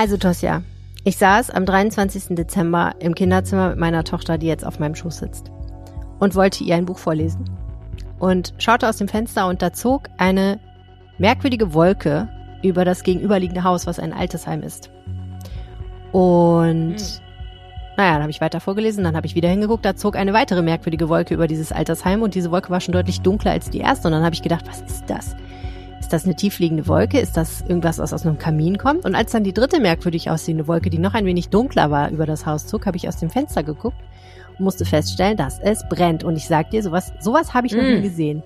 Also Tosja, ich saß am 23. Dezember im Kinderzimmer mit meiner Tochter, die jetzt auf meinem Schoß sitzt und wollte ihr ein Buch vorlesen. Und schaute aus dem Fenster und da zog eine merkwürdige Wolke über das gegenüberliegende Haus, was ein Altersheim ist. Und hm. naja, dann habe ich weiter vorgelesen, dann habe ich wieder hingeguckt, da zog eine weitere merkwürdige Wolke über dieses Altersheim und diese Wolke war schon deutlich dunkler als die erste. Und dann habe ich gedacht, was ist das? Ist das eine tiefliegende Wolke? Ist das irgendwas, was aus einem Kamin kommt? Und als dann die dritte merkwürdig aussehende Wolke, die noch ein wenig dunkler war, über das Haus zog, habe ich aus dem Fenster geguckt und musste feststellen, dass es brennt. Und ich sag dir, sowas, sowas habe ich noch nie mm. gesehen.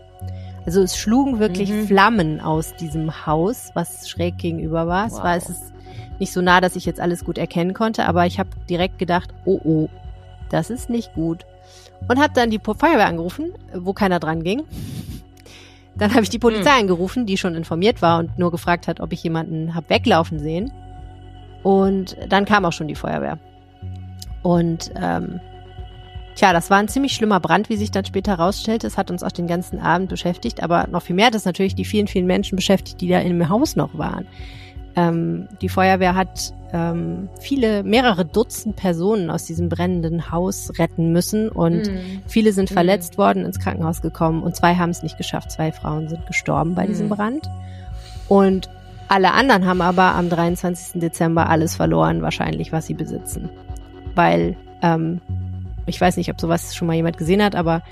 Also es schlugen wirklich mhm. Flammen aus diesem Haus, was schräg gegenüber war. Wow. Es war es ist nicht so nah, dass ich jetzt alles gut erkennen konnte, aber ich habe direkt gedacht, oh oh, das ist nicht gut. Und habe dann die Feuerwehr angerufen, wo keiner dran ging. Dann habe ich die Polizei mhm. angerufen, die schon informiert war und nur gefragt hat, ob ich jemanden hab weglaufen sehen. Und dann kam auch schon die Feuerwehr. Und ähm, Tja, das war ein ziemlich schlimmer Brand, wie sich dann später herausstellte. Es hat uns auch den ganzen Abend beschäftigt, aber noch viel mehr hat es natürlich die vielen, vielen Menschen beschäftigt, die da im Haus noch waren. Ähm, die Feuerwehr hat ähm, viele, mehrere Dutzend Personen aus diesem brennenden Haus retten müssen und mm. viele sind mm. verletzt worden, ins Krankenhaus gekommen und zwei haben es nicht geschafft. Zwei Frauen sind gestorben bei mm. diesem Brand. Und alle anderen haben aber am 23. Dezember alles verloren, wahrscheinlich, was sie besitzen. Weil ähm, ich weiß nicht, ob sowas schon mal jemand gesehen hat, aber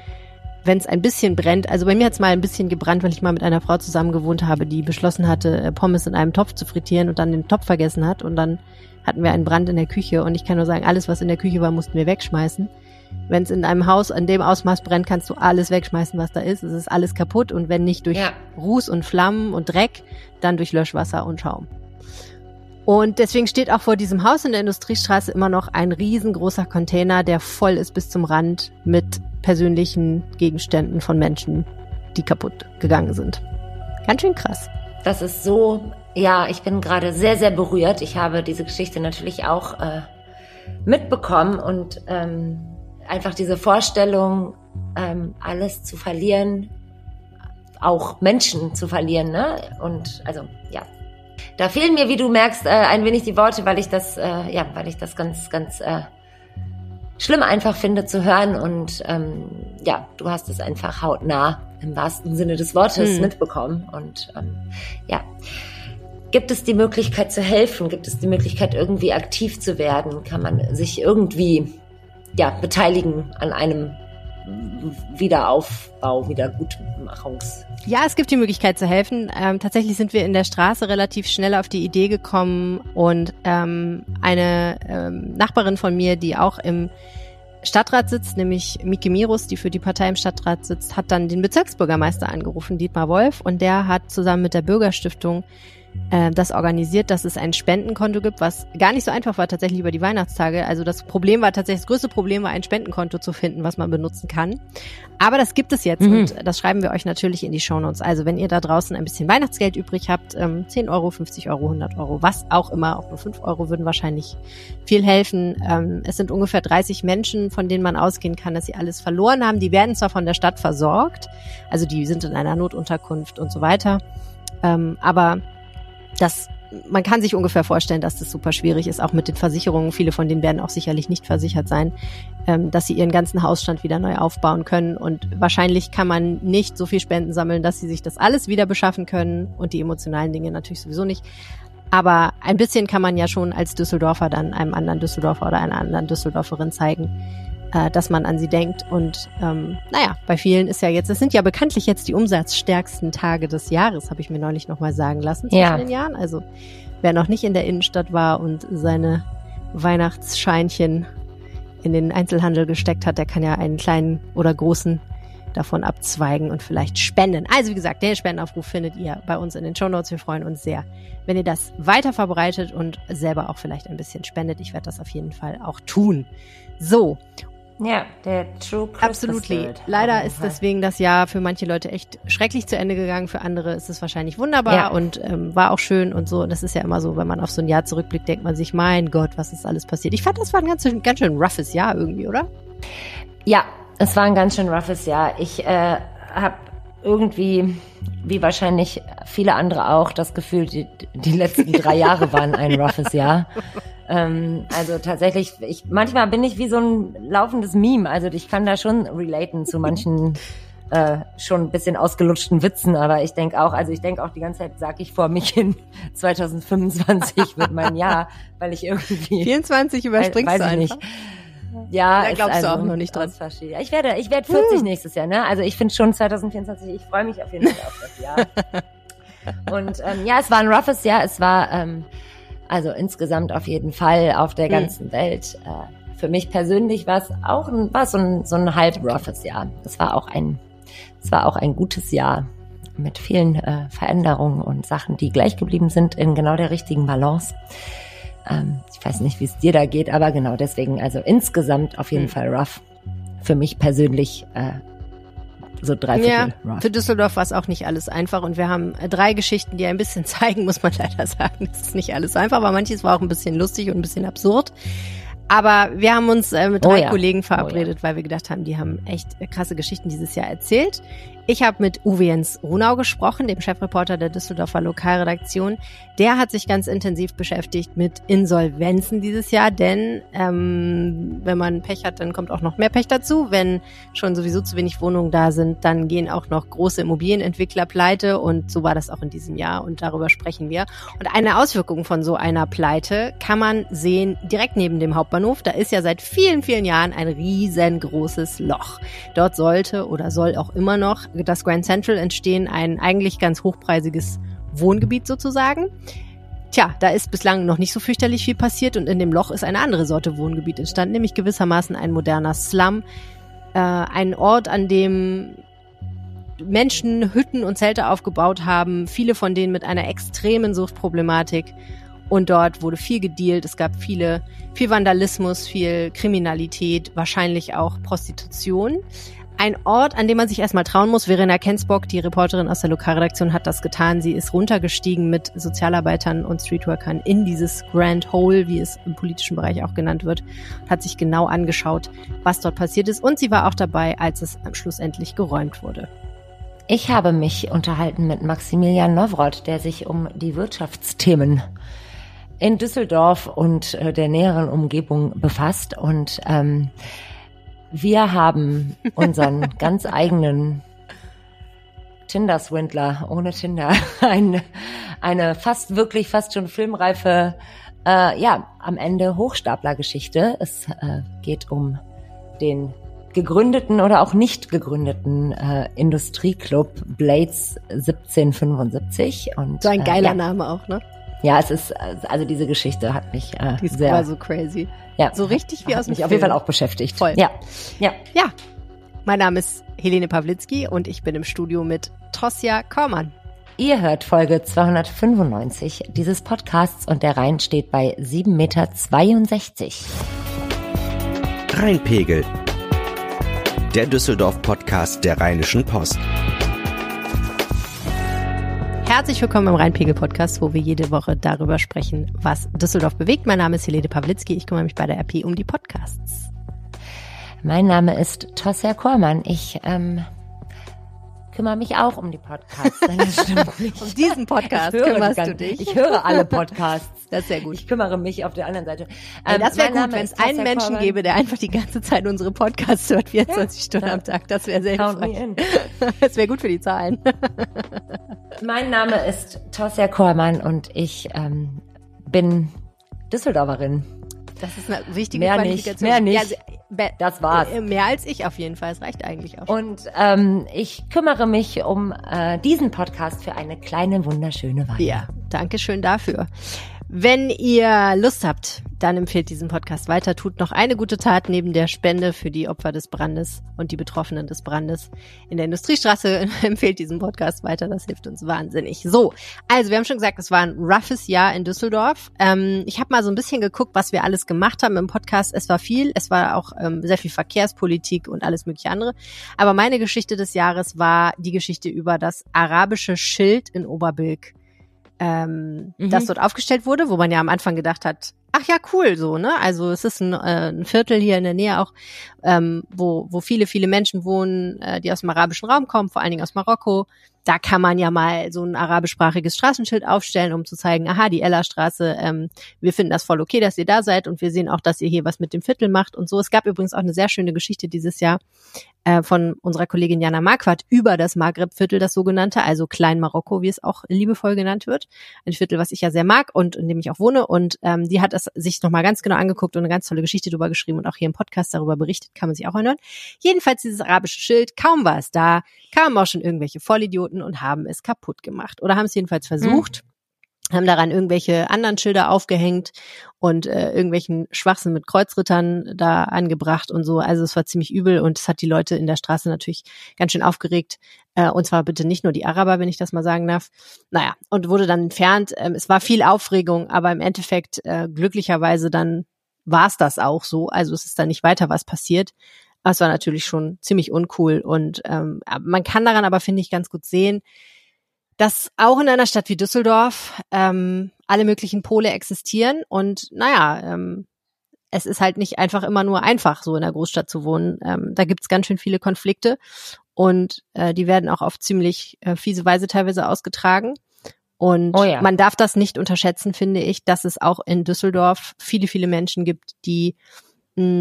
wenn es ein bisschen brennt, also bei mir hat es mal ein bisschen gebrannt, weil ich mal mit einer Frau zusammen gewohnt habe, die beschlossen hatte, äh, Pommes in einem Topf zu frittieren und dann den Topf vergessen hat und dann hatten wir einen Brand in der Küche und ich kann nur sagen, alles, was in der Küche war, mussten wir wegschmeißen. Wenn es in einem Haus an dem Ausmaß brennt, kannst du alles wegschmeißen, was da ist. Es ist alles kaputt und wenn nicht durch ja. Ruß und Flammen und Dreck, dann durch Löschwasser und Schaum. Und deswegen steht auch vor diesem Haus in der Industriestraße immer noch ein riesengroßer Container, der voll ist bis zum Rand mit persönlichen Gegenständen von Menschen, die kaputt gegangen sind. Ganz schön krass. Das ist so, ja, ich bin gerade sehr, sehr berührt. Ich habe diese Geschichte natürlich auch äh, mitbekommen und ähm, einfach diese Vorstellung, ähm, alles zu verlieren, auch Menschen zu verlieren, ne? Und also ja, da fehlen mir, wie du merkst, äh, ein wenig die Worte, weil ich das, äh, ja, weil ich das ganz, ganz äh, schlimm einfach finde zu hören. Und ähm, ja, du hast es einfach hautnah im wahrsten Sinne des Wortes hm. mitbekommen. Und ähm, ja. Gibt es die Möglichkeit zu helfen? Gibt es die Möglichkeit, irgendwie aktiv zu werden? Kann man sich irgendwie ja, beteiligen an einem Wiederaufbau, Wiedergutmachungs. Ja, es gibt die Möglichkeit zu helfen. Ähm, tatsächlich sind wir in der Straße relativ schnell auf die Idee gekommen und ähm, eine ähm, Nachbarin von mir, die auch im Stadtrat sitzt, nämlich Miki Mirus, die für die Partei im Stadtrat sitzt, hat dann den Bezirksbürgermeister angerufen, Dietmar Wolf, und der hat zusammen mit der Bürgerstiftung äh, das organisiert, dass es ein Spendenkonto gibt, was gar nicht so einfach war tatsächlich über die Weihnachtstage. Also das Problem war tatsächlich, das größte Problem war, ein Spendenkonto zu finden, was man benutzen kann. Aber das gibt es jetzt mhm. und das schreiben wir euch natürlich in die Shownotes. Also wenn ihr da draußen ein bisschen Weihnachtsgeld übrig habt, ähm, 10 Euro, 50 Euro, 100 Euro, was auch immer, auch nur 5 Euro würden wahrscheinlich viel helfen. Ähm, es sind ungefähr 30 Menschen, von denen man ausgehen kann, dass sie alles verloren haben. Die werden zwar von der Stadt versorgt, also die sind in einer Notunterkunft und so weiter. Ähm, aber das man kann sich ungefähr vorstellen, dass das super schwierig ist, auch mit den Versicherungen. Viele von denen werden auch sicherlich nicht versichert sein, ähm, dass sie ihren ganzen Hausstand wieder neu aufbauen können. Und wahrscheinlich kann man nicht so viel Spenden sammeln, dass sie sich das alles wieder beschaffen können und die emotionalen Dinge natürlich sowieso nicht. Aber ein bisschen kann man ja schon als Düsseldorfer dann einem anderen Düsseldorfer oder einer anderen Düsseldorferin zeigen, äh, dass man an sie denkt. Und ähm, naja, bei vielen ist ja jetzt, es sind ja bekanntlich jetzt die umsatzstärksten Tage des Jahres, habe ich mir neulich nochmal sagen lassen zwischen ja. den Jahren. Also wer noch nicht in der Innenstadt war und seine Weihnachtsscheinchen in den Einzelhandel gesteckt hat, der kann ja einen kleinen oder großen davon abzweigen und vielleicht spenden. Also wie gesagt, den Spendenaufruf findet ihr bei uns in den Show Notes. Wir freuen uns sehr, wenn ihr das weiter verbreitet und selber auch vielleicht ein bisschen spendet. Ich werde das auf jeden Fall auch tun. So, ja, der True Christmas Absolut. Leider ist deswegen das Jahr für manche Leute echt schrecklich zu Ende gegangen. Für andere ist es wahrscheinlich wunderbar ja. und ähm, war auch schön und so. Das ist ja immer so, wenn man auf so ein Jahr zurückblickt, denkt man sich, mein Gott, was ist alles passiert. Ich fand, das war ein ganz, ganz schön roughes Jahr irgendwie, oder? Ja, es war ein ganz schön roughes Jahr. Ich äh, habe irgendwie, wie wahrscheinlich viele andere auch, das Gefühl, die, die letzten drei Jahre waren ein roughes Jahr. Ähm, also tatsächlich, ich, manchmal bin ich wie so ein laufendes Meme. Also ich kann da schon relaten zu manchen äh, schon ein bisschen ausgelutschten Witzen, aber ich denke auch, also ich denke auch die ganze Zeit, sag ich vor mich hin, 2025 wird mein Jahr, weil ich irgendwie 24 überspringst weiß du ich einfach. nicht. Ja, Da ist glaubst du also auch noch nicht dran. Ich werde, ich werde 40 nächstes Jahr, ne? Also ich finde schon 2024, ich freue mich auf jeden Fall auf das Jahr. Und ähm, ja, es war ein roughes Jahr. Es war ähm, also insgesamt auf jeden Fall auf der Hm. ganzen Welt. Äh, für mich persönlich war es auch ein, war so ein, so ein halb roughes Jahr. Es war auch ein, es war auch ein gutes Jahr mit vielen äh, Veränderungen und Sachen, die gleich geblieben sind in genau der richtigen Balance. Ähm, ich weiß nicht, wie es dir da geht, aber genau deswegen, also insgesamt auf jeden Hm. Fall rough. Für mich persönlich äh, so drei Ja, Viertel rough. für Düsseldorf war es auch nicht alles einfach und wir haben äh, drei Geschichten, die ein bisschen zeigen, muss man leider sagen. Das ist nicht alles einfach, aber manches war auch ein bisschen lustig und ein bisschen absurd. Aber wir haben uns äh, mit Oh drei ja. Kollegen Oh verabredet, weil wir gedacht haben, die haben echt äh, krasse Geschichten dieses Jahr erzählt. Ich habe mit Uwe Jens Runau gesprochen, dem Chefreporter der Düsseldorfer Lokalredaktion. Der hat sich ganz intensiv beschäftigt mit Insolvenzen dieses Jahr, denn ähm, wenn man Pech hat, dann kommt auch noch mehr Pech dazu. Wenn schon sowieso zu wenig Wohnungen da sind, dann gehen auch noch große Immobilienentwickler pleite und so war das auch in diesem Jahr und darüber sprechen wir. Und eine Auswirkung von so einer Pleite kann man sehen direkt neben dem Hauptbahnhof. Da ist ja seit vielen, vielen Jahren ein riesengroßes Loch. Dort sollte oder soll auch immer noch das Grand Central entstehen, ein eigentlich ganz hochpreisiges Wohngebiet sozusagen. Tja, da ist bislang noch nicht so fürchterlich viel passiert und in dem Loch ist eine andere Sorte Wohngebiet entstanden, nämlich gewissermaßen ein moderner Slum, äh, ein Ort, an dem Menschen Hütten und Zelte aufgebaut haben, viele von denen mit einer extremen Suchtproblematik. Und dort wurde viel gedealt, es gab viele, viel Vandalismus, viel Kriminalität, wahrscheinlich auch Prostitution. Ein Ort, an dem man sich erstmal trauen muss. Verena Kensbock, die Reporterin aus der Lokalredaktion, hat das getan. Sie ist runtergestiegen mit Sozialarbeitern und Streetworkern in dieses Grand Hole, wie es im politischen Bereich auch genannt wird, hat sich genau angeschaut, was dort passiert ist. Und sie war auch dabei, als es schlussendlich geräumt wurde. Ich habe mich unterhalten mit Maximilian Nowroth, der sich um die Wirtschaftsthemen in Düsseldorf und äh, der näheren Umgebung befasst. Und ähm, wir haben unseren ganz eigenen Tinder-Swindler ohne Tinder, ein, eine fast wirklich fast schon filmreife, äh, ja, am Ende Hochstapler-Geschichte. Es äh, geht um den gegründeten oder auch nicht gegründeten äh, Industrieclub Blades 1775 und So ein äh, geiler ja, Name auch, ne? Ja, es ist also diese Geschichte hat mich äh, Die ist sehr aber so crazy. ja, so richtig wie hat aus dem mich auf jeden Film. Fall auch beschäftigt. Voll. Ja, ja. Ja, mein Name ist Helene Pawlitzki und ich bin im Studio mit Tosja Kormann. Ihr hört Folge 295 dieses Podcasts und der Rhein steht bei 7,62 Meter. Rheinpegel. Der Düsseldorf-Podcast der Rheinischen Post. Herzlich willkommen im Rheinpegel-Podcast, wo wir jede Woche darüber sprechen, was Düsseldorf bewegt. Mein Name ist Helene Pawlitzki, ich kümmere mich bei der RP um die Podcasts. Mein Name ist Tosja Kormann. Ich ähm, kümmere mich auch um die Podcasts. Nein, das stimmt nicht. Um diesen Podcast Ich höre kümmerst die du dich. Ich höre alle Podcasts. Das ist sehr gut. Ich kümmere mich auf der anderen Seite. Ähm, das wäre gut, wenn es einen Menschen Kormann. gäbe, der einfach die ganze Zeit unsere Podcasts hört, 24 Stunden Ja. am Tag. Das wäre sehr hilfreich. Das wäre gut für die Zahlen. Mein Name ist Tosja Kormann und ich ähm, bin Düsseldorferin. Das ist eine wichtige Mehr nicht, Qualifikation. mehr nicht. Ja, also, Das war's. äh, Mehr als ich auf jeden Fall. Es reicht eigentlich auch. Und ähm, ich kümmere mich um äh, diesen Podcast für eine kleine, wunderschöne Weile. Ja, danke schön dafür. Wenn ihr Lust habt, dann empfehlt diesen Podcast weiter. Tut noch eine gute Tat neben der Spende für die Opfer des Brandes und die Betroffenen des Brandes in der Industriestraße. empfehlt diesen Podcast weiter. Das hilft uns wahnsinnig. So, also wir haben schon gesagt, es war ein roughes Jahr in Düsseldorf. Ähm, ich habe mal so ein bisschen geguckt, was wir alles gemacht haben im Podcast. Es war viel. Es war auch ähm, sehr viel Verkehrspolitik und alles mögliche andere. Aber meine Geschichte des Jahres war die Geschichte über das arabische Schild in Oberbilk ähm, Mhm. das dort aufgestellt wurde, wo man ja am Anfang gedacht hat, ach ja, cool, so, ne? Also es ist ein, äh, ein Viertel hier in der Nähe auch, ähm, wo, wo viele, viele Menschen wohnen, äh, die aus dem arabischen Raum kommen, vor allen Dingen aus Marokko. Da kann man ja mal so ein arabischsprachiges Straßenschild aufstellen, um zu zeigen, aha, die Ella-Straße, ähm, wir finden das voll okay, dass ihr da seid und wir sehen auch, dass ihr hier was mit dem Viertel macht und so. Es gab übrigens auch eine sehr schöne Geschichte dieses Jahr äh, von unserer Kollegin Jana Marquardt über das Maghreb-Viertel, das sogenannte, also Klein Marokko, wie es auch liebevoll genannt wird. Ein Viertel, was ich ja sehr mag und in dem ich auch wohne. Und ähm, die hat es sich nochmal ganz genau angeguckt und eine ganz tolle Geschichte darüber geschrieben und auch hier im Podcast darüber berichtet, kann man sich auch anhören. Jedenfalls dieses arabische Schild, kaum war es da, kamen auch schon irgendwelche Vollidioten und haben es kaputt gemacht oder haben es jedenfalls versucht. Mhm haben daran irgendwelche anderen Schilder aufgehängt und äh, irgendwelchen Schwachsinn mit Kreuzrittern da angebracht und so. Also es war ziemlich übel und es hat die Leute in der Straße natürlich ganz schön aufgeregt. Äh, und zwar bitte nicht nur die Araber, wenn ich das mal sagen darf. Naja, und wurde dann entfernt. Ähm, es war viel Aufregung, aber im Endeffekt äh, glücklicherweise dann war es das auch so. Also es ist da nicht weiter was passiert. Das war natürlich schon ziemlich uncool und ähm, man kann daran aber, finde ich, ganz gut sehen, dass auch in einer Stadt wie Düsseldorf ähm, alle möglichen Pole existieren und naja, ähm, es ist halt nicht einfach immer nur einfach, so in der Großstadt zu wohnen. Ähm, da gibt's ganz schön viele Konflikte und äh, die werden auch auf ziemlich äh, fiese Weise teilweise ausgetragen. Und oh ja. man darf das nicht unterschätzen, finde ich, dass es auch in Düsseldorf viele, viele Menschen gibt, die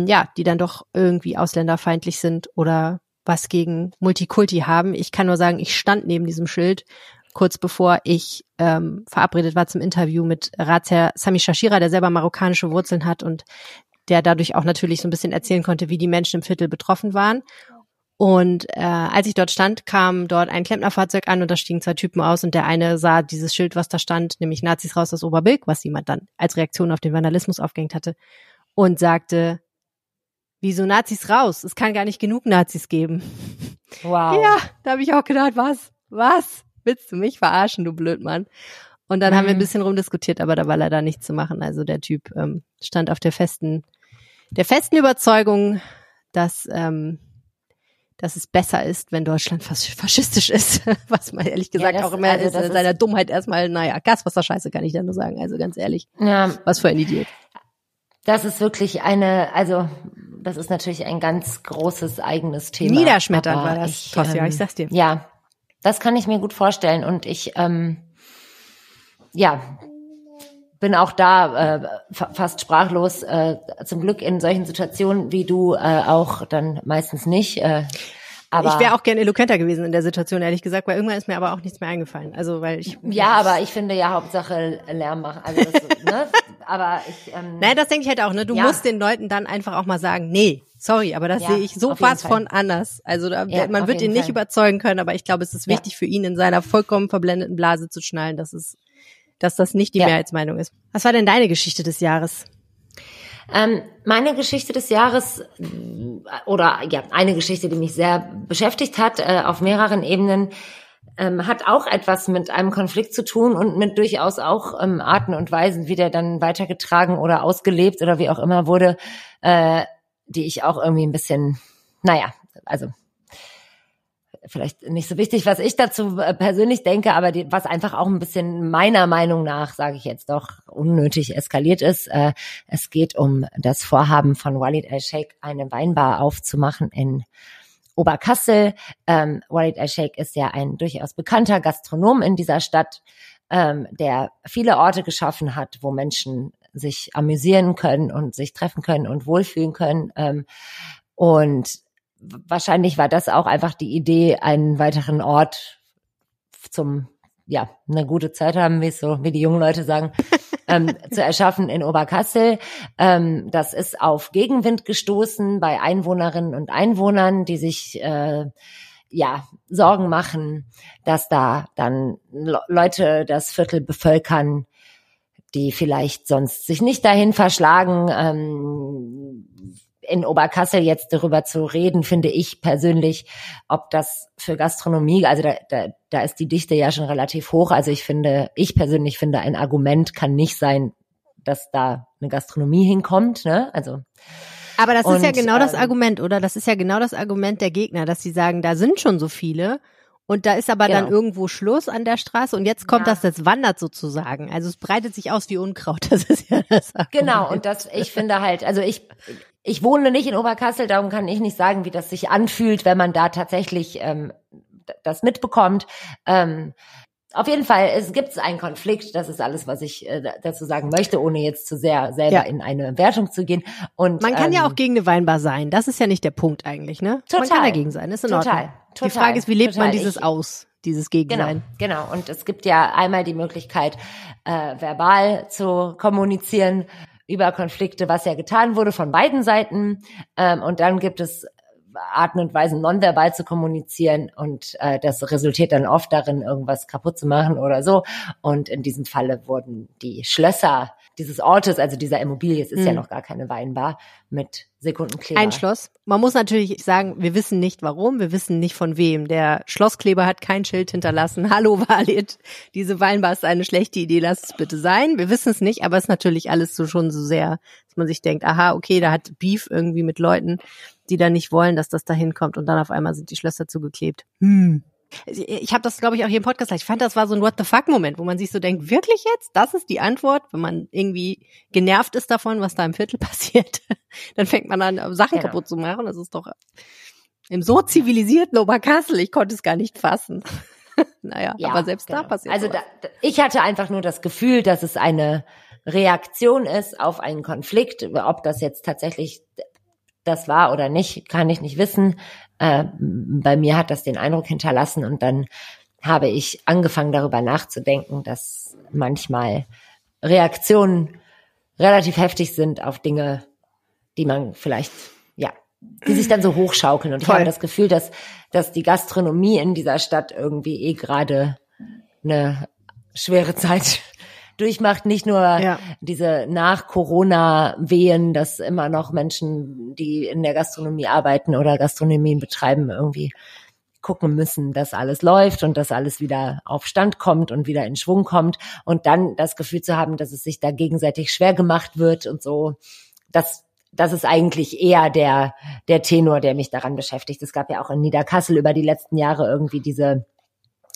ja, die dann doch irgendwie ausländerfeindlich sind oder was gegen Multikulti haben. Ich kann nur sagen, ich stand neben diesem Schild kurz bevor ich ähm, verabredet war zum Interview mit Ratsherr Sami Shashira, der selber marokkanische Wurzeln hat und der dadurch auch natürlich so ein bisschen erzählen konnte, wie die Menschen im Viertel betroffen waren. Und äh, als ich dort stand, kam dort ein Klempnerfahrzeug an und da stiegen zwei Typen aus und der eine sah dieses Schild, was da stand, nämlich Nazis raus aus Oberbilk, was jemand dann als Reaktion auf den Vandalismus aufgehängt hatte, und sagte, wieso Nazis raus? Es kann gar nicht genug Nazis geben. Wow. Ja, da habe ich auch gedacht, was? Was? willst du mich verarschen, du Blödmann? Und dann mhm. haben wir ein mhm. bisschen rumdiskutiert, aber da war leider nichts zu machen. Also der Typ ähm, stand auf der festen, der festen Überzeugung, dass, ähm, dass es besser ist, wenn Deutschland fas faschistisch ist, was man ehrlich gesagt ja, das, auch immer also ist, in seiner Dummheit erstmal, naja, Gaswasser-Scheiße kann ich da nur sagen, also ganz ehrlich. Ja. Was für ein Idiot. Das ist wirklich eine, also das ist natürlich ein ganz großes eigenes Thema. Niederschmetternd war das, ich, Tosja, ähm, ich sag's dir. Ja, das kann ich mir gut vorstellen. Und ich, ähm, ja, bin auch da äh, fast sprachlos. Äh, zum Glück in solchen Situationen wie du äh, auch dann meistens nicht. Äh, aber ich wäre auch gern eloquenter gewesen in der Situation, ehrlich gesagt, weil irgendwann ist mir aber auch nichts mehr eingefallen. Also weil ich ja, aber ich finde ja Hauptsache Lärm machen. Also das, ne? Aber ich. Ähm, Nein, das denke ich halt auch. Ne, du ja. musst den Leuten dann einfach auch mal sagen, nee, sorry, aber das ja, sehe ich so fast von anders. Also da, ja, man wird ihn nicht Fall. überzeugen können, aber ich glaube, es ist wichtig für ihn in seiner vollkommen verblendeten Blase zu schnallen, dass es, dass das nicht die Mehrheitsmeinung ist. Was war denn deine Geschichte des Jahres? Ähm, meine Geschichte des Jahres oder ja, eine Geschichte, die mich sehr beschäftigt hat äh, auf mehreren Ebenen, ähm, hat auch etwas mit einem Konflikt zu tun und mit durchaus auch ähm, Arten und Weisen, wie der dann weitergetragen oder ausgelebt oder wie auch immer wurde, äh, die ich auch irgendwie ein bisschen, naja, also vielleicht nicht so wichtig, was ich dazu äh, persönlich denke, aber die, was einfach auch ein bisschen meiner Meinung nach, sage ich jetzt doch, unnötig eskaliert ist. Äh, es geht um das Vorhaben von Walid El-Sheikh, eine Weinbar aufzumachen in Oberkassel. Ähm, Walid El-Sheikh ist ja ein durchaus bekannter Gastronom in dieser Stadt, ähm, der viele Orte geschaffen hat, wo Menschen sich amüsieren können und sich treffen können und wohlfühlen können. Ähm, und wahrscheinlich war das auch einfach die Idee, einen weiteren Ort zum, ja, eine gute Zeit haben, wie so, wie die jungen Leute sagen, ähm, zu erschaffen in Oberkassel. Ähm, das ist auf Gegenwind gestoßen bei Einwohnerinnen und Einwohnern, die sich äh, ja Sorgen machen, dass da dann Leute das Viertel bevölkern, die vielleicht sonst sich nicht dahin verschlagen. Ähm, in Oberkassel jetzt darüber zu reden, finde ich persönlich, ob das für Gastronomie, also da, da, da ist die Dichte ja schon relativ hoch. Also ich finde, ich persönlich finde, ein Argument kann nicht sein, dass da eine Gastronomie hinkommt. Ne? Also aber das und, ist ja genau das ähm, Argument, oder? Das ist ja genau das Argument der Gegner, dass sie sagen, da sind schon so viele Und da ist aber Genau. dann irgendwo Schluss an der Straße und jetzt kommt Ja. das, das wandert sozusagen. Also es breitet sich aus wie Unkraut. Das ist ja das. Genau, Argument. und das, ich finde halt, also ich, ich wohne nicht in Oberkassel, darum kann ich nicht sagen, wie das sich anfühlt, wenn man da tatsächlich ähm, das mitbekommt. Ähm, auf jeden Fall, es gibt einen Konflikt, das ist alles, was ich äh, da- dazu sagen möchte, ohne jetzt zu sehr selber Ja. in eine Wertung zu gehen. Und Man kann ja ähm, auch gegen eine Weinbar sein. Das ist ja nicht der Punkt eigentlich, ne? Man Total. kann dagegen sein. Ist in Total. Ordnung. Die Total. Frage ist, wie lebt man Total. dieses Ich- aus, dieses Genau, Gegensein? genau. Und es gibt ja einmal die Möglichkeit, äh, verbal zu kommunizieren über Konflikte, was ja getan wurde von beiden Seiten. Ähm, und dann gibt es Arten und Weisen, nonverbal zu kommunizieren. Und äh, das resultiert dann oft darin, irgendwas kaputt zu machen oder so. Und in diesem Falle wurden die Schlösser dieses Ortes, also dieser Immobilie, es ist ja Mhm. noch gar keine Weinbar, mit Sekundenkleber. Ein Schloss. Man muss natürlich sagen, wir wissen nicht warum, wir wissen nicht von wem. Der Schlosskleber hat kein Schild hinterlassen. Hallo Valit, diese Weinbar ist eine schlechte Idee, lass es bitte sein. Wir wissen es nicht, aber es ist natürlich alles so schon so sehr, dass man sich denkt, aha, okay, da hat Beef irgendwie mit Leuten, die da nicht wollen, dass das da hinkommt und dann auf einmal sind die Schlösser zugeklebt. Hm. Ich, habe das, glaube ich, auch hier im Podcast gesagt. Ich fand, das war so ein What the fuck-Moment, wo man sich so denkt, wirklich jetzt? Das ist die Antwort, wenn man irgendwie genervt ist davon, was da im Viertel passiert. Dann fängt man an, Sachen Genau. kaputt zu machen. Das ist doch im so zivilisierten Oberkassel. Ich konnte es gar nicht fassen. naja, Ja, aber selbst da genau. passiert Also da, da, ich hatte einfach nur das Gefühl, dass es eine Reaktion ist auf einen Konflikt. Ob das jetzt tatsächlich das war oder nicht, kann ich nicht wissen. Äh, bei mir hat das den Eindruck hinterlassen und dann habe ich angefangen darüber nachzudenken, dass manchmal Reaktionen relativ heftig sind auf Dinge, die man vielleicht, ja, die sich dann so hochschaukeln. Und ich Voll. habe das Gefühl, dass, dass die Gastronomie in dieser Stadt irgendwie eh gerade eine schwere Zeit durchmacht. Nicht nur Ja. diese Nach-Corona-Wehen, dass immer noch Menschen, die in der Gastronomie arbeiten oder Gastronomien betreiben, irgendwie gucken müssen, dass alles läuft und dass alles wieder auf Stand kommt und wieder in Schwung kommt und dann das Gefühl zu haben, dass es sich da gegenseitig schwer gemacht wird und so. Das, das ist eigentlich eher der, der Tenor, der mich daran beschäftigt. Es gab ja auch in Niederkassel über die letzten Jahre irgendwie diese,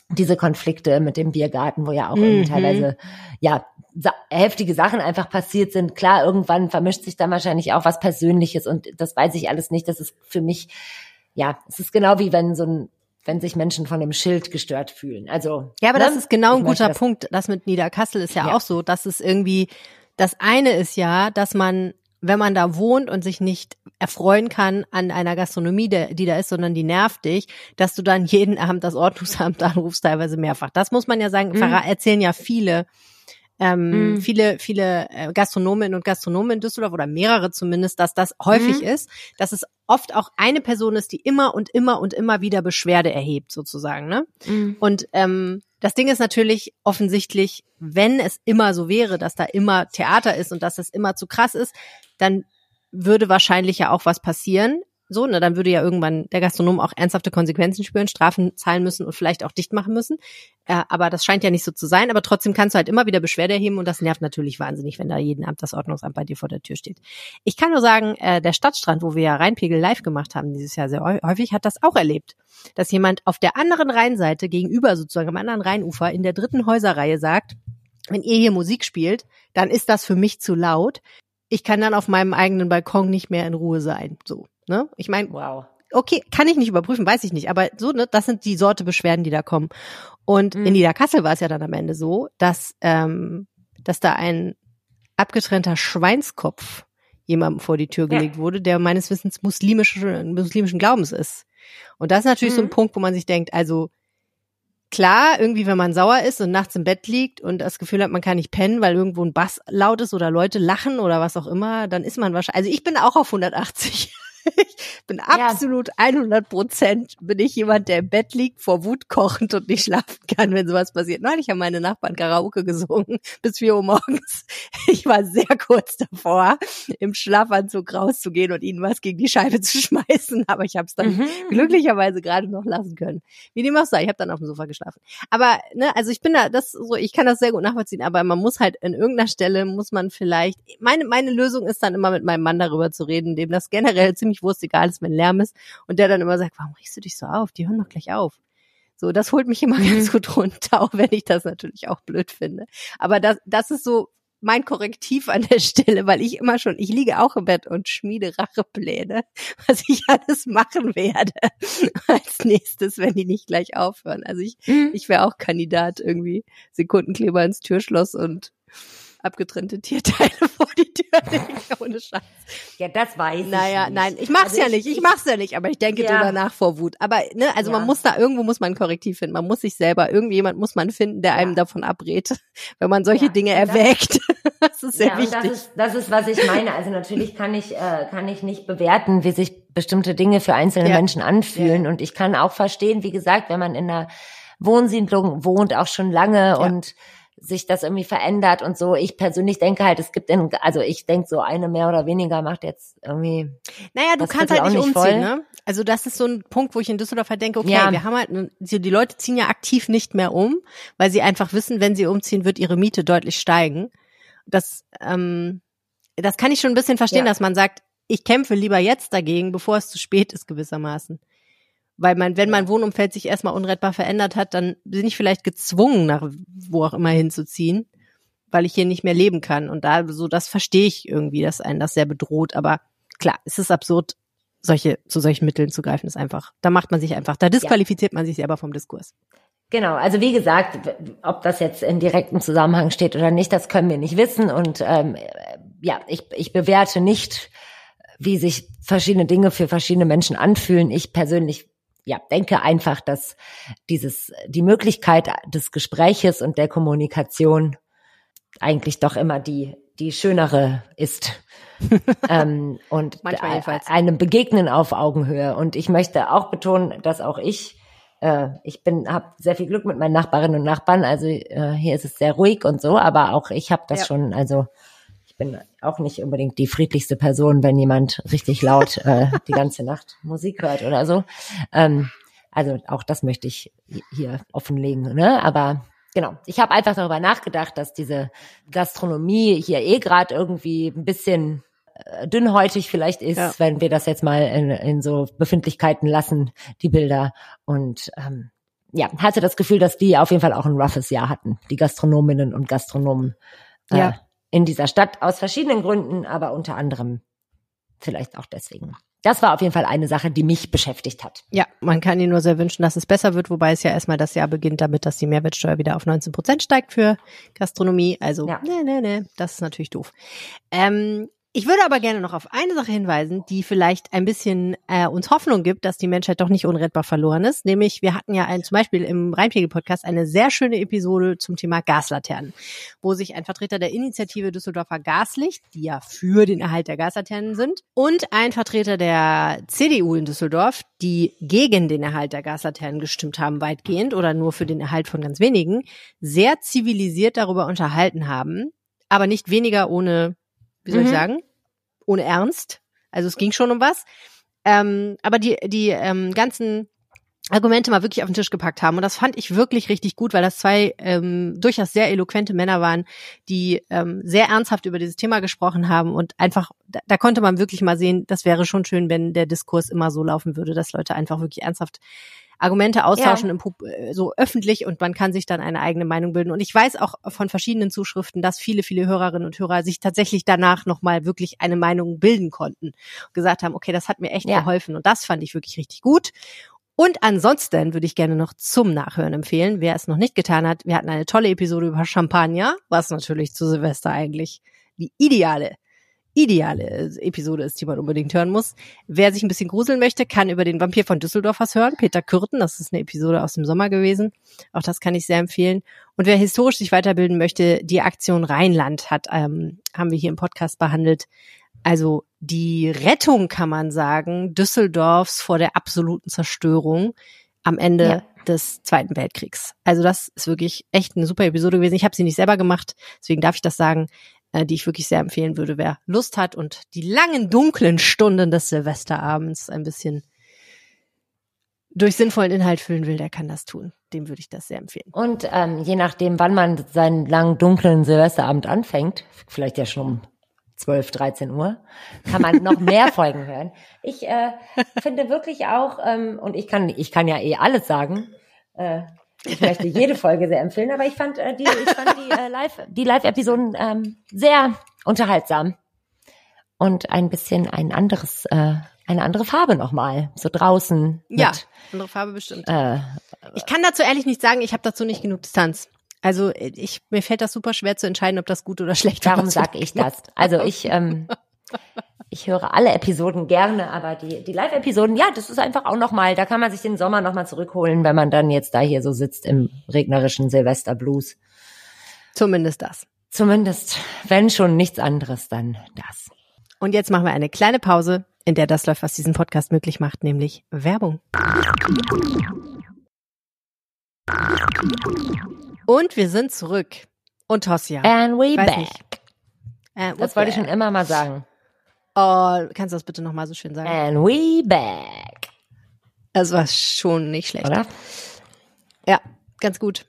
diese Konflikte mit dem Biergarten, wo ja auch Mhm. teilweise, ja, sa heftige Sachen einfach passiert sind. Klar, irgendwann vermischt sich dann wahrscheinlich auch was Persönliches und das weiß ich alles nicht. Das ist für mich, ja, es ist genau wie wenn so ein, wenn sich Menschen von einem Schild gestört fühlen. Also Ja, aber ne? das ist genau Ich ein guter das- Punkt. Das mit Niederkassel ist ja, Ja. auch so, dass es irgendwie, das eine ist ja, dass man, wenn man da wohnt und sich nicht erfreuen kann an einer Gastronomie, der, die da ist, sondern die nervt dich, dass du dann jeden Abend das Ordnungsamt anrufst, teilweise mehrfach. Das muss man ja sagen, Mhm. erzählen ja viele, ähm, Mhm. viele, viele äh, Gastronomen und Gastronomen in Düsseldorf oder mehrere zumindest, dass das häufig Mhm. ist, dass es oft auch eine Person ist, die immer und immer und immer wieder Beschwerde erhebt, sozusagen, ne? Mhm. Und ähm, das Ding ist natürlich offensichtlich, wenn es immer so wäre, dass da immer Theater ist und dass das immer zu krass ist, dann würde wahrscheinlich ja auch was passieren. So, ne, dann würde ja irgendwann der Gastronom auch ernsthafte Konsequenzen spüren, Strafen zahlen müssen und vielleicht auch dicht machen müssen. Äh, aber das scheint ja nicht so zu sein. Aber trotzdem kannst du halt immer wieder Beschwerde erheben und das nervt natürlich wahnsinnig, wenn da jeden Abend das Ordnungsamt bei dir vor der Tür steht. Ich kann nur sagen, äh, der Stadtstrand, wo wir ja Rheinpegel live gemacht haben dieses Jahr sehr häu- häufig, hat das auch erlebt, dass jemand auf der anderen Rheinseite gegenüber sozusagen am anderen Rheinufer in der dritten Häuserreihe sagt, wenn ihr hier Musik spielt, dann ist das für mich zu laut. Ich kann dann auf meinem eigenen Balkon nicht mehr in Ruhe sein. So, ne? Ich meine, Wow. okay, kann ich nicht überprüfen, weiß ich nicht, aber so, ne, das sind die Sorte Beschwerden, die da kommen. Und Mhm. in Niederkassel war es ja dann am Ende so, dass, ähm, dass da ein abgetrennter Schweinskopf jemandem vor die Tür Ja. gelegt wurde, der meines Wissens muslimischen, muslimischen Glaubens ist. Und das ist natürlich so ein Mhm. Punkt, wo man sich denkt, also klar, irgendwie, wenn man sauer ist und nachts im Bett liegt und das Gefühl hat, man kann nicht pennen, weil irgendwo ein Bass laut ist oder Leute lachen oder was auch immer, dann ist man wahrscheinlich, also ich bin auch auf 180. Ich bin absolut 100 Prozent bin ich jemand, der im Bett liegt, vor Wut kochend und nicht schlafen kann, wenn sowas passiert. Neulich haben meine Nachbarn Karaoke gesungen bis 4 Uhr morgens. Ich war sehr kurz davor, im Schlafanzug rauszugehen und ihnen was gegen die Scheibe zu schmeißen, aber ich habe es dann Mhm. glücklicherweise gerade noch lassen können. Wie dem auch sei, ich habe dann auf dem Sofa geschlafen. Aber ne, also ich bin da, das so, ich kann das sehr gut nachvollziehen, aber man muss halt in irgendeiner Stelle muss man vielleicht. Meine meine Lösung ist dann immer mit meinem Mann darüber zu reden, dem das generell ziemlich wurstegal ist, wenn Lärm ist und der dann immer sagt, warum regst du dich so auf? Die hören doch gleich auf. So, das holt mich immer ganz gut runter, auch wenn ich das natürlich auch blöd finde. Aber das, das ist so mein Korrektiv an der Stelle, weil ich immer schon, ich liege auch im Bett und schmiede Rachepläne, was ich alles machen werde als nächstes, wenn die nicht gleich aufhören. Also ich, mhm. ich wäre auch Kandidat irgendwie Sekundenkleber ins Türschloss und abgetrennte Tierteile vor die Tür legen, ohne Scheiß. Ja, das weiß ich. Naja, nein, ich mach's also ja nicht, ich, ich mach's ja nicht, aber ich denke ja. drüber nach vor Wut. Aber ne, also ja. man muss da irgendwo muss man ein Korrektiv finden. Man muss sich selber, irgendjemand muss man finden, der einem davon abrät, wenn man solche Dinge erwägt. das ist sehr ja, wichtig. Das ist, das ist, was ich meine. Also natürlich kann ich, äh, kann ich nicht bewerten, wie sich bestimmte Dinge für einzelne Menschen anfühlen. Und ich kann auch verstehen, wie gesagt, wenn man in einer Wohnsiedlung wohnt, auch schon lange und sich das irgendwie verändert und so. Ich persönlich denke halt, es gibt in, also ich denke so eine mehr oder weniger macht jetzt irgendwie. Naja, du kannst halt nicht umziehen, voll. ne? Also das ist so ein Punkt, wo ich in Düsseldorf halt denke, okay, ja. wir haben halt, die Leute ziehen ja aktiv nicht mehr um, weil sie einfach wissen, wenn sie umziehen, wird ihre Miete deutlich steigen. Das, ähm, das kann ich schon ein bisschen verstehen, ja. dass man sagt, ich kämpfe lieber jetzt dagegen, bevor es zu spät ist gewissermaßen. Weil man, wenn mein Wohnumfeld sich erstmal unrettbar verändert hat, dann bin ich vielleicht gezwungen, nach wo auch immer hinzuziehen, weil ich hier nicht mehr leben kann. Und da, so, das verstehe ich irgendwie, dass einen das sehr bedroht. Aber klar, es ist absurd, solche, zu solchen Mitteln zu greifen, ist einfach, da macht man sich einfach, da disqualifiziert ja. man sich selber vom Diskurs. Genau, also wie gesagt, ob das jetzt in direktem Zusammenhang steht oder nicht, das können wir nicht wissen. Und ähm, ja, ich, ich bewerte nicht, wie sich verschiedene Dinge für verschiedene Menschen anfühlen. Ich persönlich ja, denke einfach, dass dieses, die Möglichkeit des Gespräches und der Kommunikation eigentlich doch immer die, die schönere ist. ähm, und einem Begegnen auf Augenhöhe. Und ich möchte auch betonen, dass auch ich, äh, ich bin, habe sehr viel Glück mit meinen Nachbarinnen und Nachbarn. Also äh, hier ist es sehr ruhig und so, aber auch ich habe das ja. schon, also ich bin auch nicht unbedingt die friedlichste Person, wenn jemand richtig laut äh, die ganze Nacht Musik hört oder so. Ähm, also auch das möchte ich hier offenlegen. Ne? Aber genau, ich habe einfach darüber nachgedacht, dass diese Gastronomie hier eh gerade irgendwie ein bisschen äh, dünnhäutig vielleicht ist, ja. wenn wir das jetzt mal in, in so Befindlichkeiten lassen, die Bilder. Und ähm, ja, hatte das Gefühl, dass die auf jeden Fall auch ein roughes Jahr hatten, die Gastronominnen und Gastronomen. Äh, ja in dieser Stadt aus verschiedenen Gründen, aber unter anderem vielleicht auch deswegen. Das war auf jeden Fall eine Sache, die mich beschäftigt hat. Ja, man kann ihnen nur sehr wünschen, dass es besser wird, wobei es ja erstmal das Jahr beginnt damit, dass die Mehrwertsteuer wieder auf 19 Prozent steigt für Gastronomie. Also, ja. nee, nee, nee, das ist natürlich doof. Ähm, ich würde aber gerne noch auf eine Sache hinweisen, die vielleicht ein bisschen äh, uns Hoffnung gibt, dass die Menschheit doch nicht unrettbar verloren ist. Nämlich, wir hatten ja ein, zum Beispiel im Rheinpegel-Podcast eine sehr schöne Episode zum Thema Gaslaternen, wo sich ein Vertreter der Initiative Düsseldorfer Gaslicht, die ja für den Erhalt der Gaslaternen sind, und ein Vertreter der CDU in Düsseldorf, die gegen den Erhalt der Gaslaternen gestimmt haben, weitgehend oder nur für den Erhalt von ganz wenigen, sehr zivilisiert darüber unterhalten haben, aber nicht weniger ohne wie soll mhm. ich sagen, ohne Ernst. Also es ging schon um was. Ähm, aber die, die ähm, ganzen Argumente mal wirklich auf den Tisch gepackt haben. Und das fand ich wirklich richtig gut, weil das zwei ähm, durchaus sehr eloquente Männer waren, die ähm, sehr ernsthaft über dieses Thema gesprochen haben. Und einfach, da, da konnte man wirklich mal sehen, das wäre schon schön, wenn der Diskurs immer so laufen würde, dass Leute einfach wirklich ernsthaft Argumente austauschen ja. im, äh, so öffentlich und man kann sich dann eine eigene Meinung bilden. Und ich weiß auch von verschiedenen Zuschriften, dass viele, viele Hörerinnen und Hörer sich tatsächlich danach nochmal wirklich eine Meinung bilden konnten. Und gesagt haben, okay, das hat mir echt ja. geholfen und das fand ich wirklich richtig gut. Und ansonsten würde ich gerne noch zum Nachhören empfehlen, wer es noch nicht getan hat. Wir hatten eine tolle Episode über Champagner, was natürlich zu Silvester eigentlich die ideale ideale Episode ist, die man unbedingt hören muss. Wer sich ein bisschen gruseln möchte, kann über den Vampir von Düsseldorf was hören. Peter Kürten, das ist eine Episode aus dem Sommer gewesen. Auch das kann ich sehr empfehlen. Und wer historisch sich weiterbilden möchte, die Aktion Rheinland hat, ähm, haben wir hier im Podcast behandelt. Also die Rettung, kann man sagen, Düsseldorfs vor der absoluten Zerstörung am Ende ja. des Zweiten Weltkriegs. Also das ist wirklich echt eine super Episode gewesen. Ich habe sie nicht selber gemacht, deswegen darf ich das sagen äh, die ich wirklich sehr empfehlen würde, wer Lust hat und die langen, dunklen Stunden des Silvesterabends ein bisschen durch sinnvollen Inhalt füllen will, der kann das tun. Dem würde ich das sehr empfehlen. Und ähm, je nachdem, wann man seinen langen, dunklen Silvesterabend anfängt, vielleicht ja schon um 12, 13 Uhr, kann man noch mehr Folgen hören. Ich äh, finde wirklich auch, ähm, und ich kann, ich kann ja eh alles sagen, Äh, ich möchte jede Folge sehr empfehlen, aber ich fand äh, die, ich fand die äh, Live, die Live-Episoden ähm, sehr unterhaltsam und ein bisschen ein anderes, äh, eine andere Farbe nochmal, so draußen. Mit, Ja, andere Farbe bestimmt. Äh, Ich kann dazu ehrlich nicht sagen, ich habe dazu nicht genug Distanz. Also ich, mir fällt das super schwer zu entscheiden, ob das gut oder schlecht war. darum was wir sag ich das. Also ich, ähm, ich höre alle Episoden gerne, aber die, die Live-Episoden, ja, das ist einfach auch nochmal, da kann man sich den Sommer nochmal zurückholen, wenn man dann jetzt da hier so sitzt im regnerischen Silvesterblues. Zumindest das. Zumindest, wenn schon nichts anderes, dann das. Und jetzt machen wir eine kleine Pause, in der das läuft, was diesen Podcast möglich macht, nämlich Werbung. Und wir sind zurück. Und Tosja. And we back. nicht. Äh, Das wollte ich schon immer mal sagen. Oh, kannst du das bitte nochmal so schön sagen? And we back. Das war schon nicht schlecht. Oder? Ja, ganz gut.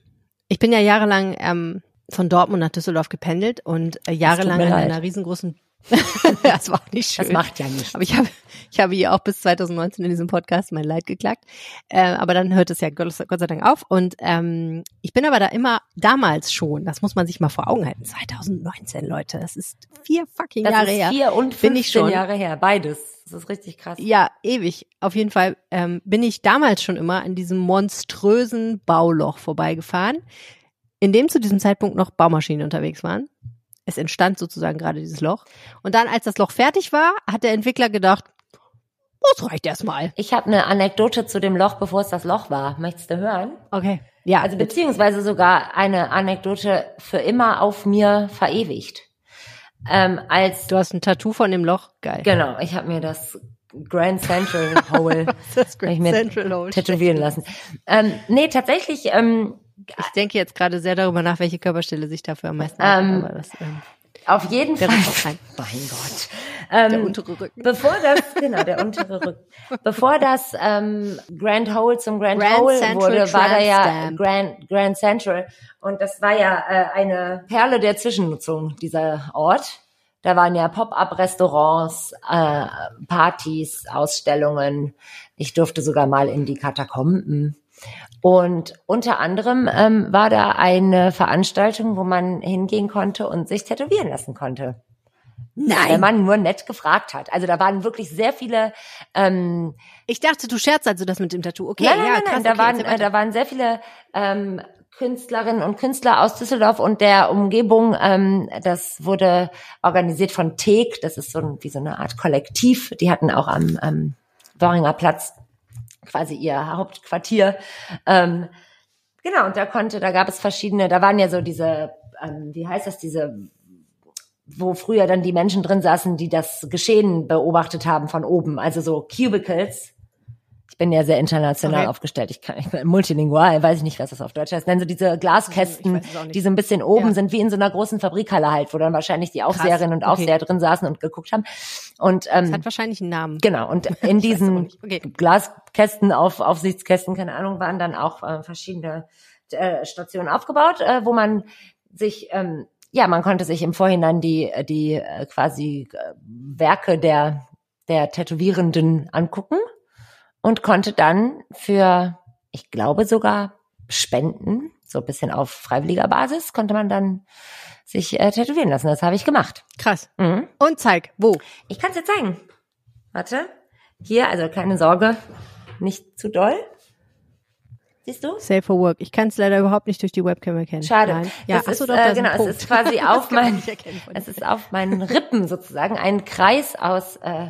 Ich bin ja jahrelang ähm, von Dortmund nach Düsseldorf gependelt und äh, jahrelang in einer riesengroßen das war auch nicht schön. Das macht ja nichts. Aber ich habe, ich habe hier auch bis 2019 in diesem Podcast mein Leid geklagt. Äh, aber dann hört es ja Gott, Gott sei Dank auf. Und ähm, ich bin aber da immer damals schon, das muss man sich mal vor Augen halten, 2019, Leute. Das ist vier fucking Das Jahre ist her. vier und Bin 15 ich schon. Jahre her. Beides. Das ist richtig krass. Ja, ewig. Auf jeden Fall ähm, bin ich damals schon immer an diesem monströsen Bauloch vorbeigefahren, in dem zu diesem Zeitpunkt noch Baumaschinen unterwegs waren. Es entstand sozusagen gerade dieses Loch. Und dann, als das Loch fertig war, hat der Entwickler gedacht, das reicht erstmal. Ich habe eine Anekdote zu dem Loch, bevor es das Loch war. Möchtest du hören? Okay. Ja, Also beziehungsweise sogar eine Anekdote für immer auf mir verewigt. Ähm, als du hast ein Tattoo von dem Loch. Geil. genau, ich habe mir das Grand Central Hole Das mir Central Hole. tätowieren lassen. Ähm, nee, tatsächlich, ähm, Ich denke jetzt gerade sehr darüber nach, welche Körperstelle sich dafür am meisten Ähm, aber das, ähm, auf jeden Fall. Rücken. Mein Gott. Ähm, der untere Rücken. Bevor das, genau, der untere Rücken. Bevor das ähm, Grand Hole zum Grand, Grand Hole Central wurde, war da ja Stamp. Grand, Grand Central. Und das war ja äh, eine Perle der Zwischennutzung, dieser Ort. Da waren ja Pop-up-Restaurants, äh, Partys, Ausstellungen. Ich durfte sogar mal in die Katakomben. Und unter anderem ähm, war da eine Veranstaltung, wo man hingehen konnte und sich tätowieren lassen konnte wenn man nur nett gefragt hat. Also da waren wirklich sehr viele, ähm, Ich dachte, du scherzt also das mit dem Tattoo. Okay, nein, nein, ja, nein, krass. nein, da okay, waren, äh, da waren sehr viele ähm, Künstlerinnen und Künstler aus Düsseldorf und der Umgebung. Ähm, das wurde organisiert von TEG, das ist so ein, wie so eine Art Kollektiv. Die hatten auch am ähm, Worringer Platz quasi ihr Hauptquartier. Ähm, genau, und da konnte, da gab es verschiedene, da waren ja so diese, ähm, wie heißt das, diese wo früher dann die Menschen drin saßen, die das Geschehen beobachtet haben von oben, also so Cubicles. Ich bin ja sehr international Okay. aufgestellt. Ich kann, ich bin multilingual, weiß ich nicht, was das auf Deutsch heißt. Nennen so diese Glaskästen, die so ein bisschen oben Ja. sind, wie in so einer großen Fabrikhalle halt, wo dann wahrscheinlich die Aufseherinnen und okay. Aufseher drin saßen und geguckt haben. Und ähm, Das hat wahrscheinlich einen Namen. Genau, und in diesen. Okay. Glaskästen, auf, Aufsichtskästen, keine Ahnung, waren dann auch äh, verschiedene äh, Stationen aufgebaut, äh, wo man sich, ähm, ja, man konnte sich im Vorhinein die, die äh, quasi äh, Werke der, der Tätowierenden angucken und konnte dann für, ich glaube sogar Spenden, so ein bisschen auf freiwilliger Basis, konnte man dann sich äh, tätowieren lassen. Das habe ich gemacht. Krass. Mhm. Und zeig, wo? Ich kann es dir zeigen. Warte. Hier, also keine Sorge, nicht zu doll. Siehst du? Safe for Work. Ich kann es leider überhaupt nicht durch die Webcam erkennen. Schade. Nein. Ja, das ist, doch, äh, genau, es ist quasi auf kann man mein, nicht erkennen von es ist auf meinen Rippen sozusagen ein Kreis aus äh,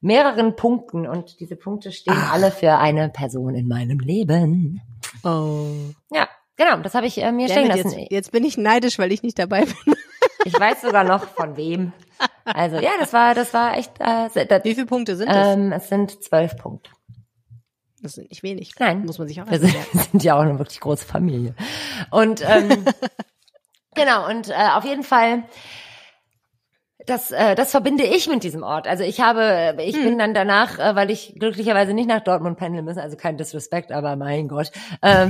mehreren Punkten und diese Punkte stehen alle für eine Person in meinem Leben. Oh. Ja, genau, das habe ich äh, mir stehen lassen. jetzt, jetzt bin ich neidisch, weil ich nicht dabei bin. Ich weiß sogar noch von wem. Also ja, das war, das war echt. Äh, das, Wie viele Punkte sind das? ähm, es sind zwölf Punkte. Das sind nicht wenig. Nein. Muss man sich auch Wir sind, wir sind ja auch eine wirklich große Familie. Und ähm, genau, und äh, auf jeden Fall, das, äh, das verbinde ich mit diesem Ort. Also ich habe, ich bin dann danach, äh, weil ich glücklicherweise nicht nach Dortmund pendeln muss, also kein Disrespect, aber mein Gott, äh,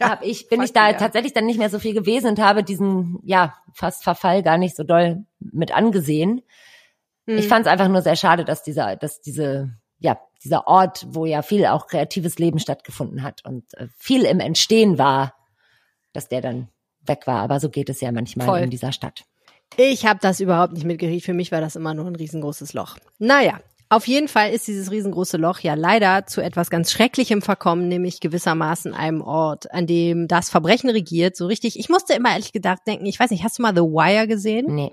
hab ich, bin ich da yeah. tatsächlich dann nicht mehr so viel gewesen und habe diesen, ja, fast Verfall gar nicht so doll mit angesehen. Hm. Ich fand es einfach nur sehr schade, dass dieser, dass diese, ja, dieser Ort, wo ja viel auch kreatives Leben stattgefunden hat und äh, viel im Entstehen war, dass der dann weg war. Aber so geht es ja manchmal Voll. in dieser Stadt. Ich habe das überhaupt nicht mitgekriegt. Für mich war das immer nur ein riesengroßes Loch. Naja, auf jeden Fall ist dieses riesengroße Loch ja leider zu etwas ganz Schrecklichem verkommen, nämlich gewissermaßen einem Ort, an dem das Verbrechen regiert. So richtig. Ich musste immer ehrlich gedacht denken, ich weiß nicht, hast du mal The Wire gesehen? Nee.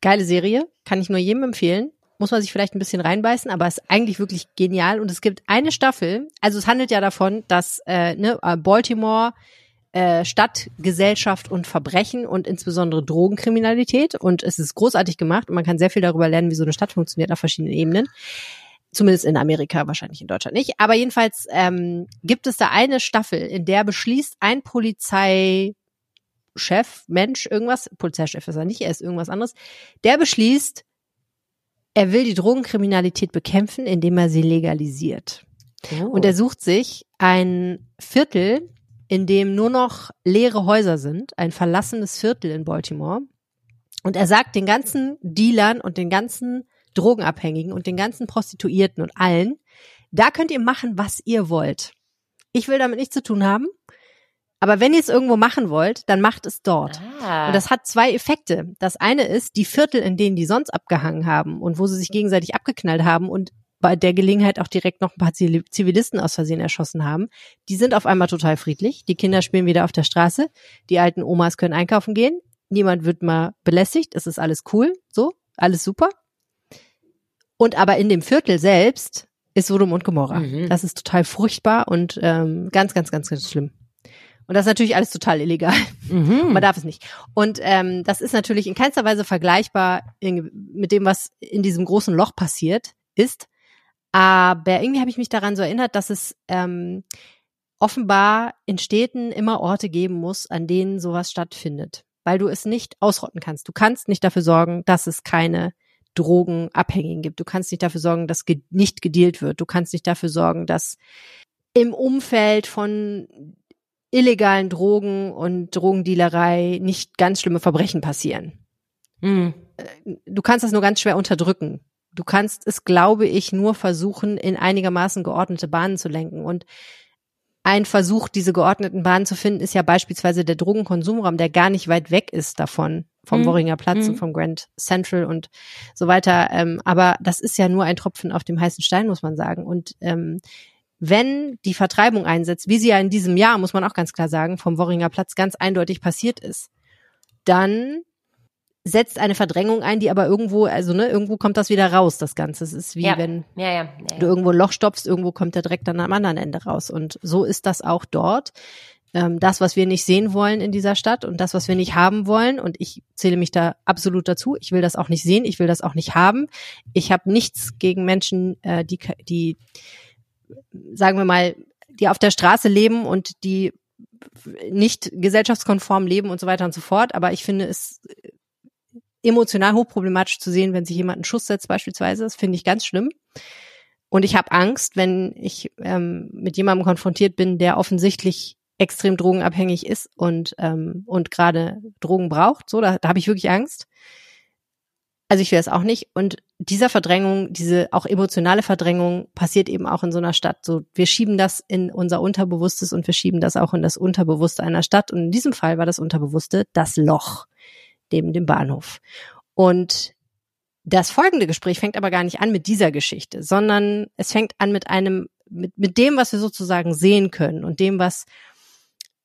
Geile Serie, kann ich nur jedem empfehlen. Muss man sich vielleicht ein bisschen reinbeißen, aber ist eigentlich wirklich genial. Und es gibt eine Staffel, also es handelt ja davon, dass äh, ne, Baltimore äh, Stadt, Gesellschaft und Verbrechen und insbesondere Drogenkriminalität. Und es ist großartig gemacht und man kann sehr viel darüber lernen, wie so eine Stadt funktioniert auf verschiedenen Ebenen. Zumindest in Amerika, wahrscheinlich in Deutschland nicht. Aber jedenfalls ähm, gibt es da eine Staffel, in der beschließt ein Polizeichef, Mensch, irgendwas, Polizeichef ist er nicht, er ist irgendwas anderes, der beschließt, er will die Drogenkriminalität bekämpfen, indem er sie legalisiert. Oh. Und er sucht sich ein Viertel in dem nur noch leere Häuser sind, ein verlassenes Viertel in Baltimore. Und er sagt den ganzen Dealern und den ganzen Drogenabhängigen und den ganzen Prostituierten und allen, da könnt ihr machen, was ihr wollt. Ich will damit nichts zu tun haben. Aber wenn ihr es irgendwo machen wollt, dann macht es dort. Ah. Und das hat zwei Effekte. Das eine ist, die Viertel, in denen die sonst abgehangen haben und wo sie sich gegenseitig abgeknallt haben und bei der Gelegenheit auch direkt noch ein paar Zivilisten aus Versehen erschossen haben. Die sind auf einmal total friedlich. Die Kinder spielen wieder auf der Straße. Die alten Omas können einkaufen gehen. Niemand wird mal belästigt. Es ist alles cool. So, alles super. Und aber in dem Viertel selbst ist Sodom und Gomorra. Mhm. Das ist total furchtbar und ähm, ganz, ganz, ganz, ganz schlimm. Und das ist natürlich alles total illegal. Mhm. Man darf es nicht. Und ähm, das ist natürlich in keinster Weise vergleichbar mit dem, was in diesem großen Loch passiert ist. Aber irgendwie habe ich mich daran so erinnert, dass es ähm, offenbar in Städten immer Orte geben muss, an denen sowas stattfindet, weil du es nicht ausrotten kannst. Du kannst nicht dafür sorgen, dass es keine Drogenabhängigen gibt. Du kannst nicht dafür sorgen, dass ge nicht gedealt wird. Du kannst nicht dafür sorgen, dass im Umfeld von illegalen Drogen und Drogendealerei nicht ganz schlimme Verbrechen passieren. Mhm. Du kannst das nur ganz schwer unterdrücken du kannst es, glaube ich, nur versuchen, in einigermaßen geordnete Bahnen zu lenken. Und ein Versuch, diese geordneten Bahnen zu finden, ist ja beispielsweise der Drogenkonsumraum, der gar nicht weit weg ist davon, vom mhm. Worringer Platz mhm. und vom Grand Central und so weiter. Ähm, aber das ist ja nur ein Tropfen auf dem heißen Stein, muss man sagen. Und ähm, wenn die Vertreibung einsetzt, wie sie ja in diesem Jahr, muss man auch ganz klar sagen, vom Worringer Platz ganz eindeutig passiert ist, dann setzt eine Verdrängung ein, die aber irgendwo, also ne, irgendwo kommt das wieder raus, das Ganze. Es ist wie ja. wenn ja, ja, du irgendwo ein Loch stopfst, irgendwo kommt der Dreck dann am anderen Ende raus. Und so ist das auch dort. Ähm, das, was wir nicht sehen wollen in dieser Stadt und das, was wir nicht haben wollen, und ich zähle mich da absolut dazu, ich will das auch nicht sehen, ich will das auch nicht haben. Ich habe nichts gegen Menschen, äh, die, die, sagen wir mal, die auf der Straße leben und die nicht gesellschaftskonform leben und so weiter und so fort. Aber ich finde es emotional hochproblematisch zu sehen, wenn sich jemand einen Schuss setzt beispielsweise. Das finde ich ganz schlimm. Und ich habe Angst, wenn ich ähm, mit jemandem konfrontiert bin, der offensichtlich extrem drogenabhängig ist und ähm, und gerade Drogen braucht. So, da, da habe ich wirklich Angst. Also ich will es auch nicht. Und dieser Verdrängung, diese auch emotionale Verdrängung passiert eben auch in so einer Stadt. So, wir schieben das in unser Unterbewusstes und wir schieben das auch in das Unterbewusste einer Stadt. Und in diesem Fall war das Unterbewusste das Loch neben dem Bahnhof. Und das folgende Gespräch fängt aber gar nicht an mit dieser Geschichte, sondern es fängt an mit einem, mit, mit dem, was wir sozusagen sehen können und dem, was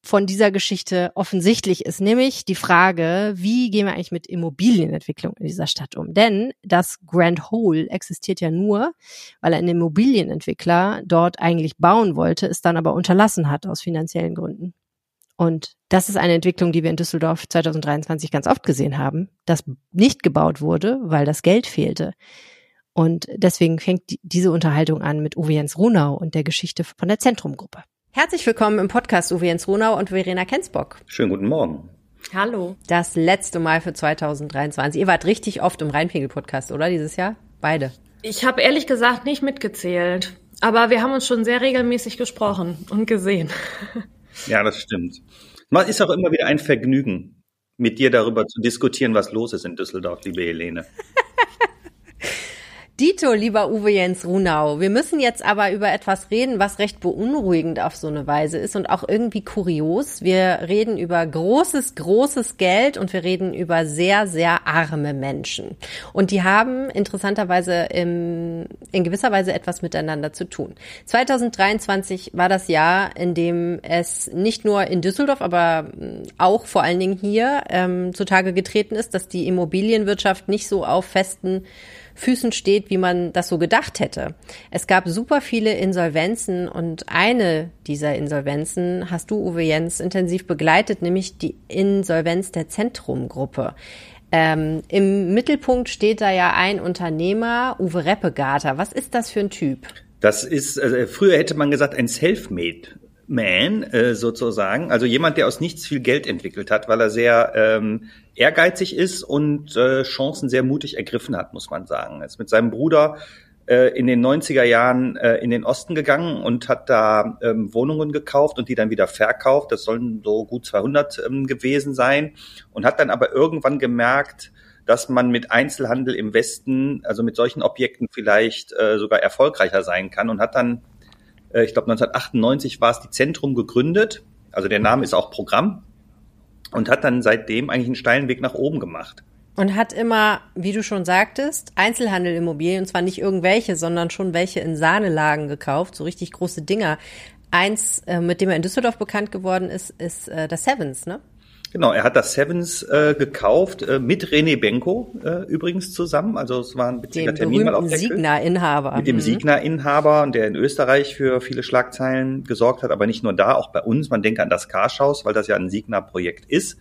von dieser Geschichte offensichtlich ist, nämlich die Frage, wie gehen wir eigentlich mit Immobilienentwicklung in dieser Stadt um? Denn das Grand Hole existiert ja nur, weil ein Immobilienentwickler dort eigentlich bauen wollte, es dann aber unterlassen hat aus finanziellen Gründen. Und das ist eine Entwicklung, die wir in Düsseldorf 2023 ganz oft gesehen haben, dass nicht gebaut wurde, weil das Geld fehlte. Und deswegen fängt diese Unterhaltung an mit Uwe Jens Runau und der Geschichte von der Zentrumgruppe. Herzlich willkommen im Podcast Uwe Jens Runau und Verena Kensbock. Schönen guten Morgen. Hallo. Das letzte Mal für 2023. Ihr wart richtig oft im Rheinpegel-Podcast, oder dieses Jahr? Beide. Ich habe ehrlich gesagt nicht mitgezählt. Aber wir haben uns schon sehr regelmäßig gesprochen und gesehen. Ja, das stimmt. Man ist auch immer wieder ein Vergnügen, mit dir darüber zu diskutieren, was los ist in Düsseldorf, liebe Helene. Dito, lieber Uwe Jens Runau, wir müssen jetzt aber über etwas reden, was recht beunruhigend auf so eine Weise ist und auch irgendwie kurios. Wir reden über großes, großes Geld und wir reden über sehr, sehr arme Menschen. Und die haben interessanterweise im, in gewisser Weise etwas miteinander zu tun. 2023 war das Jahr, in dem es nicht nur in Düsseldorf, aber auch vor allen Dingen hier ähm, zutage getreten ist, dass die Immobilienwirtschaft nicht so auf festen Füßen steht, wie man das so gedacht hätte. Es gab super viele Insolvenzen und eine dieser Insolvenzen hast du, Uwe Jens, intensiv begleitet, nämlich die Insolvenz der Zentrumgruppe. Ähm, Im Mittelpunkt steht da ja ein Unternehmer, Uwe Reppegater. Was ist das für ein Typ? Das ist, also früher hätte man gesagt, ein Selfmade man äh, sozusagen, also jemand, der aus nichts viel Geld entwickelt hat, weil er sehr ähm, ehrgeizig ist und äh, Chancen sehr mutig ergriffen hat, muss man sagen. Er ist mit seinem Bruder äh, in den 90er Jahren äh, in den Osten gegangen und hat da ähm, Wohnungen gekauft und die dann wieder verkauft. Das sollen so gut 200 ähm, gewesen sein und hat dann aber irgendwann gemerkt, dass man mit Einzelhandel im Westen, also mit solchen Objekten vielleicht äh, sogar erfolgreicher sein kann und hat dann äh, ich glaube 1998 war es die Zentrum gegründet, also der Name ist auch Programm und hat dann seitdem eigentlich einen steilen Weg nach oben gemacht. Und hat immer, wie du schon sagtest, Einzelhandelimmobilien, und zwar nicht irgendwelche, sondern schon welche in Sahnelagen gekauft, so richtig große Dinger. Eins, äh, mit dem er in Düsseldorf bekannt geworden ist, ist äh, das Sevens, ne? Genau, er hat das Sevens äh, gekauft, äh, mit René Benko äh, übrigens zusammen. Also es war ein witziger Termin mal auf der Signa-Inhaber. Mit dem mhm. Signa-Inhaber, der in Österreich für viele Schlagzeilen gesorgt hat, aber nicht nur da, auch bei uns. Man denke an das Karschhaus, weil das ja ein Signa-Projekt ist.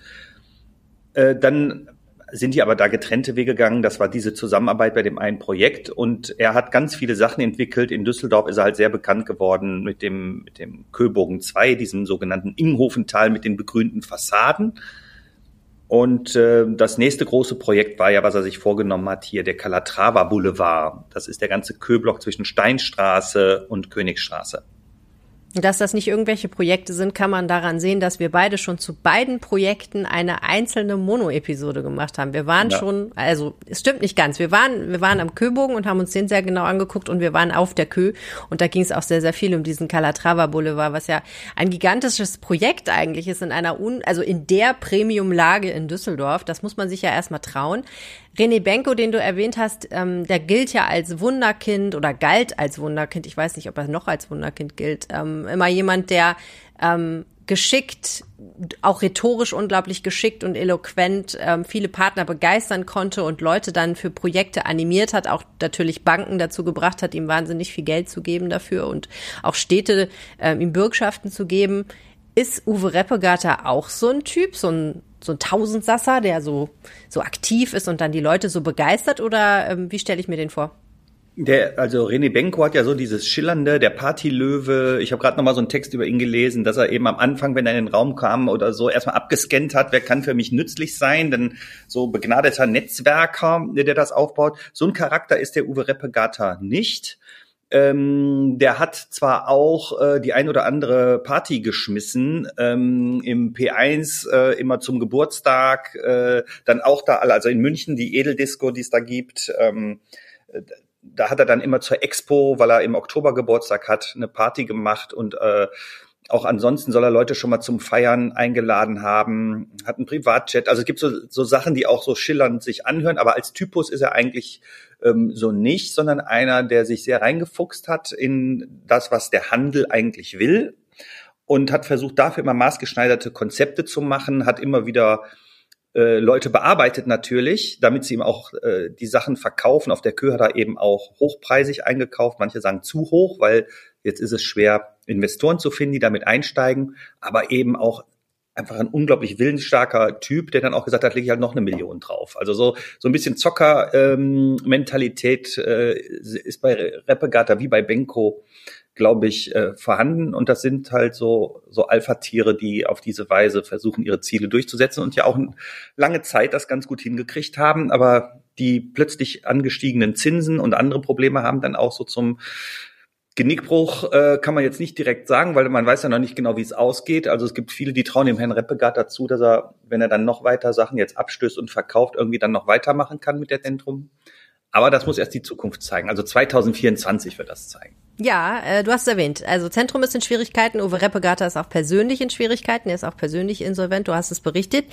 Äh, dann sind die aber da getrennte Wege gegangen. Das war diese Zusammenarbeit bei dem einen Projekt und er hat ganz viele Sachen entwickelt. In Düsseldorf ist er halt sehr bekannt geworden mit dem, mit dem Köbogen 2, diesem sogenannten Inghofental mit den begrünten Fassaden. Und äh, das nächste große Projekt war ja, was er sich vorgenommen hat, hier der Calatrava Boulevard. Das ist der ganze Köblock zwischen Steinstraße und Königstraße. Dass das nicht irgendwelche Projekte sind, kann man daran sehen, dass wir beide schon zu beiden Projekten eine einzelne Mono-Episode gemacht haben. Wir waren ja. schon, also es stimmt nicht ganz. Wir waren, wir waren am Köbogen und haben uns den sehr genau angeguckt und wir waren auf der Kö und da ging es auch sehr, sehr viel um diesen Calatrava Boulevard, was ja ein gigantisches Projekt eigentlich ist in einer, Un also in der Premium-Lage in Düsseldorf. Das muss man sich ja erstmal trauen. René Benko, den du erwähnt hast, ähm, der gilt ja als Wunderkind oder galt als Wunderkind. Ich weiß nicht, ob er noch als Wunderkind gilt. Ähm, immer jemand, der ähm, geschickt, auch rhetorisch unglaublich geschickt und eloquent ähm, viele Partner begeistern konnte und Leute dann für Projekte animiert hat, auch natürlich Banken dazu gebracht hat, ihm wahnsinnig viel Geld zu geben dafür und auch Städte ähm, ihm Bürgschaften zu geben. Ist Uwe Reppegater auch so ein Typ, so ein so ein Tausendsasser, der so, so aktiv ist und dann die Leute so begeistert oder ähm, wie stelle ich mir den vor? Der, also René Benko hat ja so dieses Schillernde, der Partylöwe. Ich habe gerade noch mal so einen Text über ihn gelesen, dass er eben am Anfang, wenn er in den Raum kam oder so, erstmal abgescannt hat, wer kann für mich nützlich sein, denn so begnadeter Netzwerker, der das aufbaut. So ein Charakter ist der Uwe Reppegata nicht. Ähm, der hat zwar auch äh, die ein oder andere Party geschmissen, ähm, im P1 äh, immer zum Geburtstag, äh, dann auch da, also in München die Edeldisco, die es da gibt. Ähm, da hat er dann immer zur Expo, weil er im Oktober Geburtstag hat, eine Party gemacht und äh, auch ansonsten soll er Leute schon mal zum Feiern eingeladen haben, hat einen Privatchat. Also es gibt so, so Sachen, die auch so schillernd sich anhören, aber als Typus ist er eigentlich ähm, so nicht, sondern einer, der sich sehr reingefuchst hat in das, was der Handel eigentlich will und hat versucht, dafür immer maßgeschneiderte Konzepte zu machen, hat immer wieder äh, Leute bearbeitet natürlich, damit sie ihm auch äh, die Sachen verkaufen. Auf der Kö hat er eben auch hochpreisig eingekauft. Manche sagen zu hoch, weil jetzt ist es schwer, Investoren zu finden, die damit einsteigen, aber eben auch einfach ein unglaublich willensstarker Typ, der dann auch gesagt hat, lege ich halt noch eine Million drauf. Also so so ein bisschen Zocker-Mentalität ähm, äh, ist bei Repegata wie bei Benko, glaube ich, äh, vorhanden. Und das sind halt so so Alpha-Tiere, die auf diese Weise versuchen, ihre Ziele durchzusetzen und ja auch lange Zeit das ganz gut hingekriegt haben. Aber die plötzlich angestiegenen Zinsen und andere Probleme haben dann auch so zum Genickbruch äh, kann man jetzt nicht direkt sagen, weil man weiß ja noch nicht genau, wie es ausgeht. Also es gibt viele, die trauen dem Herrn Reppegat dazu, dass er, wenn er dann noch weiter Sachen jetzt abstößt und verkauft, irgendwie dann noch weitermachen kann mit der Zentrum. Aber das muss erst die Zukunft zeigen. Also 2024 wird das zeigen. Ja, äh, du hast es erwähnt. Also Zentrum ist in Schwierigkeiten. Uwe Reppegata ist auch persönlich in Schwierigkeiten. Er ist auch persönlich insolvent. Du hast es berichtet.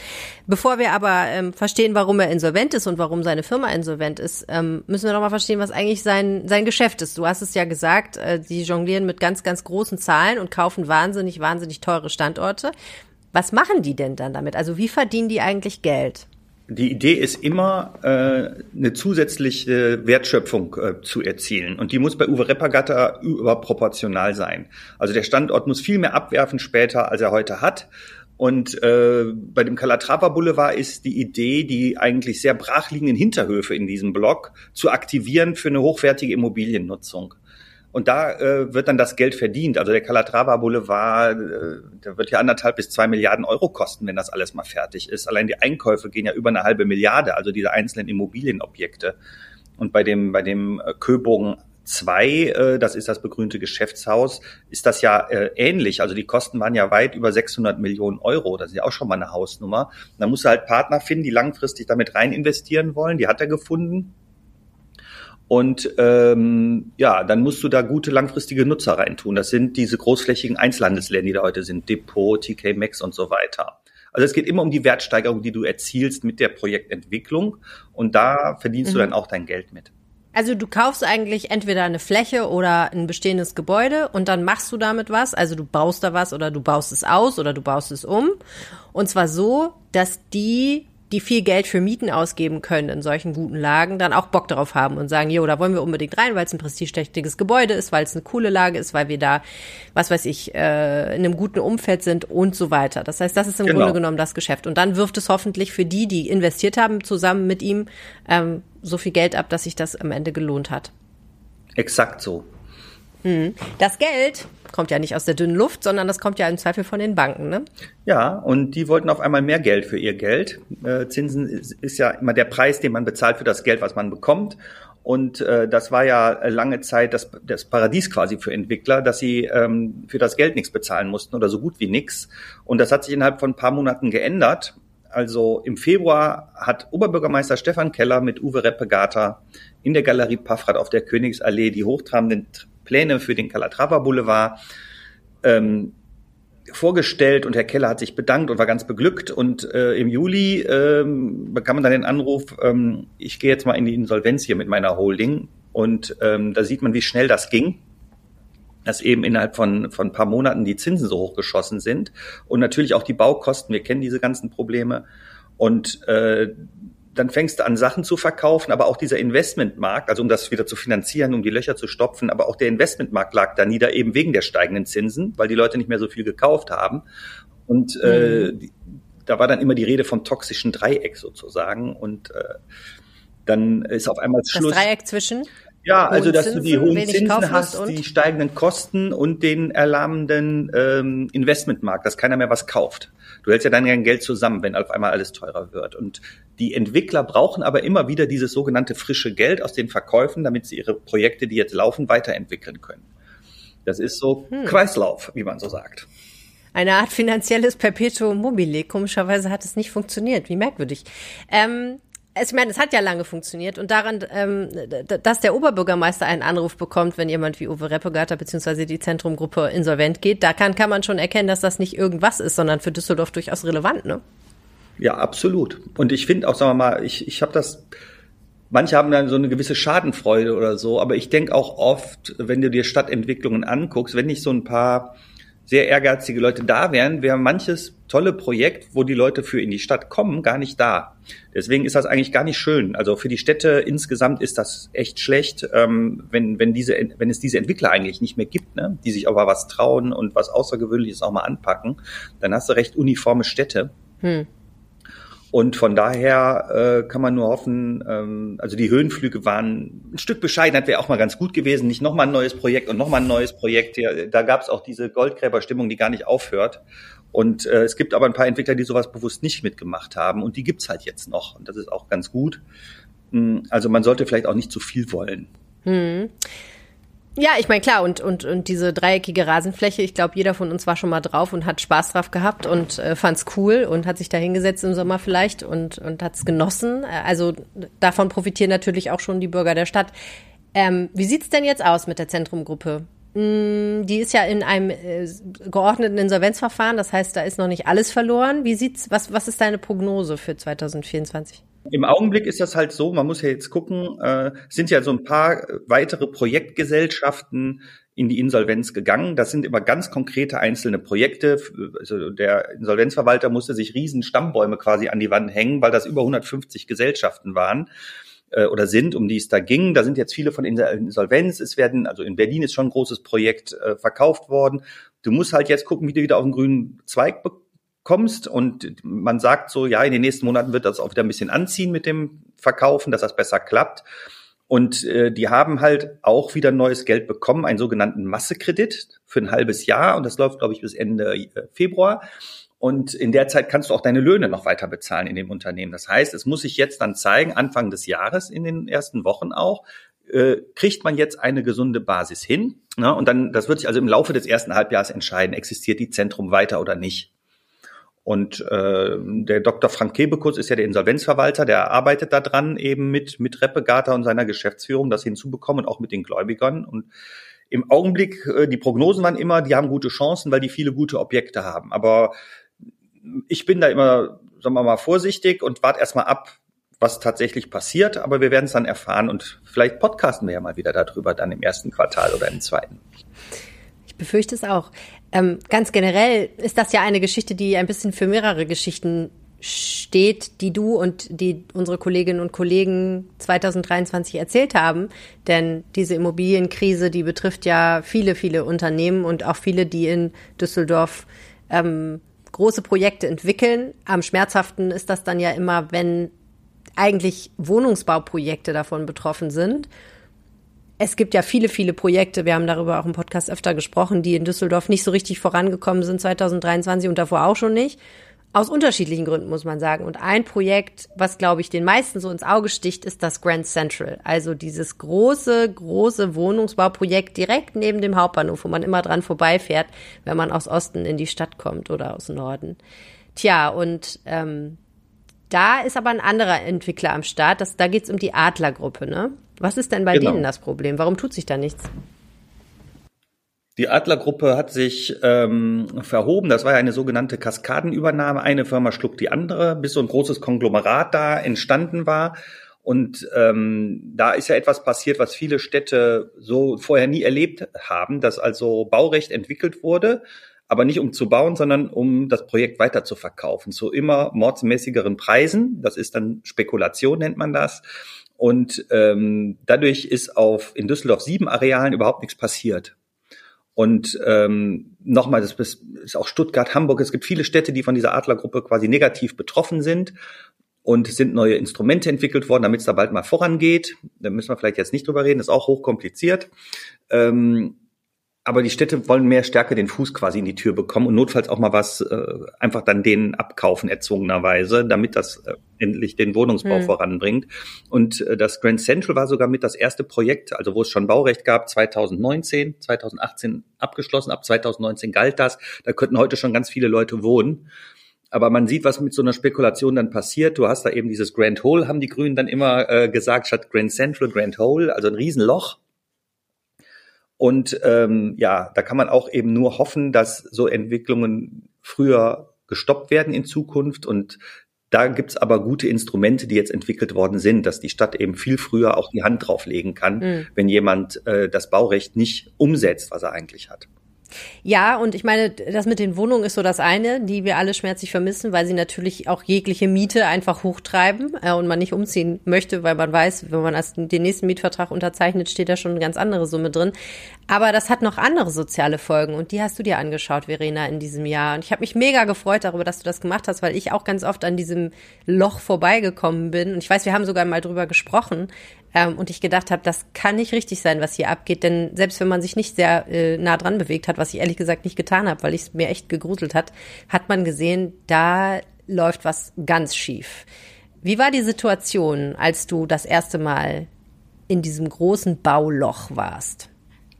Bevor wir aber ähm, verstehen, warum er insolvent ist und warum seine Firma insolvent ist, ähm, müssen wir noch mal verstehen, was eigentlich sein sein Geschäft ist. Du hast es ja gesagt. Äh, die jonglieren mit ganz ganz großen Zahlen und kaufen wahnsinnig wahnsinnig teure Standorte. Was machen die denn dann damit? Also wie verdienen die eigentlich Geld? Die Idee ist immer, äh, eine zusätzliche Wertschöpfung äh, zu erzielen. Und die muss bei Uwe Reppergatter überproportional sein. Also der Standort muss viel mehr abwerfen später, als er heute hat. Und äh, bei dem Calatrava Boulevard ist die Idee, die eigentlich sehr brachliegenden Hinterhöfe in diesem Block zu aktivieren für eine hochwertige Immobiliennutzung. Und da äh, wird dann das Geld verdient. Also der Calatrava Boulevard, äh, der wird ja anderthalb bis zwei Milliarden Euro kosten, wenn das alles mal fertig ist. Allein die Einkäufe gehen ja über eine halbe Milliarde, also diese einzelnen Immobilienobjekte. Und bei dem, bei dem äh, Köbogen 2, äh, das ist das begrünte Geschäftshaus, ist das ja äh, ähnlich. Also die Kosten waren ja weit über 600 Millionen Euro. Das ist ja auch schon mal eine Hausnummer. Da muss er halt Partner finden, die langfristig damit rein investieren wollen. Die hat er gefunden. Und ähm, ja, dann musst du da gute langfristige Nutzer reintun. Das sind diese großflächigen Einzelhandelsläden, die da heute sind, Depot, TK Maxx und so weiter. Also es geht immer um die Wertsteigerung, die du erzielst mit der Projektentwicklung und da verdienst mhm. du dann auch dein Geld mit. Also du kaufst eigentlich entweder eine Fläche oder ein bestehendes Gebäude und dann machst du damit was. Also du baust da was oder du baust es aus oder du baust es um. Und zwar so, dass die die viel Geld für Mieten ausgeben können in solchen guten Lagen, dann auch Bock darauf haben und sagen, jo, da wollen wir unbedingt rein, weil es ein prestigeträchtiges Gebäude ist, weil es eine coole Lage ist, weil wir da, was weiß ich, äh, in einem guten Umfeld sind und so weiter. Das heißt, das ist im genau. Grunde genommen das Geschäft. Und dann wirft es hoffentlich für die, die investiert haben, zusammen mit ihm ähm, so viel Geld ab, dass sich das am Ende gelohnt hat. Exakt so. Hm. Das Geld kommt ja nicht aus der dünnen Luft, sondern das kommt ja im Zweifel von den Banken, ne? Ja, und die wollten auf einmal mehr Geld für ihr Geld. Äh, Zinsen ist, ist ja immer der Preis, den man bezahlt für das Geld, was man bekommt. Und äh, das war ja lange Zeit das, das Paradies quasi für Entwickler, dass sie ähm, für das Geld nichts bezahlen mussten oder so gut wie nichts. Und das hat sich innerhalb von ein paar Monaten geändert. Also im Februar hat Oberbürgermeister Stefan Keller mit Uwe Reppegata in der Galerie Paffrath auf der Königsallee die hochtrabenden Pläne für den Calatrava Boulevard ähm, vorgestellt und Herr Keller hat sich bedankt und war ganz beglückt. Und äh, im Juli ähm, bekam man dann den Anruf, ähm, ich gehe jetzt mal in die Insolvenz hier mit meiner Holding. Und ähm, da sieht man, wie schnell das ging dass eben innerhalb von, von ein paar Monaten die Zinsen so hochgeschossen sind und natürlich auch die Baukosten. Wir kennen diese ganzen Probleme. Und äh, dann fängst du an, Sachen zu verkaufen, aber auch dieser Investmentmarkt, also um das wieder zu finanzieren, um die Löcher zu stopfen, aber auch der Investmentmarkt lag da nieder, eben wegen der steigenden Zinsen, weil die Leute nicht mehr so viel gekauft haben. Und äh, mhm. da war dann immer die Rede vom toxischen Dreieck sozusagen. Und äh, dann ist auf einmal Schluss. Das Dreieck zwischen? Ja, also dass Zinsen, du die hohen Zinsen hast, die steigenden Kosten und den erlahmenden ähm, Investmentmarkt, dass keiner mehr was kauft. Du hältst ja dann dein Geld zusammen, wenn auf einmal alles teurer wird. Und die Entwickler brauchen aber immer wieder dieses sogenannte frische Geld aus den Verkäufen, damit sie ihre Projekte, die jetzt laufen, weiterentwickeln können. Das ist so hm. Kreislauf, wie man so sagt. Eine Art finanzielles Perpetuum mobile. Komischerweise hat es nicht funktioniert. Wie merkwürdig. Ähm, ich meine, es hat ja lange funktioniert und daran, ähm, dass der Oberbürgermeister einen Anruf bekommt, wenn jemand wie Uwe Reppegata beziehungsweise die Zentrumgruppe insolvent geht, da kann, kann man schon erkennen, dass das nicht irgendwas ist, sondern für Düsseldorf durchaus relevant, ne? Ja, absolut. Und ich finde auch, sagen wir mal, ich, ich habe das, manche haben dann so eine gewisse Schadenfreude oder so, aber ich denke auch oft, wenn du dir Stadtentwicklungen anguckst, wenn nicht so ein paar sehr ehrgeizige Leute da wären, wäre manches tolle Projekt, wo die Leute für in die Stadt kommen, gar nicht da. Deswegen ist das eigentlich gar nicht schön. Also für die Städte insgesamt ist das echt schlecht, ähm, wenn, wenn, diese, wenn es diese Entwickler eigentlich nicht mehr gibt, ne? die sich aber was trauen und was Außergewöhnliches auch mal anpacken, dann hast du recht uniforme Städte. Hm. Und von daher äh, kann man nur hoffen, ähm, also die Höhenflüge waren ein Stück Bescheidenheit wäre auch mal ganz gut gewesen. Nicht nochmal ein neues Projekt und nochmal ein neues Projekt. Ja, da gab es auch diese Goldgräberstimmung, die gar nicht aufhört. Und äh, es gibt aber ein paar Entwickler, die sowas bewusst nicht mitgemacht haben. Und die gibt's halt jetzt noch. Und das ist auch ganz gut. Hm, also man sollte vielleicht auch nicht zu viel wollen. Hm. Ja, ich meine, klar, und, und, und diese dreieckige Rasenfläche, ich glaube, jeder von uns war schon mal drauf und hat Spaß drauf gehabt und äh, fand's cool und hat sich da hingesetzt im Sommer vielleicht und, und hat's genossen. Also davon profitieren natürlich auch schon die Bürger der Stadt. Ähm, wie sieht's denn jetzt aus mit der Zentrumgruppe? Mm, die ist ja in einem äh, geordneten Insolvenzverfahren, das heißt, da ist noch nicht alles verloren. Wie sieht's, was, was ist deine Prognose für 2024? Im Augenblick ist das halt so, man muss ja jetzt gucken, äh, sind ja so ein paar weitere Projektgesellschaften in die Insolvenz gegangen. Das sind immer ganz konkrete einzelne Projekte. Also der Insolvenzverwalter musste sich riesen Stammbäume quasi an die Wand hängen, weil das über 150 Gesellschaften waren äh, oder sind, um die es da ging. Da sind jetzt viele von Insolvenz. Es werden, also in Berlin ist schon ein großes Projekt äh, verkauft worden. Du musst halt jetzt gucken, wie du wieder auf den grünen Zweig kommst und man sagt so, ja, in den nächsten Monaten wird das auch wieder ein bisschen anziehen mit dem Verkaufen, dass das besser klappt. Und äh, die haben halt auch wieder neues Geld bekommen, einen sogenannten Massekredit für ein halbes Jahr. Und das läuft, glaube ich, bis Ende äh, Februar. Und in der Zeit kannst du auch deine Löhne noch weiter bezahlen in dem Unternehmen. Das heißt, es muss sich jetzt dann zeigen, Anfang des Jahres, in den ersten Wochen auch, äh, kriegt man jetzt eine gesunde Basis hin. Ne? Und dann, das wird sich also im Laufe des ersten Halbjahres entscheiden, existiert die Zentrum weiter oder nicht. Und äh, der Dr. Frank Kebekus ist ja der Insolvenzverwalter, der arbeitet da dran, eben mit, mit Reppegata und seiner Geschäftsführung das hinzubekommen und auch mit den Gläubigern. Und im Augenblick, äh, die Prognosen waren immer, die haben gute Chancen, weil die viele gute Objekte haben. Aber ich bin da immer, sagen wir mal, vorsichtig und warte erstmal ab, was tatsächlich passiert. Aber wir werden es dann erfahren und vielleicht podcasten wir ja mal wieder darüber dann im ersten Quartal oder im zweiten. Ich befürchte es auch. Ähm, ganz generell ist das ja eine Geschichte, die ein bisschen für mehrere Geschichten steht, die du und die unsere Kolleginnen und Kollegen 2023 erzählt haben. Denn diese Immobilienkrise, die betrifft ja viele, viele Unternehmen und auch viele, die in Düsseldorf ähm, große Projekte entwickeln. Am schmerzhaften ist das dann ja immer, wenn eigentlich Wohnungsbauprojekte davon betroffen sind es gibt ja viele, viele Projekte, wir haben darüber auch im Podcast öfter gesprochen, die in Düsseldorf nicht so richtig vorangekommen sind 2023 und davor auch schon nicht. Aus unterschiedlichen Gründen muss man sagen. Und ein Projekt, was glaube ich den meisten so ins Auge sticht, ist das Grand Central. Also dieses große, große Wohnungsbauprojekt direkt neben dem Hauptbahnhof, wo man immer dran vorbeifährt, wenn man aus Osten in die Stadt kommt oder aus Norden. Tja, und ähm, da ist aber ein anderer Entwickler am Start. Das, da geht's um die Adlergruppe, ne? Was ist denn bei genau. denen das Problem? Warum tut sich da nichts? Die Adlergruppe hat sich ähm, verhoben. Das war ja eine sogenannte Kaskadenübernahme. Eine Firma schluckt die andere, bis so ein großes Konglomerat da entstanden war. Und ähm, da ist ja etwas passiert, was viele Städte so vorher nie erlebt haben, dass also Baurecht entwickelt wurde, aber nicht um zu bauen, sondern um das Projekt weiter zu verkaufen, zu immer mordsmäßigeren Preisen. Das ist dann Spekulation, nennt man das. Und ähm, dadurch ist auf in Düsseldorf sieben Arealen überhaupt nichts passiert. Und ähm, nochmal, das ist auch Stuttgart, Hamburg. Es gibt viele Städte, die von dieser Adlergruppe quasi negativ betroffen sind. Und es sind neue Instrumente entwickelt worden, damit es da bald mal vorangeht. Da müssen wir vielleicht jetzt nicht drüber reden, ist auch hochkompliziert. Ähm, aber die Städte wollen mehr Stärke den Fuß quasi in die Tür bekommen und notfalls auch mal was äh, einfach dann denen abkaufen erzwungenerweise, damit das äh, endlich den Wohnungsbau hm. voranbringt. Und äh, das Grand Central war sogar mit das erste Projekt, also wo es schon Baurecht gab, 2019, 2018 abgeschlossen, ab 2019 galt das. Da könnten heute schon ganz viele Leute wohnen. Aber man sieht, was mit so einer Spekulation dann passiert. Du hast da eben dieses Grand Hole, haben die Grünen dann immer äh, gesagt, statt Grand Central, Grand Hole, also ein Riesenloch und ähm, ja, da kann man auch eben nur hoffen, dass so Entwicklungen früher gestoppt werden in Zukunft. Und da gibt's aber gute Instrumente, die jetzt entwickelt worden sind, dass die Stadt eben viel früher auch die Hand drauflegen kann, mhm. wenn jemand äh, das Baurecht nicht umsetzt, was er eigentlich hat. Ja, und ich meine, das mit den Wohnungen ist so das eine, die wir alle schmerzlich vermissen, weil sie natürlich auch jegliche Miete einfach hochtreiben äh, und man nicht umziehen möchte, weil man weiß, wenn man den nächsten Mietvertrag unterzeichnet, steht da schon eine ganz andere Summe drin. Aber das hat noch andere soziale Folgen und die hast du dir angeschaut, Verena, in diesem Jahr. Und ich habe mich mega gefreut darüber, dass du das gemacht hast, weil ich auch ganz oft an diesem Loch vorbeigekommen bin. Und ich weiß, wir haben sogar mal drüber gesprochen, ähm, und ich gedacht habe, das kann nicht richtig sein, was hier abgeht, denn selbst wenn man sich nicht sehr äh, nah dran bewegt hat, was ich ehrlich gesagt nicht getan habe, weil es mir echt gegruselt hat, hat man gesehen, da läuft was ganz schief. Wie war die Situation, als du das erste Mal in diesem großen Bauloch warst?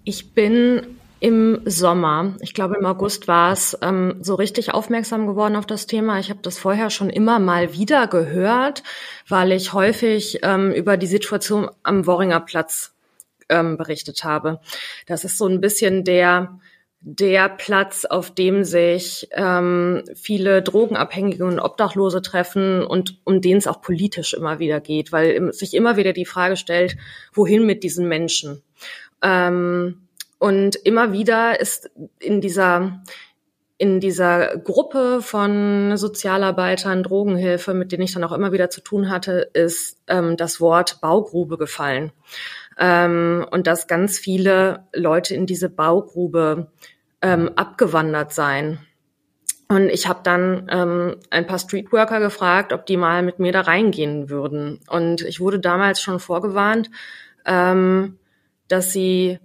Ich bin im Sommer, ich glaube im August war es, ähm, so richtig aufmerksam geworden auf das Thema. Ich habe das vorher schon immer mal wieder gehört, weil ich häufig ähm, über die Situation am Worringer Platz ähm, berichtet habe. Das ist so ein bisschen der der Platz, auf dem sich ähm, viele Drogenabhängige und Obdachlose treffen und um den es auch politisch immer wieder geht, weil sich immer wieder die Frage stellt, wohin mit diesen Menschen? Ähm, und immer wieder ist in dieser in dieser Gruppe von Sozialarbeitern, Drogenhilfe, mit denen ich dann auch immer wieder zu tun hatte, ist ähm, das Wort Baugrube gefallen. Ähm, und dass ganz viele Leute in diese Baugrube ähm, abgewandert seien. Und ich habe dann ähm, ein paar Streetworker gefragt, ob die mal mit mir da reingehen würden. Und ich wurde damals schon vorgewarnt, ähm, dass sie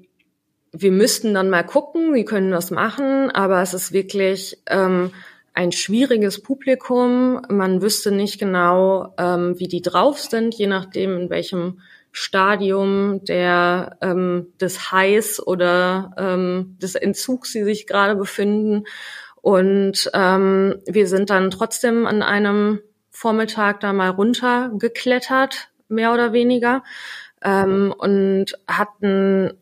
wir müssten dann mal gucken, wir können das machen, aber es ist wirklich ähm, ein schwieriges Publikum. Man wüsste nicht genau, ähm, wie die drauf sind, je nachdem, in welchem Stadium der ähm, des Highs oder ähm, des Entzugs sie sich gerade befinden. Und ähm, wir sind dann trotzdem an einem Vormittag da mal runtergeklettert, mehr oder weniger, ähm, und hatten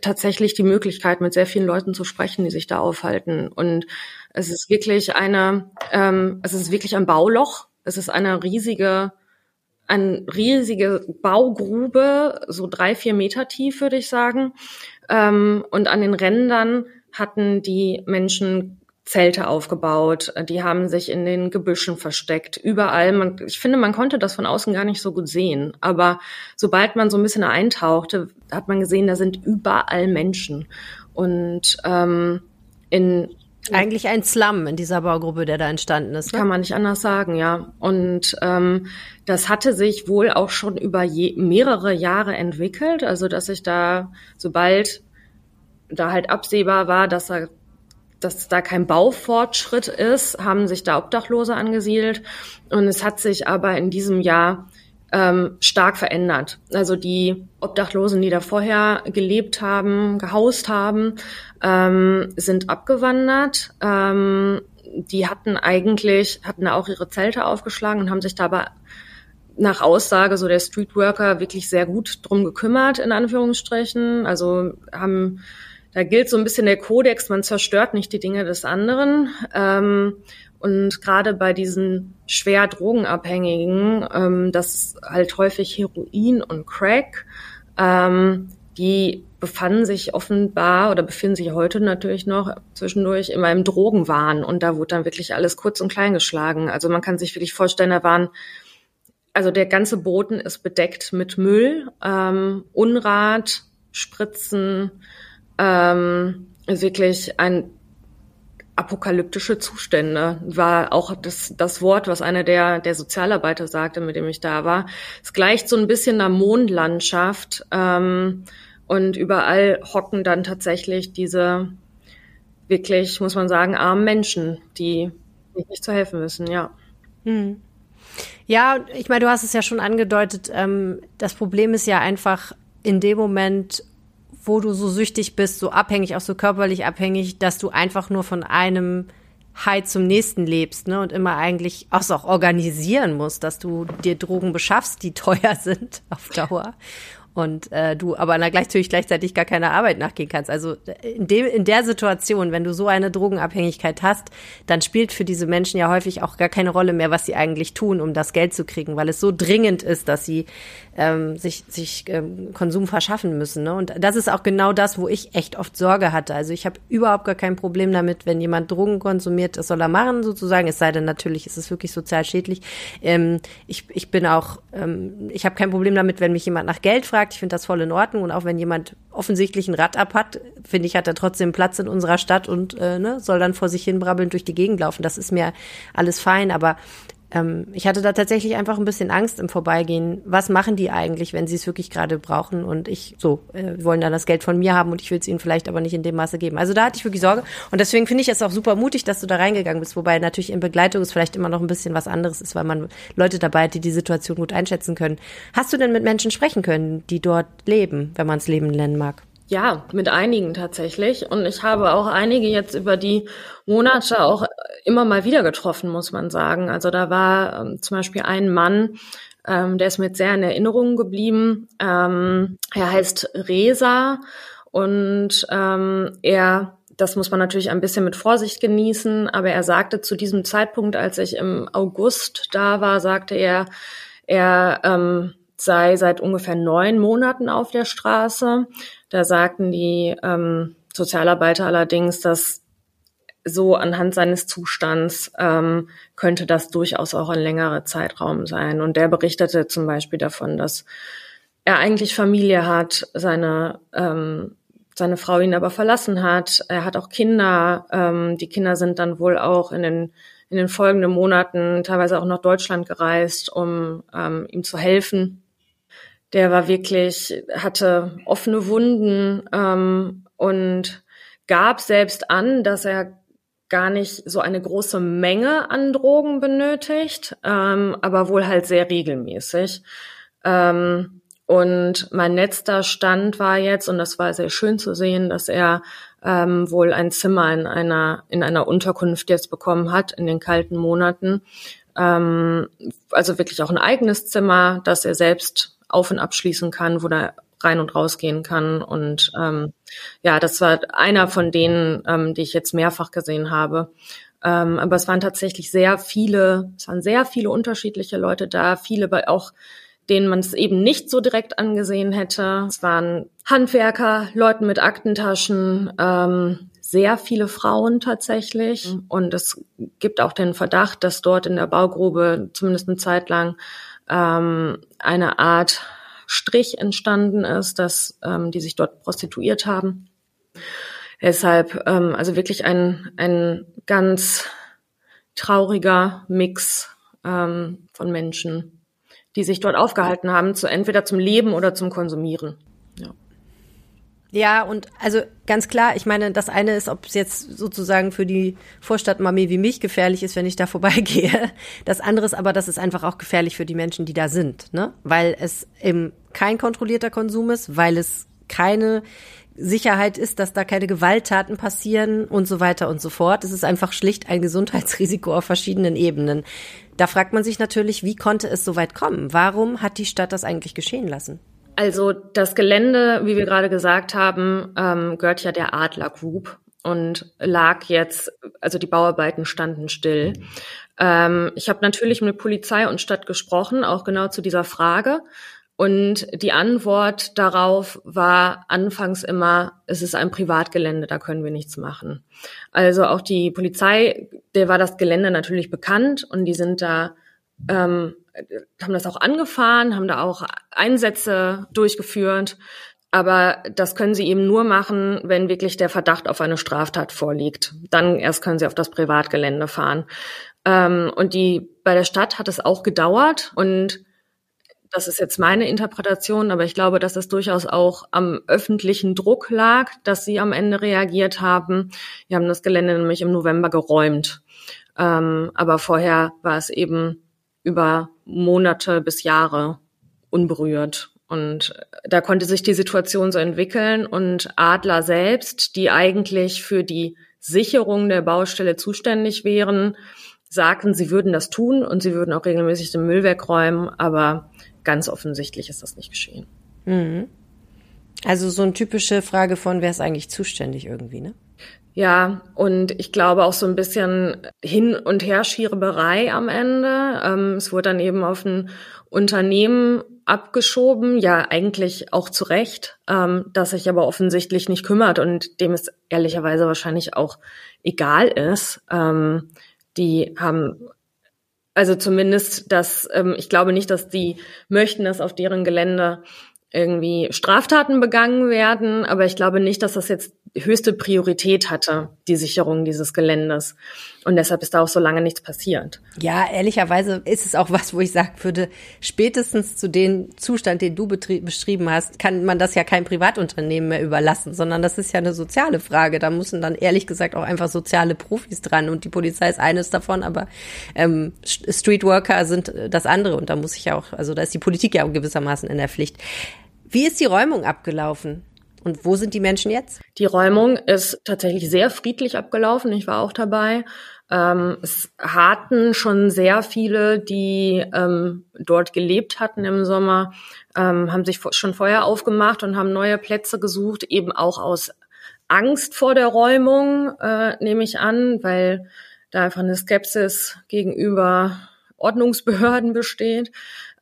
tatsächlich die Möglichkeit, mit sehr vielen Leuten zu sprechen, die sich da aufhalten. Und es ist wirklich eine, ähm, es ist wirklich ein Bauloch. Es ist eine riesige, eine riesige Baugrube, so drei, vier Meter tief, würde ich sagen. Ähm, und an den Rändern hatten die Menschen Zelte aufgebaut, die haben sich in den Gebüschen versteckt, überall. Man, ich finde, man konnte das von außen gar nicht so gut sehen. Aber sobald man so ein bisschen eintauchte, hat man gesehen, da sind überall Menschen. Und ähm, in eigentlich ein Slum in dieser Baugruppe, der da entstanden ist. Ne? Kann man nicht anders sagen, ja. Und ähm, das hatte sich wohl auch schon über je, mehrere Jahre entwickelt. Also dass sich da, sobald da halt absehbar war, dass er dass da kein Baufortschritt ist, haben sich da Obdachlose angesiedelt. Und es hat sich aber in diesem Jahr ähm, stark verändert. Also die Obdachlosen, die da vorher gelebt haben, gehaust haben, ähm, sind abgewandert. Ähm, die hatten eigentlich, hatten auch ihre Zelte aufgeschlagen und haben sich dabei nach Aussage so der Streetworker wirklich sehr gut drum gekümmert, in Anführungsstrichen. Also haben da gilt so ein bisschen der Kodex, man zerstört nicht die Dinge des anderen. Ähm, und gerade bei diesen schwer Drogenabhängigen, ähm, das halt häufig Heroin und Crack, ähm, die befanden sich offenbar oder befinden sich heute natürlich noch zwischendurch in meinem Drogenwahn und da wurde dann wirklich alles kurz und klein geschlagen. Also man kann sich wirklich vorstellen, da waren, also der ganze Boden ist bedeckt mit Müll, ähm, Unrat, Spritzen, ähm, wirklich ein apokalyptische Zustände war auch das, das Wort, was einer der, der Sozialarbeiter sagte, mit dem ich da war. Es gleicht so ein bisschen einer Mondlandschaft ähm, und überall hocken dann tatsächlich diese wirklich, muss man sagen, armen Menschen, die nicht zu helfen wissen, ja. Hm. Ja, ich meine, du hast es ja schon angedeutet, ähm, das Problem ist ja einfach in dem Moment, wo du so süchtig bist, so abhängig, auch so körperlich abhängig, dass du einfach nur von einem High zum nächsten lebst, ne? Und immer eigentlich auch, auch organisieren musst, dass du dir Drogen beschaffst, die teuer sind auf Dauer und äh, du aber natürlich gleichzeitig gar keine Arbeit nachgehen kannst. Also in, dem, in der Situation, wenn du so eine Drogenabhängigkeit hast, dann spielt für diese Menschen ja häufig auch gar keine Rolle mehr, was sie eigentlich tun, um das Geld zu kriegen, weil es so dringend ist, dass sie ähm, sich, sich ähm, Konsum verschaffen müssen. Ne? Und das ist auch genau das, wo ich echt oft Sorge hatte. Also ich habe überhaupt gar kein Problem damit, wenn jemand Drogen konsumiert, das soll er machen sozusagen, es sei denn natürlich, ist es wirklich sozial schädlich. Ähm, ich, ich bin auch, ähm, ich habe kein Problem damit, wenn mich jemand nach Geld fragt. Ich finde das voll in Ordnung. Und auch wenn jemand offensichtlich ein Rad ab hat, finde ich, hat er trotzdem Platz in unserer Stadt und äh, ne, soll dann vor sich hin brabbeln durch die Gegend laufen. Das ist mir alles fein. Aber ähm, ich hatte da tatsächlich einfach ein bisschen Angst im Vorbeigehen. Was machen die eigentlich, wenn sie es wirklich gerade brauchen? Und ich so, äh, wollen dann das Geld von mir haben und ich will es ihnen vielleicht aber nicht in dem Maße geben. Also da hatte ich wirklich Sorge. Und deswegen finde ich es auch super mutig, dass du da reingegangen bist. Wobei natürlich in Begleitung es vielleicht immer noch ein bisschen was anderes ist, weil man Leute dabei hat, die die Situation gut einschätzen können. Hast du denn mit Menschen sprechen können, die dort leben, wenn man es Leben nennen mag? Ja, mit einigen tatsächlich. Und ich habe auch einige jetzt über die Monate auch immer mal wieder getroffen, muss man sagen. Also da war ähm, zum Beispiel ein Mann, ähm, der ist mir sehr in Erinnerung geblieben. Ähm, er heißt Resa und ähm, er das muss man natürlich ein bisschen mit Vorsicht genießen, aber er sagte zu diesem Zeitpunkt, als ich im August da war, sagte er, er ähm, sei seit ungefähr neun Monaten auf der Straße. Da sagten die ähm, Sozialarbeiter allerdings, dass so anhand seines Zustands ähm, könnte das durchaus auch ein längerer Zeitraum sein. Und der berichtete zum Beispiel davon, dass er eigentlich Familie hat, seine ähm, seine Frau ihn aber verlassen hat. Er hat auch Kinder. Ähm, die Kinder sind dann wohl auch in den in den folgenden Monaten teilweise auch nach Deutschland gereist, um ähm, ihm zu helfen. Der war wirklich, hatte offene Wunden ähm, und gab selbst an, dass er gar nicht so eine große Menge an Drogen benötigt, ähm, aber wohl halt sehr regelmäßig. Ähm, und mein letzter Stand war jetzt, und das war sehr schön zu sehen, dass er ähm, wohl ein Zimmer in einer, in einer Unterkunft jetzt bekommen hat in den kalten Monaten. Ähm, also wirklich auch ein eigenes Zimmer, das er selbst auf und abschließen kann, wo er rein und rausgehen kann. Und ähm, ja, das war einer von denen, ähm, die ich jetzt mehrfach gesehen habe. Ähm, aber es waren tatsächlich sehr viele, es waren sehr viele unterschiedliche Leute da, viele bei auch denen man es eben nicht so direkt angesehen hätte. Es waren Handwerker, Leute mit Aktentaschen, ähm, sehr viele Frauen tatsächlich. Mhm. Und es gibt auch den Verdacht, dass dort in der Baugrube zumindest eine Zeit lang ähm, eine Art Strich entstanden ist, dass ähm, die sich dort prostituiert haben. Deshalb ähm, also wirklich ein, ein ganz trauriger Mix ähm, von Menschen die sich dort aufgehalten haben, zu entweder zum Leben oder zum Konsumieren. Ja. Und also ganz klar, ich meine, das eine ist, ob es jetzt sozusagen für die Vorstadtmami wie mich gefährlich ist, wenn ich da vorbeigehe. Das andere ist aber, dass es einfach auch gefährlich für die Menschen, die da sind, ne? Weil es eben kein kontrollierter Konsum ist, weil es keine Sicherheit ist, dass da keine Gewalttaten passieren und so weiter und so fort. Es ist einfach schlicht ein Gesundheitsrisiko auf verschiedenen Ebenen. Da fragt man sich natürlich, wie konnte es so weit kommen? Warum hat die Stadt das eigentlich geschehen lassen? Also das Gelände, wie wir gerade gesagt haben, ähm, gehört ja der Adler Group und lag jetzt, also die Bauarbeiten standen still. Ähm, ich habe natürlich mit Polizei und Stadt gesprochen, auch genau zu dieser Frage. Und die Antwort darauf war anfangs immer, es ist ein Privatgelände, da können wir nichts machen. Also auch die Polizei, der war das Gelände natürlich bekannt und die sind da, ähm, haben das auch angefahren, haben da auch Einsätze durchgeführt. Aber das können sie eben nur machen, wenn wirklich der Verdacht auf eine Straftat vorliegt. Dann erst können sie auf das Privatgelände fahren. Ähm, und die, bei der Stadt hat es auch gedauert und das ist jetzt meine Interpretation, aber ich glaube, dass es durchaus auch am öffentlichen Druck lag, dass sie am Ende reagiert haben. Wir haben das Gelände nämlich im November geräumt. Ähm, aber vorher war es eben über Monate bis Jahre unberührt. Und da konnte sich die Situation so entwickeln und Adler selbst, die eigentlich für die Sicherung der Baustelle zuständig wären, sagten, sie würden das tun und sie würden auch regelmäßig den Müll wegräumen, aber ganz offensichtlich ist das nicht geschehen. Mhm. Also so eine typische Frage von, wer ist eigentlich zuständig irgendwie, ne? Ja, und ich glaube auch so ein bisschen Hin- und Herschieberei am Ende. Ähm, es wurde dann eben auf ein Unternehmen abgeschoben, ja eigentlich auch zu Recht, ähm, das sich aber offensichtlich nicht kümmert und dem es ehrlicherweise wahrscheinlich auch egal ist. Ähm, die haben also zumindest, dass ähm, ich glaube nicht, dass die möchten, dass auf deren Gelände irgendwie Straftaten begangen werden, aber ich glaube nicht, dass das jetzt höchste Priorität hatte, die Sicherung dieses Geländes. Und deshalb ist da auch so lange nichts passiert. Ja, ehrlicherweise ist es auch was, wo ich sagen würde, spätestens zu dem Zustand, den du beschrieben hast, kann man das ja kein Privatunternehmen mehr überlassen, sondern das ist ja eine soziale Frage. Da müssen dann ehrlich gesagt auch einfach soziale Profis dran und die Polizei ist eines davon, aber ähm, Streetworker sind das andere und da muss ich ja auch, also da ist die Politik ja auch gewissermaßen in der Pflicht. Wie ist die Räumung abgelaufen? Und wo sind die Menschen jetzt? Die Räumung ist tatsächlich sehr friedlich abgelaufen. Ich war auch dabei. Ähm, es hatten schon sehr viele, die ähm, dort gelebt hatten im Sommer, ähm, haben sich schon vorher aufgemacht und haben neue Plätze gesucht, eben auch aus Angst vor der Räumung, äh, nehme ich an, weil da einfach eine Skepsis gegenüber Ordnungsbehörden besteht.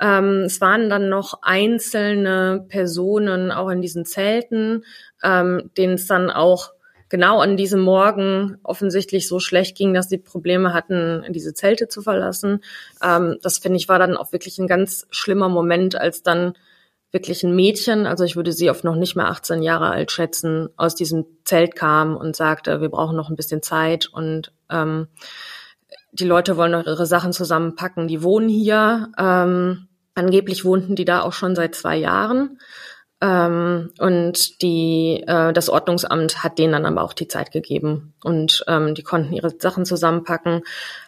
Ähm, es waren dann noch einzelne Personen auch in diesen Zelten, ähm, denen es dann auch genau an diesem Morgen offensichtlich so schlecht ging, dass sie Probleme hatten, diese Zelte zu verlassen. Ähm, das finde ich war dann auch wirklich ein ganz schlimmer Moment, als dann wirklich ein Mädchen, also ich würde sie auf noch nicht mehr 18 Jahre alt schätzen, aus diesem Zelt kam und sagte, wir brauchen noch ein bisschen Zeit und ähm, die Leute wollen noch ihre Sachen zusammenpacken. Die wohnen hier. Ähm, angeblich wohnten die da auch schon seit zwei Jahren. Ähm, und die, äh, das Ordnungsamt hat denen dann aber auch die Zeit gegeben und ähm, die konnten ihre Sachen zusammenpacken.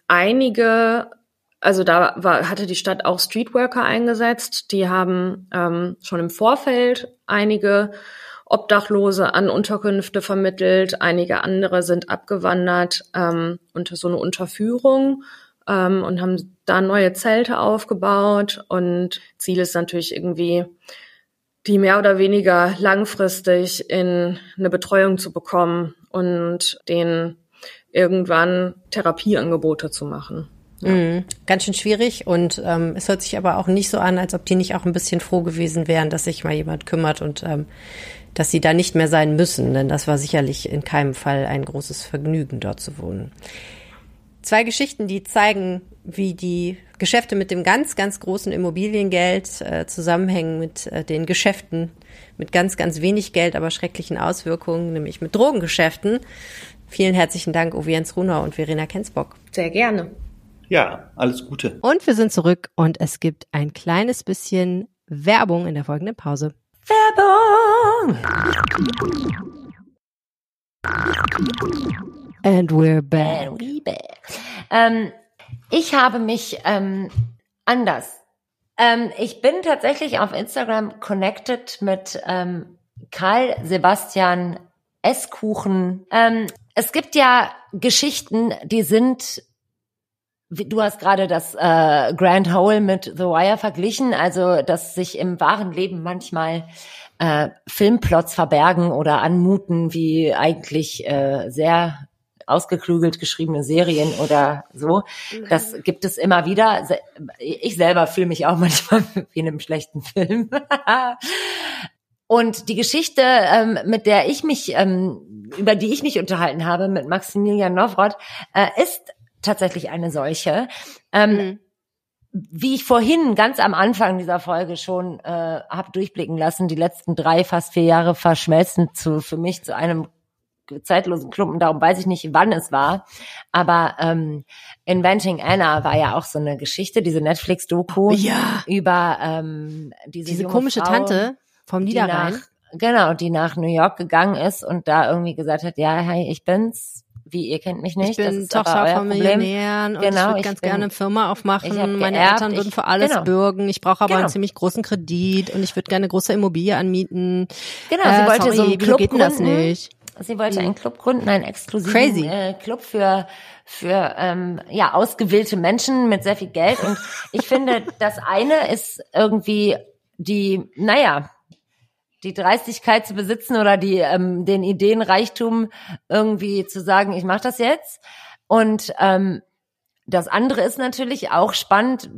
Einige also da war, hatte die Stadt auch Streetworker eingesetzt. Die haben ähm, schon im Vorfeld einige Obdachlose an Unterkünfte vermittelt. Einige andere sind abgewandert ähm, unter so eine Unterführung ähm, und haben da neue Zelte aufgebaut. Und Ziel ist natürlich irgendwie, die mehr oder weniger langfristig in eine Betreuung zu bekommen und den irgendwann Therapieangebote zu machen. Ja. Mhm. Ganz schön schwierig und ähm, es hört sich aber auch nicht so an, als ob die nicht auch ein bisschen froh gewesen wären, dass sich mal jemand kümmert und ähm, dass sie da nicht mehr sein müssen, denn das war sicherlich in keinem Fall ein großes Vergnügen, dort zu wohnen. Zwei Geschichten, die zeigen, wie die Geschäfte mit dem ganz, ganz großen Immobiliengeld äh, zusammenhängen mit äh, den Geschäften mit ganz, ganz wenig Geld, aber schrecklichen Auswirkungen, nämlich mit Drogengeschäften. Vielen herzlichen Dank, Uwe Jens Runau und Verena Kensbock. Sehr gerne. Ja, alles Gute. Und wir sind zurück und es gibt ein kleines bisschen Werbung in der folgenden Pause. Werbung! And we're back. And we back. Ähm, ich habe mich ähm, anders. Ähm, ich bin tatsächlich auf Instagram connected mit ähm, Karl Sebastian Esskuchen. Ähm, es gibt ja Geschichten, die sind Du hast gerade das äh, Grand Hole mit The Wire verglichen, also dass sich im wahren Leben manchmal äh, Filmplots verbergen oder anmuten wie eigentlich äh, sehr ausgeklügelt geschriebene Serien oder so. Das mhm. gibt es immer wieder. Ich selber fühle mich auch manchmal wie in einem schlechten Film. Und die Geschichte, ähm, mit der ich mich, ähm, über die ich mich unterhalten habe mit Maximilian Nowrot, äh, ist tatsächlich eine solche. Ähm, mhm. Wie ich vorhin ganz am Anfang dieser Folge schon äh, habe durchblicken lassen, die letzten drei, fast vier Jahre verschmelzen zu für mich zu einem zeitlosen Klumpen. Darum weiß ich nicht, wann es war. Aber ähm, Inventing Anna war ja auch so eine Geschichte, diese Netflix-Doku ja. über ähm, diese, diese komische Frau, Tante vom Niederrhein. Nach, genau, die nach New York gegangen ist und da irgendwie gesagt hat, ja, hey, ich bin's wie, ihr kennt mich nicht. Ich bin Tochter von Millionären und genau, ich würde ganz bin, gerne eine Firma aufmachen. Meine geerbt, Eltern würden für alles genau. bürgen. Ich brauche aber genau. einen ziemlich großen Kredit und ich würde gerne eine große Immobilie anmieten. Genau, sie äh, wollte sorry, so einen Club geht das nicht? Sie wollte einen Club gründen, einen exklusiven äh, Club für für ähm, ja ausgewählte Menschen mit sehr viel Geld. Und ich finde, das eine ist irgendwie die, naja, die Dreistigkeit zu besitzen oder die ähm, den Ideenreichtum irgendwie zu sagen, ich mache das jetzt. Und ähm, das andere ist natürlich auch spannend.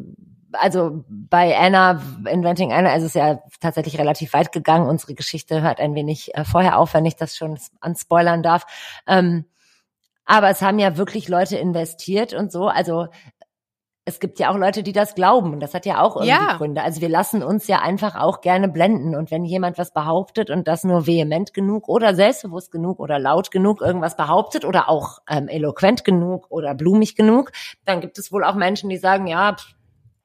Also bei Anna, Inventing Anna, ist es ja tatsächlich relativ weit gegangen. Unsere Geschichte hört ein wenig äh, vorher auf, wenn ich das schon anspoilern darf. Ähm, aber es haben ja wirklich Leute investiert und so. Also es gibt ja auch Leute, die das glauben. Und das hat ja auch irgendwie ja. Gründe. Also wir lassen uns ja einfach auch gerne blenden. Und wenn jemand was behauptet und das nur vehement genug oder selbstbewusst genug oder laut genug irgendwas behauptet oder auch ähm, eloquent genug oder blumig genug, dann gibt es wohl auch Menschen, die sagen, ja, pff,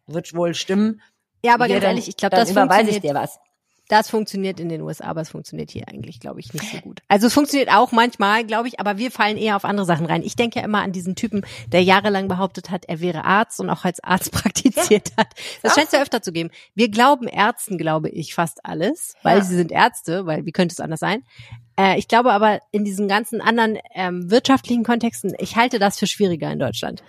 wird wohl stimmen. Ja, aber ganz ehrlich, ich glaube, das überweise ich dir was Das funktioniert in den USA, aber es funktioniert hier eigentlich, glaube ich, nicht so gut. Also es funktioniert auch manchmal, glaube ich, aber wir fallen eher auf andere Sachen rein. Ich denke ja immer an diesen Typen, der jahrelang behauptet hat, er wäre Arzt und auch als Arzt praktiziert hat. Das scheint es ja öfter zu geben. Wir glauben Ärzten, glaube ich, fast alles, weil Ja. sie sind Ärzte, weil wie könnte es anders sein? Äh, ich glaube aber in diesen ganzen anderen ähm, wirtschaftlichen Kontexten, ich halte das für schwieriger in Deutschland.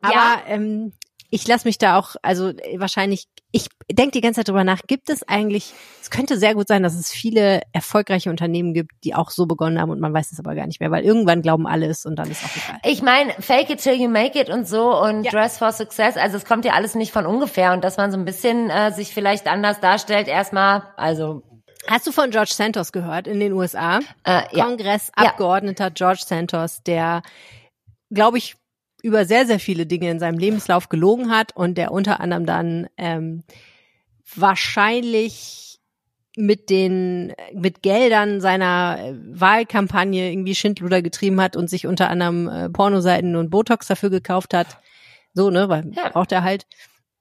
Aber Ja. ähm, ich lasse mich da auch, also äh, wahrscheinlich, ich denke die ganze Zeit drüber nach, gibt es eigentlich, es könnte sehr gut sein, dass es viele erfolgreiche Unternehmen gibt, die auch so begonnen haben und man weiß es aber gar nicht mehr, weil irgendwann glauben alle es und dann ist auch egal. Ich meine, fake it till you make it und so und Ja. dress for success. Also es kommt ja alles nicht von ungefähr und dass man so ein bisschen äh, sich vielleicht anders darstellt. Erstmal, also Hast du von George Santos gehört in den USA? äh, ja. Kongressabgeordneter George Santos, der, glaube ich, über sehr, sehr viele Dinge in seinem Lebenslauf gelogen hat und der unter anderem dann ähm, wahrscheinlich mit den mit Geldern seiner äh, Wahlkampagne irgendwie Schindluder getrieben hat und sich unter anderem äh, Pornoseiten und Botox dafür gekauft hat. So, ne, weil Ja. braucht er halt.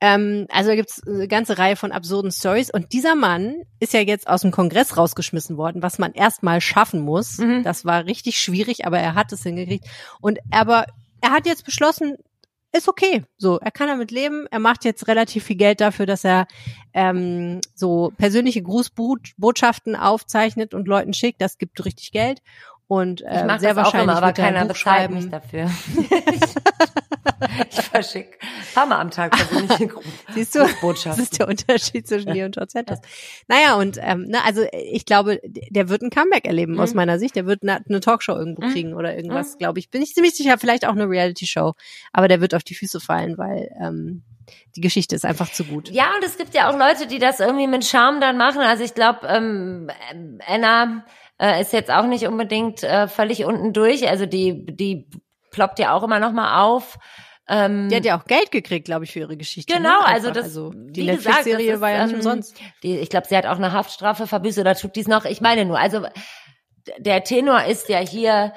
Ähm, also da gibt's eine ganze Reihe von absurden Stories. Und dieser Mann ist ja jetzt aus dem Kongress rausgeschmissen worden, was man erstmal schaffen muss. Mhm. Das war richtig schwierig, aber er hat es hingekriegt. Und aber er hat jetzt beschlossen, ist okay. So, er kann damit leben. Er macht jetzt relativ viel Geld dafür, dass er ähm, so persönliche Grußbotschaften aufzeichnet und Leuten schickt. Das gibt richtig Geld. Und äh, Ich mache sehr das auch wahrscheinlich immer, aber er keiner bezahlt mich dafür. ich verschicke paar Mal am Tag persönliche Gru- Siehst du, das ist der Unterschied zwischen dir und George Santos. Naja, und ähm, ne, also ich glaube, der wird ein Comeback erleben aus Mhm. meiner Sicht. Der wird eine, eine Talkshow irgendwo Mhm. kriegen oder irgendwas, glaube ich. Bin ich ziemlich sicher, vielleicht auch eine Reality-Show. Aber der wird auf die Füße fallen, weil ähm, die Geschichte ist einfach zu gut. Ja, und es gibt ja auch Leute, die das irgendwie mit Charme dann machen. Also ich glaube, ähm, Anna äh, ist jetzt auch nicht unbedingt äh, völlig unten durch. Also die, die ploppt ja auch immer noch mal auf. Ähm, Die hat ja auch Geld gekriegt, glaube ich, für ihre Geschichte. Genau, ne? also das- also die Netflix-Serie war ja nicht ähm, umsonst. Die, ich glaube, sie hat auch eine Haftstrafe verbüßt oder tut dies noch. Ich meine nur, also der Tenor ist ja hier,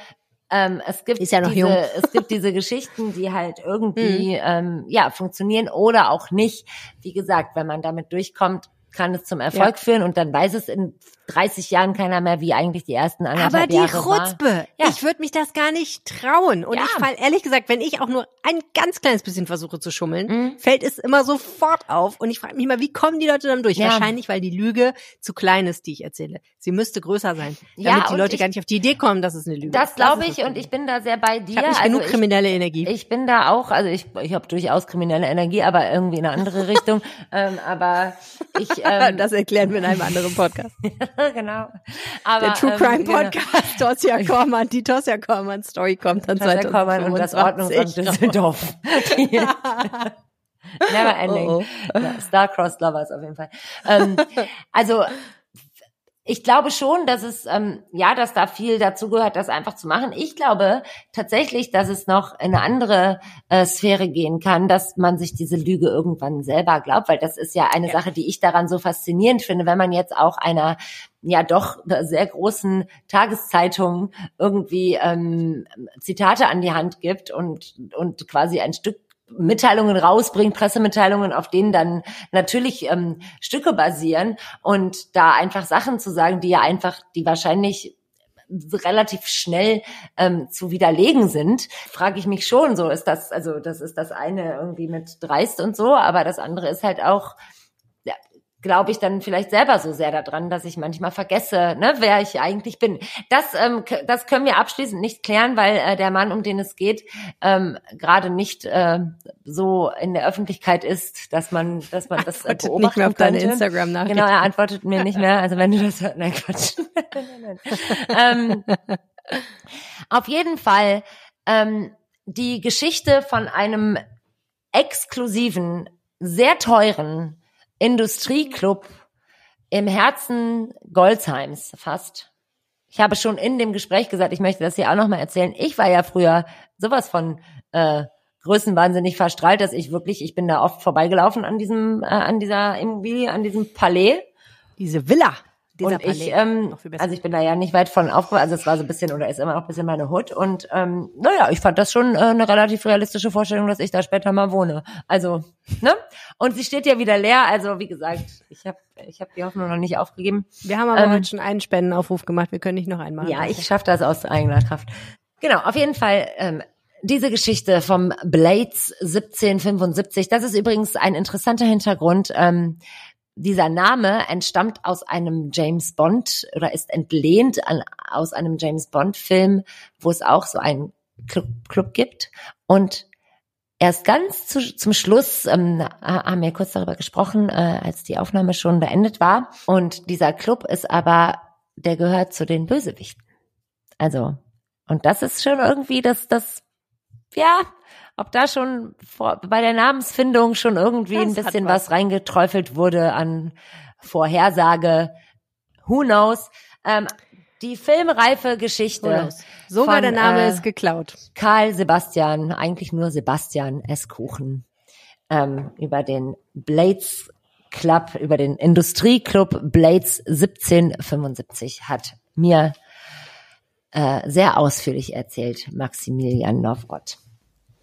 ähm, es gibt ja diese, jung. es gibt diese Geschichten, die halt Mhm. irgendwie ähm, ja funktionieren oder auch nicht. Wie gesagt, wenn man damit durchkommt, kann es zum Erfolg führen und dann weiß es in 30 Jahren keiner mehr, wie eigentlich die ersten anderthalb Aber die Jahre. Chutzpe, Ja. ich würde mich das gar nicht trauen. Und Ja. ich fall ehrlich gesagt, wenn ich auch nur ein ganz kleines bisschen versuche zu schummeln, Mhm. fällt es immer sofort auf. Und ich frage mich mal, wie kommen die Leute dann durch? Ja. Wahrscheinlich, weil die Lüge zu klein ist, die ich erzähle. Sie müsste größer sein, Ja, damit die Leute ich- gar nicht auf die Idee kommen, dass es eine Lüge Das ist. glaube ist ich das und ich bin da sehr bei dir. Ich habe also genug ich, kriminelle Energie. Ich bin da auch, also ich, ich habe durchaus kriminelle Energie, aber irgendwie in eine andere Richtung. ähm, aber ich, ähm, das erklären wir in einem anderen Podcast. genau. Aber, Der True ähm, Crime genau. Podcast, Tosja Kormann, die Tosja Kormann Story kommt dann Tosja Kormann und das Ordnungsamt 2025 Düsseldorf. Never ending. Oh, Ja, Star-Crossed Lovers auf jeden Fall. Ähm, also ich glaube schon, dass es ähm, ja, dass da viel dazu gehört, das einfach zu machen. Ich glaube tatsächlich, dass es noch in eine andere äh, Sphäre gehen kann, dass man sich diese Lüge irgendwann selber glaubt, weil das ist ja eine Sache, die ich daran so faszinierend finde, wenn man jetzt auch einer ja doch sehr großen Tageszeitung irgendwie ähm, Zitate an die Hand gibt und und quasi ein Stück Mitteilungen rausbringt, Pressemitteilungen, auf denen dann natürlich ähm, Stücke basieren und da einfach Sachen zu sagen, die ja einfach, die wahrscheinlich relativ schnell ähm, zu widerlegen sind, frage ich mich schon, so ist das, also das ist das eine irgendwie mit dreist und so, aber das andere ist halt auch, glaube ich dann vielleicht selber so sehr daran, dass ich manchmal vergesse, ne, wer ich eigentlich bin. Das, ähm, das können wir abschließend nicht klären, weil äh, der Mann, um den es geht, ähm, gerade nicht äh, so in der Öffentlichkeit ist, dass man, dass man das äh, beobachten nicht mehr auf deine könnte. Instagram-Nachricht. Genau, er antwortet mir nicht mehr. Also wenn du das hörst, nein, Quatsch. Nein, nein, nein. ähm, auf jeden Fall ähm, die Geschichte von einem exklusiven, sehr teuren Industrieclub im Herzen Golzheims fast. Ich habe schon in dem Gespräch gesagt, ich möchte das hier auch nochmal erzählen. Ich war ja früher sowas von äh, größenwahnsinnig verstrahlt, dass ich wirklich, ich bin da oft vorbeigelaufen an diesem, äh, an dieser Immobilie, an diesem Palais. Diese Villa. Und ich, ähm, also ich bin da ja nicht weit von aufgewachsen, also es war so ein bisschen oder ist immer noch ein bisschen meine Hut und ähm, naja, ich fand das schon äh, eine relativ realistische Vorstellung, dass ich da später mal wohne. Also, ne? Und sie steht ja wieder leer, also wie gesagt, ich habe ich hab die Hoffnung noch nicht aufgegeben. Wir haben aber ähm, heute schon einen Spendenaufruf gemacht, wir können nicht noch einen machen. Ja, ich schaffe das aus eigener Kraft. Genau, auf jeden Fall ähm, diese Geschichte vom Blades 1775, das ist übrigens ein interessanter Hintergrund. Ähm, dieser Name entstammt aus einem James Bond oder ist entlehnt an, aus einem James Bond Film, wo es auch so einen Club, Club gibt. Und erst ganz zu, zum Schluss ähm, haben wir kurz darüber gesprochen, äh, als die Aufnahme schon beendet war. Und dieser Club ist aber, der gehört zu den Bösewichten. Also, und das ist schon irgendwie das, das, ja, ob da schon vor, bei der Namensfindung schon irgendwie das ein bisschen was. was reingeträufelt wurde an Vorhersage. Who knows? Ähm, die filmreife Geschichte. Sogar von, der Name äh, ist geklaut. Karl Sebastian, eigentlich nur Sebastian S. Kuchen, ähm, über den Blades Club, über den Industrieclub Blades 1775 hat mir äh, sehr ausführlich erzählt, Maximilian Nowrot.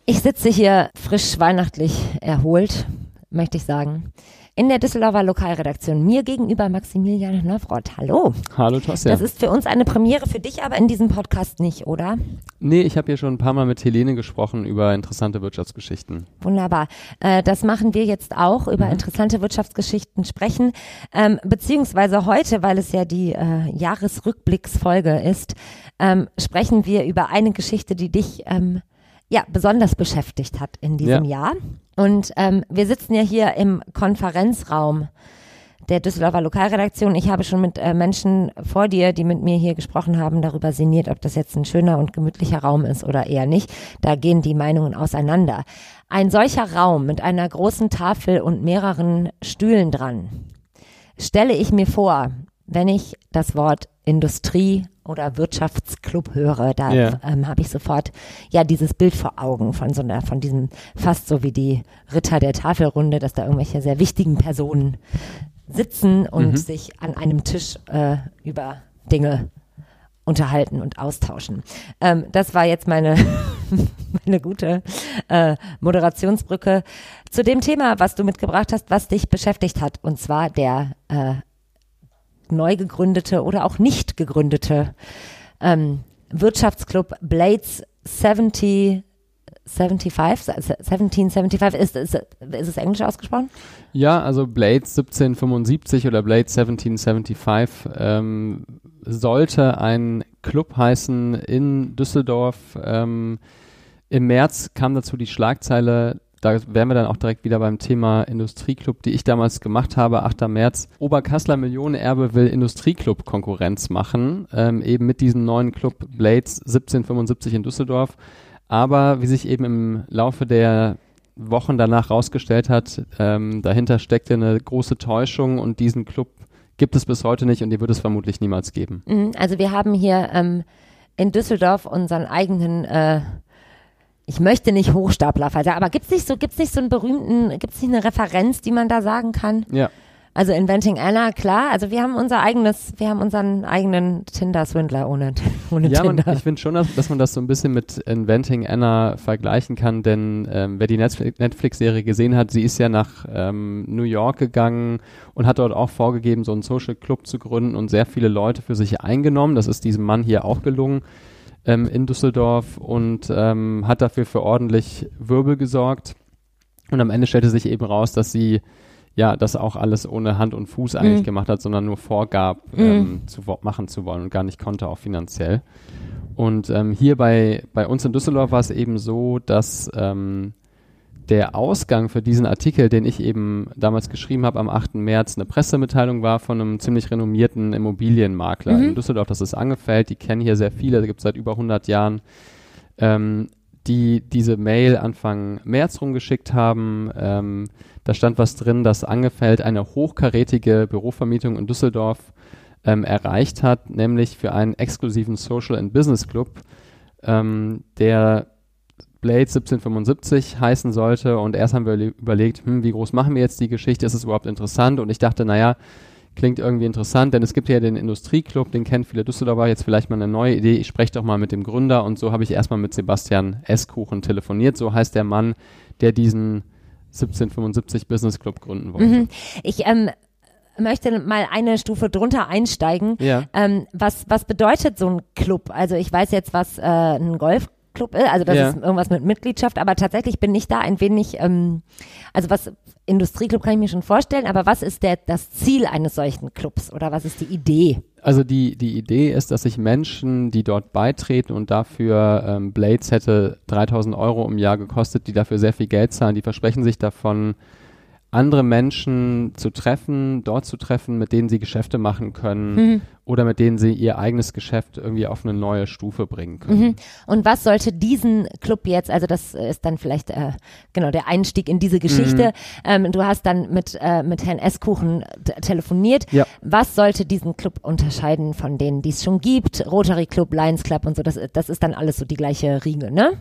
Ich sitze hier frisch weihnachtlich erholt, möchte ich sagen, in der Düsseldorfer Lokalredaktion. Mir gegenüber Maximilian Nowroth. Hallo. Hallo, Tosja. Das ist für uns eine Premiere, für dich aber in diesem Podcast nicht, oder? Nee, ich habe hier schon ein paar Mal mit Helene gesprochen über interessante Wirtschaftsgeschichten. Wunderbar. Äh, das machen wir jetzt auch, über mhm. interessante Wirtschaftsgeschichten sprechen. Ähm, beziehungsweise heute, weil es ja die äh, Jahresrückblicksfolge ist, ähm, sprechen wir über eine Geschichte, die dich ähm, ja besonders beschäftigt hat in diesem ja. Jahr. Und ähm, wir sitzen ja hier im Konferenzraum der Düsseldorfer Lokalredaktion. Ich habe schon mit äh, Menschen vor dir, die mit mir hier gesprochen haben, darüber sinniert, ob das jetzt ein schöner und gemütlicher Raum ist oder eher nicht. Da gehen die Meinungen auseinander. Ein solcher Raum mit einer großen Tafel und mehreren Stühlen dran stelle ich mir vor, wenn ich das Wort Industrie oder Wirtschaftsclub höre, da ja. ähm, habe ich sofort ja dieses Bild vor Augen von so einer, von diesem fast so wie die Ritter der Tafelrunde, dass da irgendwelche sehr wichtigen Personen sitzen und mhm. sich an einem Tisch äh, über Dinge unterhalten und austauschen. Ähm, das war jetzt meine, meine gute äh, Moderationsbrücke zu dem Thema, was du mitgebracht hast, was dich beschäftigt hat, und zwar der äh, neu gegründete oder auch nicht gegründete ähm, Wirtschaftsclub Blades 70 75, 1775, ist, ist, ist es Englisch ausgesprochen? Ja, also Blades 1775 oder Blades 1775 ähm, sollte ein Club heißen in Düsseldorf. Ähm, Im März kam dazu die Schlagzeile, da wären wir dann auch direkt wieder beim Thema Industrieclub, die ich damals gemacht habe, 8. März. Oberkassler Millionenerbe will Industrieclub Konkurrenz machen, ähm, eben mit diesem neuen Club Blades 1775 in Düsseldorf. Aber wie sich eben im Laufe der Wochen danach rausgestellt hat, ähm, dahinter steckte eine große Täuschung und diesen Club gibt es bis heute nicht und die wird es vermutlich niemals geben. Mhm, also wir haben hier ähm, in Düsseldorf unseren eigenen äh, ich möchte nicht Hochstaplerfall sagen, aber gibt's nicht so, gibt's nicht so einen berühmten, gibt's nicht eine Referenz, die man da sagen kann? Ja. Also Inventing Anna, klar. Also wir haben unser eigenes, wir haben unseren eigenen Tinder-Swindler ohne, ohne ja, Tinder. Ja, ich finde schon, dass, dass, man das so ein bisschen mit Inventing Anna vergleichen kann, denn ähm, wer die Netflix-Serie gesehen hat, sie ist ja nach ähm, New York gegangen und hat dort auch vorgegeben, so einen Social Club zu gründen und sehr viele Leute für sich eingenommen. Das ist diesem Mann hier auch gelungen ähm, in Düsseldorf und ähm, hat dafür für ordentlich Wirbel gesorgt. Und am Ende stellte sich eben raus, dass sie ja das auch alles ohne Hand und Fuß eigentlich mhm. gemacht hat, sondern nur vorgab, mhm. ähm, zu machen zu wollen und gar nicht konnte, auch finanziell. Und ähm, hier bei, bei uns in Düsseldorf war es eben so, dass ähm, der Ausgang für diesen Artikel, den ich eben damals geschrieben habe, am 8. März eine Pressemitteilung war von einem ziemlich renommierten Immobilienmakler mhm. in Düsseldorf. Das ist angefällt. Die kennen hier sehr viele. Da gibt es seit über 100 Jahren. Ähm, die diese Mail Anfang März rumgeschickt haben. Ähm, da stand was drin, dass Angefeld eine hochkarätige Bürovermietung in Düsseldorf ähm, erreicht hat, nämlich für einen exklusiven Social and Business Club, ähm, der Blade 1775 heißen sollte. Und erst haben wir überlegt, hm, wie groß machen wir jetzt die Geschichte? Ist es überhaupt interessant? Und ich dachte, naja, klingt irgendwie interessant, denn es gibt ja den Industrieclub, den kennen viele Düsseldorfer, jetzt vielleicht mal eine neue Idee, ich spreche doch mal mit dem Gründer und so habe ich erstmal mit Sebastian Eskuchen telefoniert, so heißt der Mann, der diesen 1775 Business Club gründen wollte. Mhm. Ich ähm, möchte mal eine Stufe drunter einsteigen. Ja. Ähm, was, was bedeutet so ein Club? Also ich weiß jetzt, was äh, ein Golf Club ist, also das ja. ist irgendwas mit Mitgliedschaft, aber tatsächlich bin ich da ein wenig, ähm, also was Industrieclub kann ich mir schon vorstellen, aber was ist der, das Ziel eines solchen Clubs oder was ist die Idee? Also die, die Idee ist, dass sich Menschen, die dort beitreten und dafür ähm, Blades hätte 3000 Euro im Jahr gekostet, die dafür sehr viel Geld zahlen, die versprechen sich davon, andere Menschen zu treffen, dort zu treffen, mit denen sie Geschäfte machen können mhm. Oder mit denen sie ihr eigenes Geschäft irgendwie auf eine neue Stufe bringen können. Mhm. Und was sollte diesen Club jetzt, also das ist dann vielleicht äh, genau der Einstieg in diese Geschichte. Mhm. Ähm, du hast dann mit, äh, mit Herrn Eskuchen telefoniert. Ja. Was sollte diesen Club unterscheiden von denen, die es schon gibt? Rotary Club, Lions Club und so, das, das ist dann alles so die gleiche Riege, ne?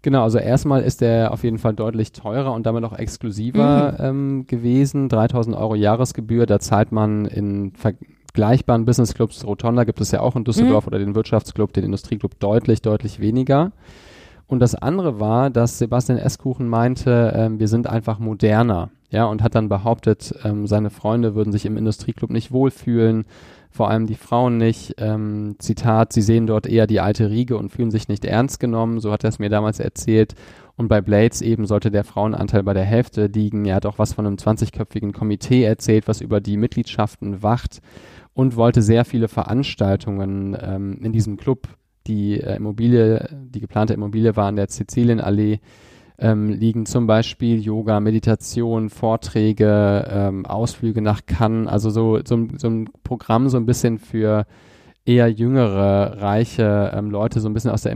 Genau, also erstmal ist der auf jeden Fall deutlich teurer und damit auch exklusiver mhm. ähm, gewesen. 3000 Euro Jahresgebühr, da zahlt man in vergleichbaren Businessclubs, Rotonda gibt es ja auch in Düsseldorf mhm. oder den Wirtschaftsclub, den Industrieclub deutlich, deutlich weniger. Und das andere war, dass Sebastian Eskuchen meinte, ähm, wir sind einfach moderner. Ja, und hat dann behauptet, ähm, seine Freunde würden sich im Industrieclub nicht wohlfühlen vor allem die Frauen nicht. Ähm, Zitat, sie sehen dort eher die alte Riege und fühlen sich nicht ernst genommen, so hat er es mir damals erzählt. Und bei Blades eben sollte der Frauenanteil bei der Hälfte liegen. Er hat auch was von einem 20-köpfigen Komitee erzählt, was über die Mitgliedschaften wacht und wollte sehr viele Veranstaltungen ähm, in diesem Club. Die äh, Immobilie, die geplante Immobilie war an der Sizilienallee ähm, liegen zum Beispiel Yoga, Meditation, Vorträge, ähm, Ausflüge nach Cannes, also so, so, so ein Programm so ein bisschen für eher jüngere, reiche ähm, Leute, so ein bisschen aus der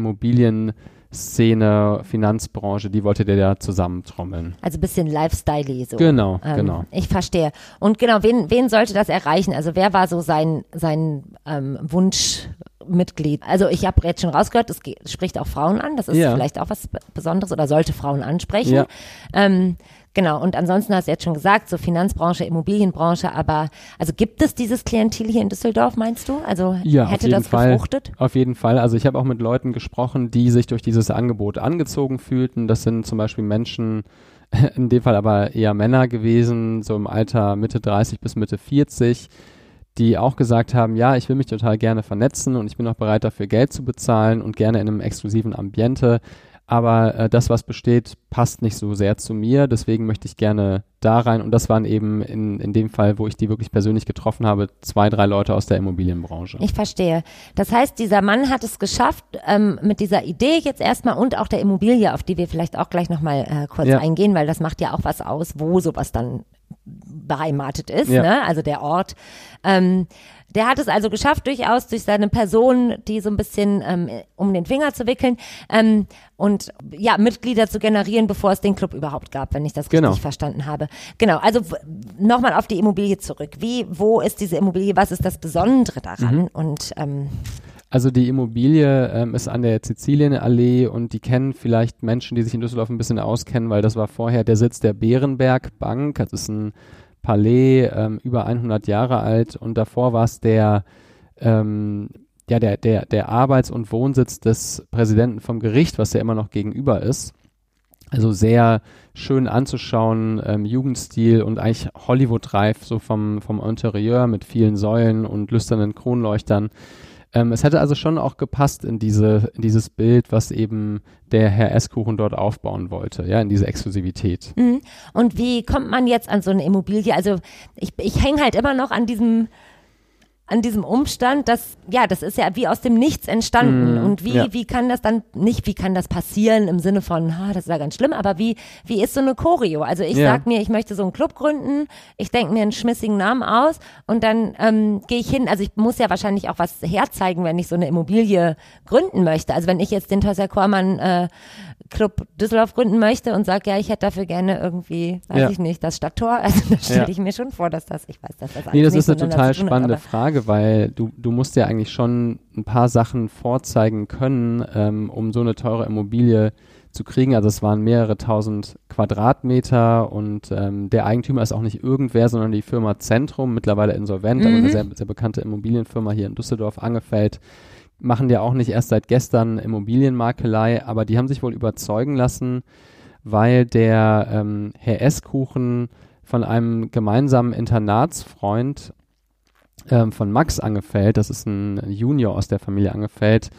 Immobilienszene, Finanzbranche, die wollte der da zusammentrommeln. Also ein bisschen Lifestyle so. Genau, ähm, genau. Ich verstehe. Und genau, wen, wen sollte das erreichen? Also wer war so sein, sein ähm, Wunsch, Mitglied. Also ich habe jetzt schon rausgehört, es spricht auch Frauen an. Das ist ja. vielleicht auch was Besonderes oder sollte Frauen ansprechen. Ja. Ähm, genau. Und ansonsten hast du jetzt schon gesagt, so Finanzbranche, Immobilienbranche. Aber also gibt es dieses Klientel hier in Düsseldorf, meinst du? Also ja, hätte das Fall. gefruchtet? Auf jeden Fall. Also ich habe auch mit Leuten gesprochen, die sich durch dieses Angebot angezogen fühlten. Das sind zum Beispiel Menschen, in dem Fall aber eher Männer gewesen, so im Alter Mitte 30 bis Mitte 40 die auch gesagt haben, ja, ich will mich total gerne vernetzen und ich bin auch bereit dafür Geld zu bezahlen und gerne in einem exklusiven Ambiente. Aber äh, das, was besteht, passt nicht so sehr zu mir. Deswegen möchte ich gerne da rein. Und das waren eben in, in dem Fall, wo ich die wirklich persönlich getroffen habe, zwei, drei Leute aus der Immobilienbranche. Ich verstehe. Das heißt, dieser Mann hat es geschafft, ähm, mit dieser Idee jetzt erstmal und auch der Immobilie, auf die wir vielleicht auch gleich nochmal äh, kurz ja. eingehen, weil das macht ja auch was aus, wo sowas dann beheimatet ist, ja. ne? also der Ort. Ähm, der hat es also geschafft, durchaus durch seine Person, die so ein bisschen ähm, um den Finger zu wickeln ähm, und ja, Mitglieder zu generieren, bevor es den Club überhaupt gab, wenn ich das genau. richtig verstanden habe. Genau, also nochmal auf die Immobilie zurück. Wie, wo ist diese Immobilie, was ist das Besondere daran? Mhm. Und ähm, also die Immobilie ähm, ist an der Sizilienallee und die kennen vielleicht Menschen, die sich in Düsseldorf ein bisschen auskennen, weil das war vorher der Sitz der Bärenberg Bank. Das ist ein Palais, ähm, über 100 Jahre alt und davor war es der, ähm, ja, der, der, der Arbeits- und Wohnsitz des Präsidenten vom Gericht, was ja immer noch gegenüber ist. Also sehr schön anzuschauen, ähm, Jugendstil und eigentlich Hollywood-reif, so vom, vom Interieur mit vielen Säulen und lüsternen Kronleuchtern. Ähm, es hätte also schon auch gepasst in diese, in dieses Bild, was eben der Herr Esskuchen dort aufbauen wollte, ja, in diese Exklusivität. Mhm. Und wie kommt man jetzt an so eine Immobilie? Also ich, ich hänge halt immer noch an diesem an diesem Umstand, dass, ja, das ist ja wie aus dem Nichts entstanden. Mm, und wie, ja. wie kann das dann, nicht wie kann das passieren im Sinne von, ha, das ist ja ganz schlimm, aber wie, wie ist so eine Choreo? Also ich ja. sag mir, ich möchte so einen Club gründen, ich denke mir einen schmissigen Namen aus und dann ähm, gehe ich hin. Also ich muss ja wahrscheinlich auch was herzeigen, wenn ich so eine Immobilie gründen möchte. Also wenn ich jetzt den Tosser Kormann äh, Club Düsseldorf gründen möchte und sage, ja, ich hätte dafür gerne irgendwie, weiß ja. ich nicht, das Stadttor. Also da stelle ja. ich mir schon vor, dass das, ich weiß, dass das Nee, das ist eine total spannende hat, Frage, weil du, du musst ja eigentlich schon ein paar Sachen vorzeigen können, ähm, um so eine teure Immobilie zu kriegen. Also es waren mehrere tausend Quadratmeter und ähm, der Eigentümer ist auch nicht irgendwer, sondern die Firma Zentrum, mittlerweile insolvent, mhm. aber eine sehr, sehr bekannte Immobilienfirma hier in Düsseldorf, Angefeld, machen ja auch nicht erst seit gestern Immobilienmakelei, aber die haben sich wohl überzeugen lassen, weil der ähm, Herr Esskuchen von einem gemeinsamen Internatsfreund ähm, von Max Angefeld, das ist ein Junior aus der Familie Angefeld,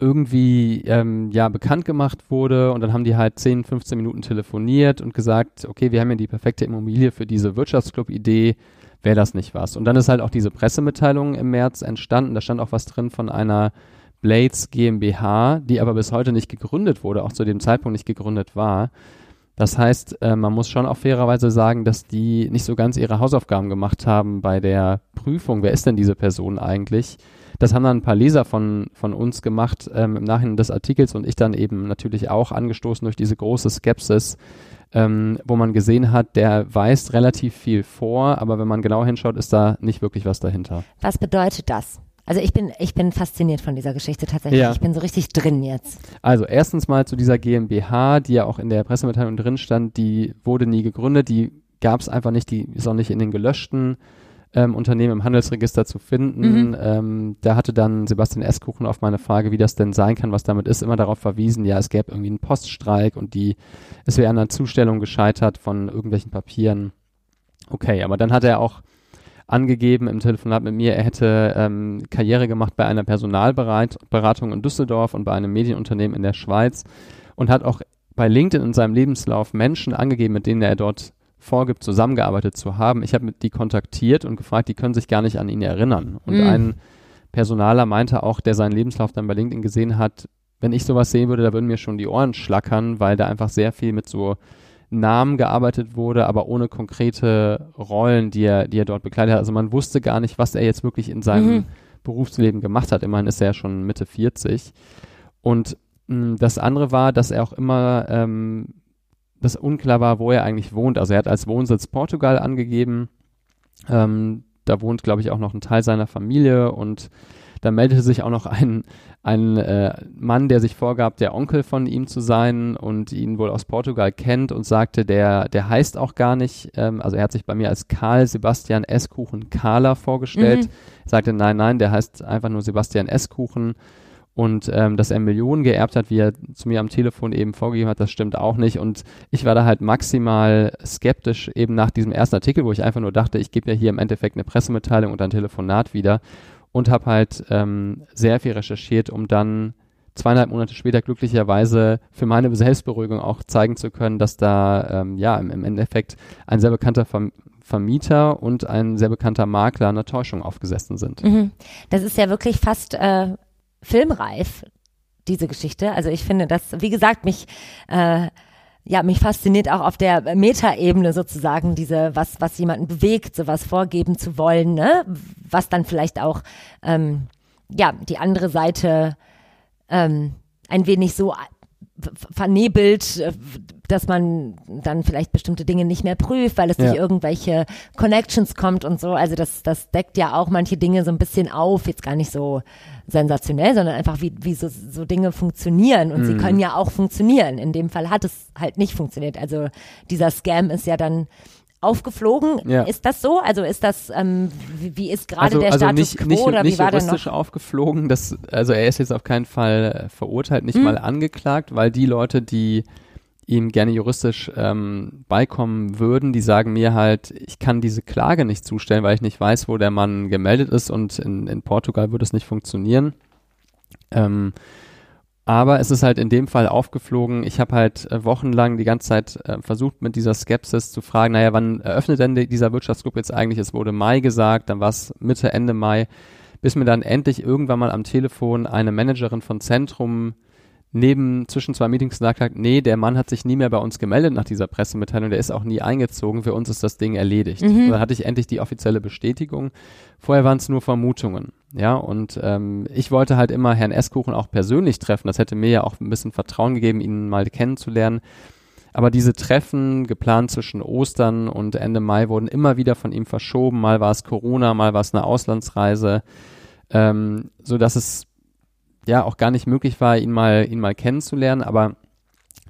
irgendwie ähm, ja bekannt gemacht wurde. Und dann haben die halt 10, 15 Minuten telefoniert und gesagt, okay, wir haben ja die perfekte Immobilie für diese Wirtschaftsclub-Idee, wäre das nicht was. Und dann ist halt auch diese Pressemitteilung im März entstanden, da stand auch was drin von einer Blades GmbH, die aber bis heute nicht gegründet wurde, auch zu dem Zeitpunkt nicht gegründet war. Das heißt, äh, man muss schon auch fairerweise sagen, dass die nicht so ganz ihre Hausaufgaben gemacht haben bei der Prüfung. Wer ist denn diese Person eigentlich? Das haben dann ein paar Leser von, von uns gemacht ähm, im Nachhinein des Artikels und ich dann eben natürlich auch angestoßen durch diese große Skepsis, ähm, wo man gesehen hat, der weist relativ viel vor, aber wenn man genau hinschaut, ist da nicht wirklich was dahinter. Was bedeutet das? Also ich bin, ich bin fasziniert von dieser Geschichte tatsächlich. Ja. Ich bin so richtig drin jetzt. Also erstens mal zu dieser GmbH, die ja auch in der Pressemitteilung drin stand, die wurde nie gegründet, die gab es einfach nicht, die ist auch nicht in den gelöschten ähm, Unternehmen im Handelsregister zu finden. Mhm. Ähm, da hatte dann Sebastian Eskuchen auf meine Frage, wie das denn sein kann, was damit ist, immer darauf verwiesen, ja, es gäbe irgendwie einen Poststreik und die, es wäre an einer Zustellung gescheitert von irgendwelchen Papieren. Okay, aber dann hat er auch angegeben im Telefonat mit mir, er hätte ähm, Karriere gemacht bei einer Personalberatung in Düsseldorf und bei einem Medienunternehmen in der Schweiz und hat auch bei LinkedIn in seinem Lebenslauf Menschen angegeben, mit denen er dort vorgibt, zusammengearbeitet zu haben. Ich habe die kontaktiert und gefragt, die können sich gar nicht an ihn erinnern. Und mhm. ein Personaler meinte auch, der seinen Lebenslauf dann bei LinkedIn gesehen hat, wenn ich sowas sehen würde, da würden mir schon die Ohren schlackern, weil da einfach sehr viel mit so Namen gearbeitet wurde, aber ohne konkrete Rollen, die er, die er dort bekleidet hat. Also man wusste gar nicht, was er jetzt wirklich in seinem mhm. Berufsleben gemacht hat. Immerhin ist er ja schon Mitte 40. Und das andere war, dass er auch immer ähm, das unklar war, wo er eigentlich wohnt. Also er hat als Wohnsitz Portugal angegeben. Ähm, da wohnt, glaube ich, auch noch ein Teil seiner Familie und da meldete sich auch noch ein, ein äh, Mann, der sich vorgab, der Onkel von ihm zu sein und ihn wohl aus Portugal kennt und sagte, der, der heißt auch gar nicht, ähm, also er hat sich bei mir als Karl Sebastian Esskuchen Kahler vorgestellt. Mhm. Er sagte, nein, nein, der heißt einfach nur Sebastian Esskuchen und ähm, dass er Millionen geerbt hat, wie er zu mir am Telefon eben vorgegeben hat, das stimmt auch nicht. Und ich war da halt maximal skeptisch eben nach diesem ersten Artikel, wo ich einfach nur dachte, ich gebe ja hier im Endeffekt eine Pressemitteilung und ein Telefonat wieder und habe halt ähm, sehr viel recherchiert, um dann zweieinhalb Monate später glücklicherweise für meine Selbstberuhigung auch zeigen zu können, dass da ähm, ja im, im Endeffekt ein sehr bekannter Verm Vermieter und ein sehr bekannter Makler einer Täuschung aufgesessen sind. Mhm. Das ist ja wirklich fast äh, filmreif, diese Geschichte. Also ich finde das, wie gesagt, mich äh, ja, mich fasziniert auch auf der Metaebene sozusagen diese, was, was jemanden bewegt, sowas vorgeben zu wollen, ne? Was dann vielleicht auch, ähm, ja, die andere Seite ähm, ein wenig so vernebelt, äh, dass man dann vielleicht bestimmte Dinge nicht mehr prüft, weil es ja. durch irgendwelche Connections kommt und so. Also das, das deckt ja auch manche Dinge so ein bisschen auf, jetzt gar nicht so sensationell, sondern einfach wie, wie so, so Dinge funktionieren und mhm. sie können ja auch funktionieren. In dem Fall hat es halt nicht funktioniert. Also dieser Scam ist ja dann aufgeflogen. Ja. Ist das so? Also ist das, ähm, wie, wie ist gerade also, der also Status nicht, quo nicht, oder nicht wie war juristisch noch? aufgeflogen. Das, also er ist jetzt auf keinen Fall verurteilt, nicht hm. mal angeklagt, weil die Leute, die ihm gerne juristisch ähm, beikommen würden, die sagen mir halt, ich kann diese Klage nicht zustellen, weil ich nicht weiß, wo der Mann gemeldet ist und in, in Portugal würde es nicht funktionieren. Ähm, aber es ist halt in dem Fall aufgeflogen. Ich habe halt äh, wochenlang die ganze Zeit äh, versucht, mit dieser Skepsis zu fragen, naja, wann eröffnet denn dieser Wirtschaftsgruppe jetzt eigentlich? Es wurde Mai gesagt, dann war es Mitte, Ende Mai, bis mir dann endlich irgendwann mal am Telefon eine Managerin von Zentrum neben zwischen zwei Meetings gesagt hat, nee, der Mann hat sich nie mehr bei uns gemeldet nach dieser Pressemitteilung, der ist auch nie eingezogen, für uns ist das Ding erledigt. Mhm. Da hatte ich endlich die offizielle Bestätigung. Vorher waren es nur Vermutungen. Ja, und ähm, ich wollte halt immer Herrn Eskuchen auch persönlich treffen. Das hätte mir ja auch ein bisschen Vertrauen gegeben, ihn mal kennenzulernen. Aber diese Treffen, geplant zwischen Ostern und Ende Mai, wurden immer wieder von ihm verschoben. Mal war es Corona, mal war es eine Auslandsreise, ähm, so dass es ja auch gar nicht möglich war, ihn mal, ihn mal kennenzulernen. Aber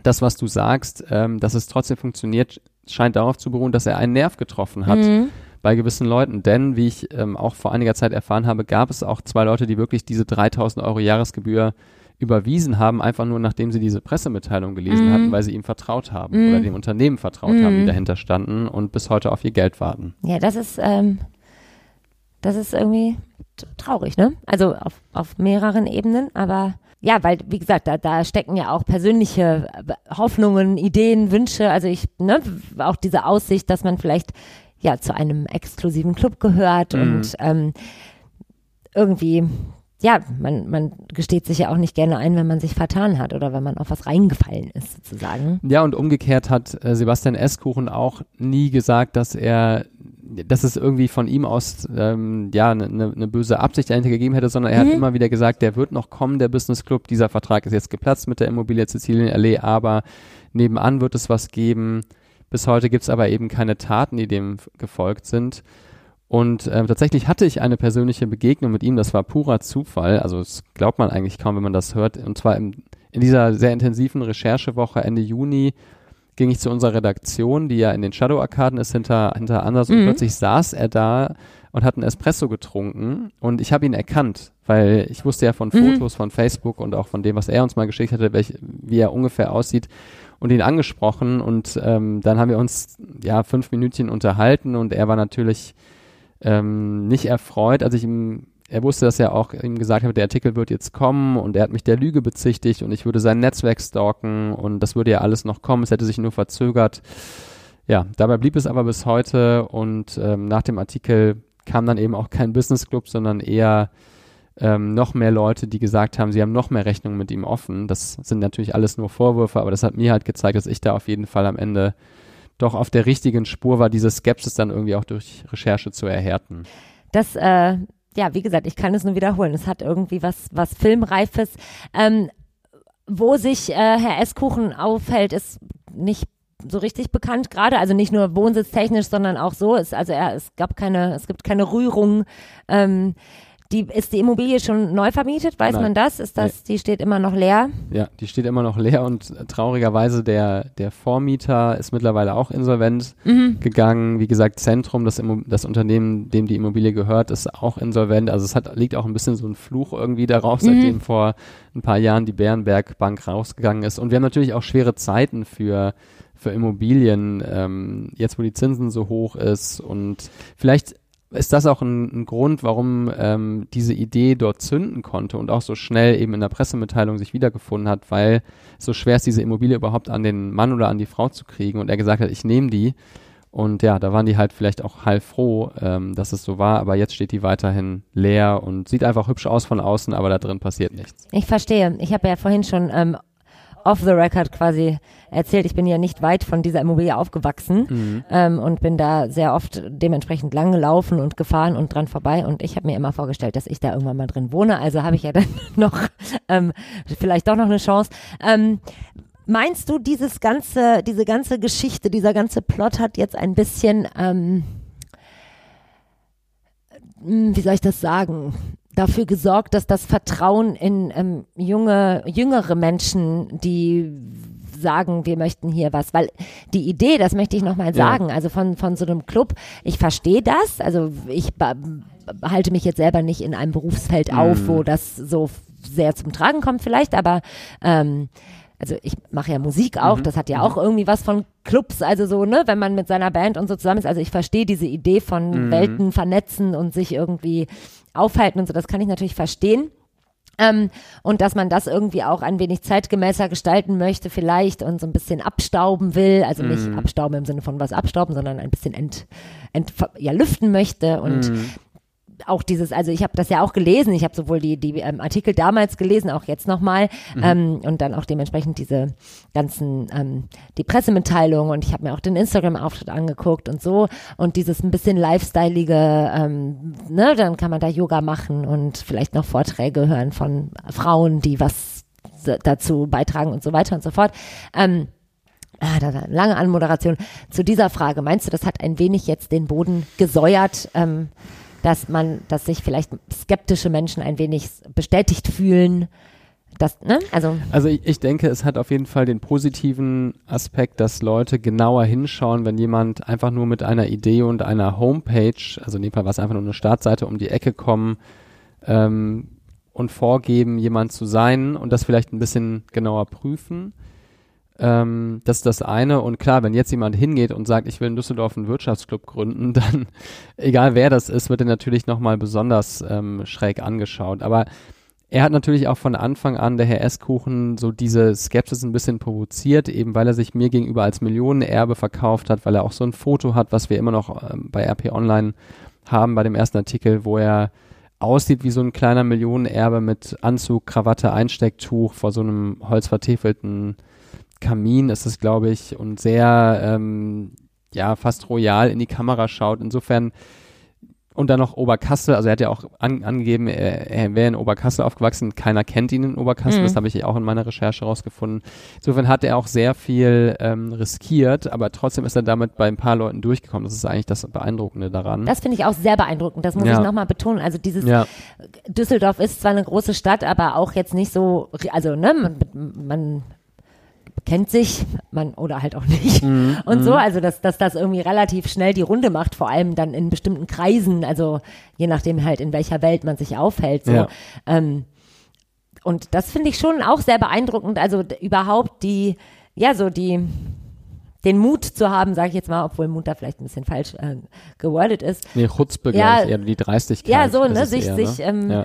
das, was du sagst, ähm, dass es trotzdem funktioniert, scheint darauf zu beruhen, dass er einen Nerv getroffen hat. Mhm. Bei gewissen Leuten, denn wie ich ähm, auch vor einiger Zeit erfahren habe, gab es auch zwei Leute, die wirklich diese 3000 Euro Jahresgebühr überwiesen haben, einfach nur nachdem sie diese Pressemitteilung gelesen Mhm. hatten, weil sie ihm vertraut haben Mhm. oder dem Unternehmen vertraut haben, die Mhm. dahinter standen und bis heute auf ihr Geld warten. Ja, das ist, ähm, das ist irgendwie traurig, ne? Also auf, auf mehreren Ebenen, aber ja, weil, wie gesagt, da, da stecken ja auch persönliche äh, Hoffnungen, Ideen, Wünsche, also ich, ne, auch diese Aussicht, dass man vielleicht ja zu einem exklusiven Club gehört Mhm. und ähm, irgendwie, ja, man, man gesteht sich ja auch nicht gerne ein, wenn man sich vertan hat oder wenn man auf was reingefallen ist, sozusagen. Ja, und umgekehrt hat äh, Sebastian Eskuchen auch nie gesagt, dass er, dass es irgendwie von ihm aus ähm, ja eine ne, ne böse Absicht dahinter gegeben hätte, sondern er Mhm. hat immer wieder gesagt, der wird noch kommen, der Business Club. Dieser Vertrag ist jetzt geplatzt mit der Immobilie Sizilienallee, aber nebenan wird es was geben. Bis heute gibt es aber eben keine Taten, die dem gefolgt sind. Und ähm, tatsächlich hatte ich eine persönliche Begegnung mit ihm, das war purer Zufall, also das glaubt man eigentlich kaum, wenn man das hört. Und zwar im, in dieser sehr intensiven Recherchewoche Ende Juni ging ich zu unserer Redaktion, die ja in den Shadow-Arkaden ist, hinter, hinter Anders und Mhm. plötzlich saß er da und hat einen Espresso getrunken und ich habe ihn erkannt, weil ich wusste ja von Mhm. Fotos von Facebook und auch von dem, was er uns mal geschickt hatte, welch, wie er ungefähr aussieht und ihn angesprochen und ähm, dann haben wir uns ja fünf Minütchen unterhalten und er war natürlich ähm, nicht erfreut, als ich ihm, er wusste, dass er auch ihm gesagt habe, der Artikel wird jetzt kommen und er hat mich der Lüge bezichtigt und ich würde sein Netzwerk stalken und das würde ja alles noch kommen, es hätte sich nur verzögert. Ja, dabei blieb es aber bis heute und ähm, nach dem Artikel kam dann eben auch kein Business Club, sondern eher ähm, noch mehr Leute, die gesagt haben, sie haben noch mehr Rechnungen mit ihm offen. Das sind natürlich alles nur Vorwürfe, aber das hat mir halt gezeigt, dass ich da auf jeden Fall am Ende doch auf der richtigen Spur war, diese Skepsis dann irgendwie auch durch Recherche zu erhärten. Das, äh, ja, wie gesagt, ich kann es nur wiederholen. Es hat irgendwie was, was Filmreifes. Ähm, wo sich äh, Herr Esskuchen aufhält, ist nicht so richtig bekannt gerade. Also nicht nur wohnsitztechnisch, sondern auch so. Es, also er, es gab keine, es gibt keine Rührung. Ähm, die, ist die Immobilie schon neu vermietet? Weiß Nein. man das? Ist das, die steht immer noch leer? Ja, die steht immer noch leer und traurigerweise der, der Vormieter ist mittlerweile auch insolvent gegangen. Wie gesagt, Zentrum, das, Immo das Unternehmen, dem die Immobilie gehört, ist auch insolvent. Also es hat, liegt auch ein bisschen so ein Fluch irgendwie darauf, seitdem vor ein paar Jahren die Bärenberg Bank rausgegangen ist. Und wir haben natürlich auch schwere Zeiten für für Immobilien, ähm, jetzt wo die Zinsen so hoch ist und vielleicht ist das auch ein, ein Grund, warum ähm, diese Idee dort zünden konnte und auch so schnell eben in der Pressemitteilung sich wiedergefunden hat, weil so schwer ist, diese Immobilie überhaupt an den Mann oder an die Frau zu kriegen und er gesagt hat, ich nehme die. Und ja, da waren die halt vielleicht auch heilfroh, ähm, dass es so war, aber jetzt steht die weiterhin leer und sieht einfach hübsch aus von außen, aber da drin passiert nichts. Ich verstehe. Ich habe ja vorhin schon ähm, off the record quasi erzählt, ich bin ja nicht weit von dieser Immobilie aufgewachsen ähm, und bin da sehr oft dementsprechend lang gelaufen und gefahren und dran vorbei. Und ich habe mir immer vorgestellt, dass ich da irgendwann mal drin wohne, also habe ich ja dann noch ähm, vielleicht doch noch eine Chance. Ähm, meinst du, dieses ganze, diese ganze Geschichte, dieser ganze Plot hat jetzt ein bisschen, ähm, hm, wie soll ich das sagen, dafür gesorgt, dass das Vertrauen in ähm, junge, jüngere Menschen, die sagen, wir möchten hier was, weil die Idee, das möchte ich nochmal Ja. sagen, also von, von so einem Club, ich verstehe das, also ich halte mich jetzt selber nicht in einem Berufsfeld auf, wo das so sehr zum Tragen kommt vielleicht, aber ähm, also ich mache ja Musik auch, das hat ja auch irgendwie was von Clubs, also so, ne, wenn man mit seiner Band und so zusammen ist. Also ich verstehe diese Idee von Welten vernetzen und sich irgendwie aufhalten und so, das kann ich natürlich verstehen. Ähm, und dass man das irgendwie auch ein wenig zeitgemäßer gestalten möchte vielleicht und so ein bisschen abstauben will, also nicht abstauben im Sinne von was abstauben, sondern ein bisschen ent, ent, ja, lüften möchte und auch dieses, also ich habe das ja auch gelesen, ich habe sowohl die, die ähm, Artikel damals gelesen, auch jetzt nochmal ähm, und dann auch dementsprechend diese ganzen, ähm, die Pressemitteilung und ich habe mir auch den Instagram-Auftritt angeguckt und so und dieses ein bisschen lifestyleige, ähm, ne, dann kann man da Yoga machen und vielleicht noch Vorträge hören von Frauen, die was dazu beitragen und so weiter und so fort. Ähm, Ah, da, da, lange Anmoderation zu dieser Frage. Meinst du, das hat ein wenig jetzt den Boden gesäuert, ähm, dass man, dass sich vielleicht skeptische Menschen ein wenig bestätigt fühlen, Das, ne? Also, Also ich, ich denke, es hat auf jeden Fall den positiven Aspekt, dass Leute genauer hinschauen, wenn jemand einfach nur mit einer Idee und einer Homepage, also in dem Fall war es einfach nur eine Startseite, um die Ecke kommen ähm, und vorgeben, jemand zu sein und das vielleicht ein bisschen genauer prüfen. Ähm, das ist das eine. Und klar, wenn jetzt jemand hingeht und sagt, ich will in Düsseldorf einen Wirtschaftsclub gründen, dann, egal wer das ist, wird er natürlich nochmal besonders ähm, schräg angeschaut. Aber er hat natürlich auch von Anfang an, der Herr Esskuchen, so diese Skepsis ein bisschen provoziert, eben weil er sich mir gegenüber als Millionenerbe verkauft hat, weil er auch so ein Foto hat, was wir immer noch ähm, bei RP Online haben, bei dem ersten Artikel, wo er aussieht wie so ein kleiner Millionenerbe mit Anzug, Krawatte, Einstecktuch vor so einem holzvertäfelten Kamin ist es, glaube ich, und sehr, ähm, ja, fast royal in die Kamera schaut. Insofern und dann noch Oberkassel, also er hat ja auch an, angegeben, er, er wäre in Oberkassel aufgewachsen, keiner kennt ihn in Oberkassel, Mhm. das habe ich auch in meiner Recherche rausgefunden. Insofern hat er auch sehr viel ähm, riskiert, aber trotzdem ist er damit bei ein paar Leuten durchgekommen. Das ist eigentlich das Beeindruckende daran. das finde ich auch sehr beeindruckend. Das muss Ja. ich nochmal betonen. Also dieses ja, Düsseldorf ist zwar eine große Stadt, aber auch jetzt nicht so, also ne, man, man kennt sich, man oder halt auch nicht Mhm. und so, also dass, dass das irgendwie relativ schnell die Runde macht, vor allem dann in bestimmten Kreisen, also je nachdem halt in welcher Welt man sich aufhält, so. Ja. Ähm, und das finde ich schon auch sehr beeindruckend, also überhaupt die, ja so die den Mut zu haben, sage ich jetzt mal, obwohl Mut da vielleicht ein bisschen falsch äh, gewordet ist, nee, Chutzpe, Ja. eher die Dreistigkeit. Ja, so, ne, sich- eher, sich, ähm, ja.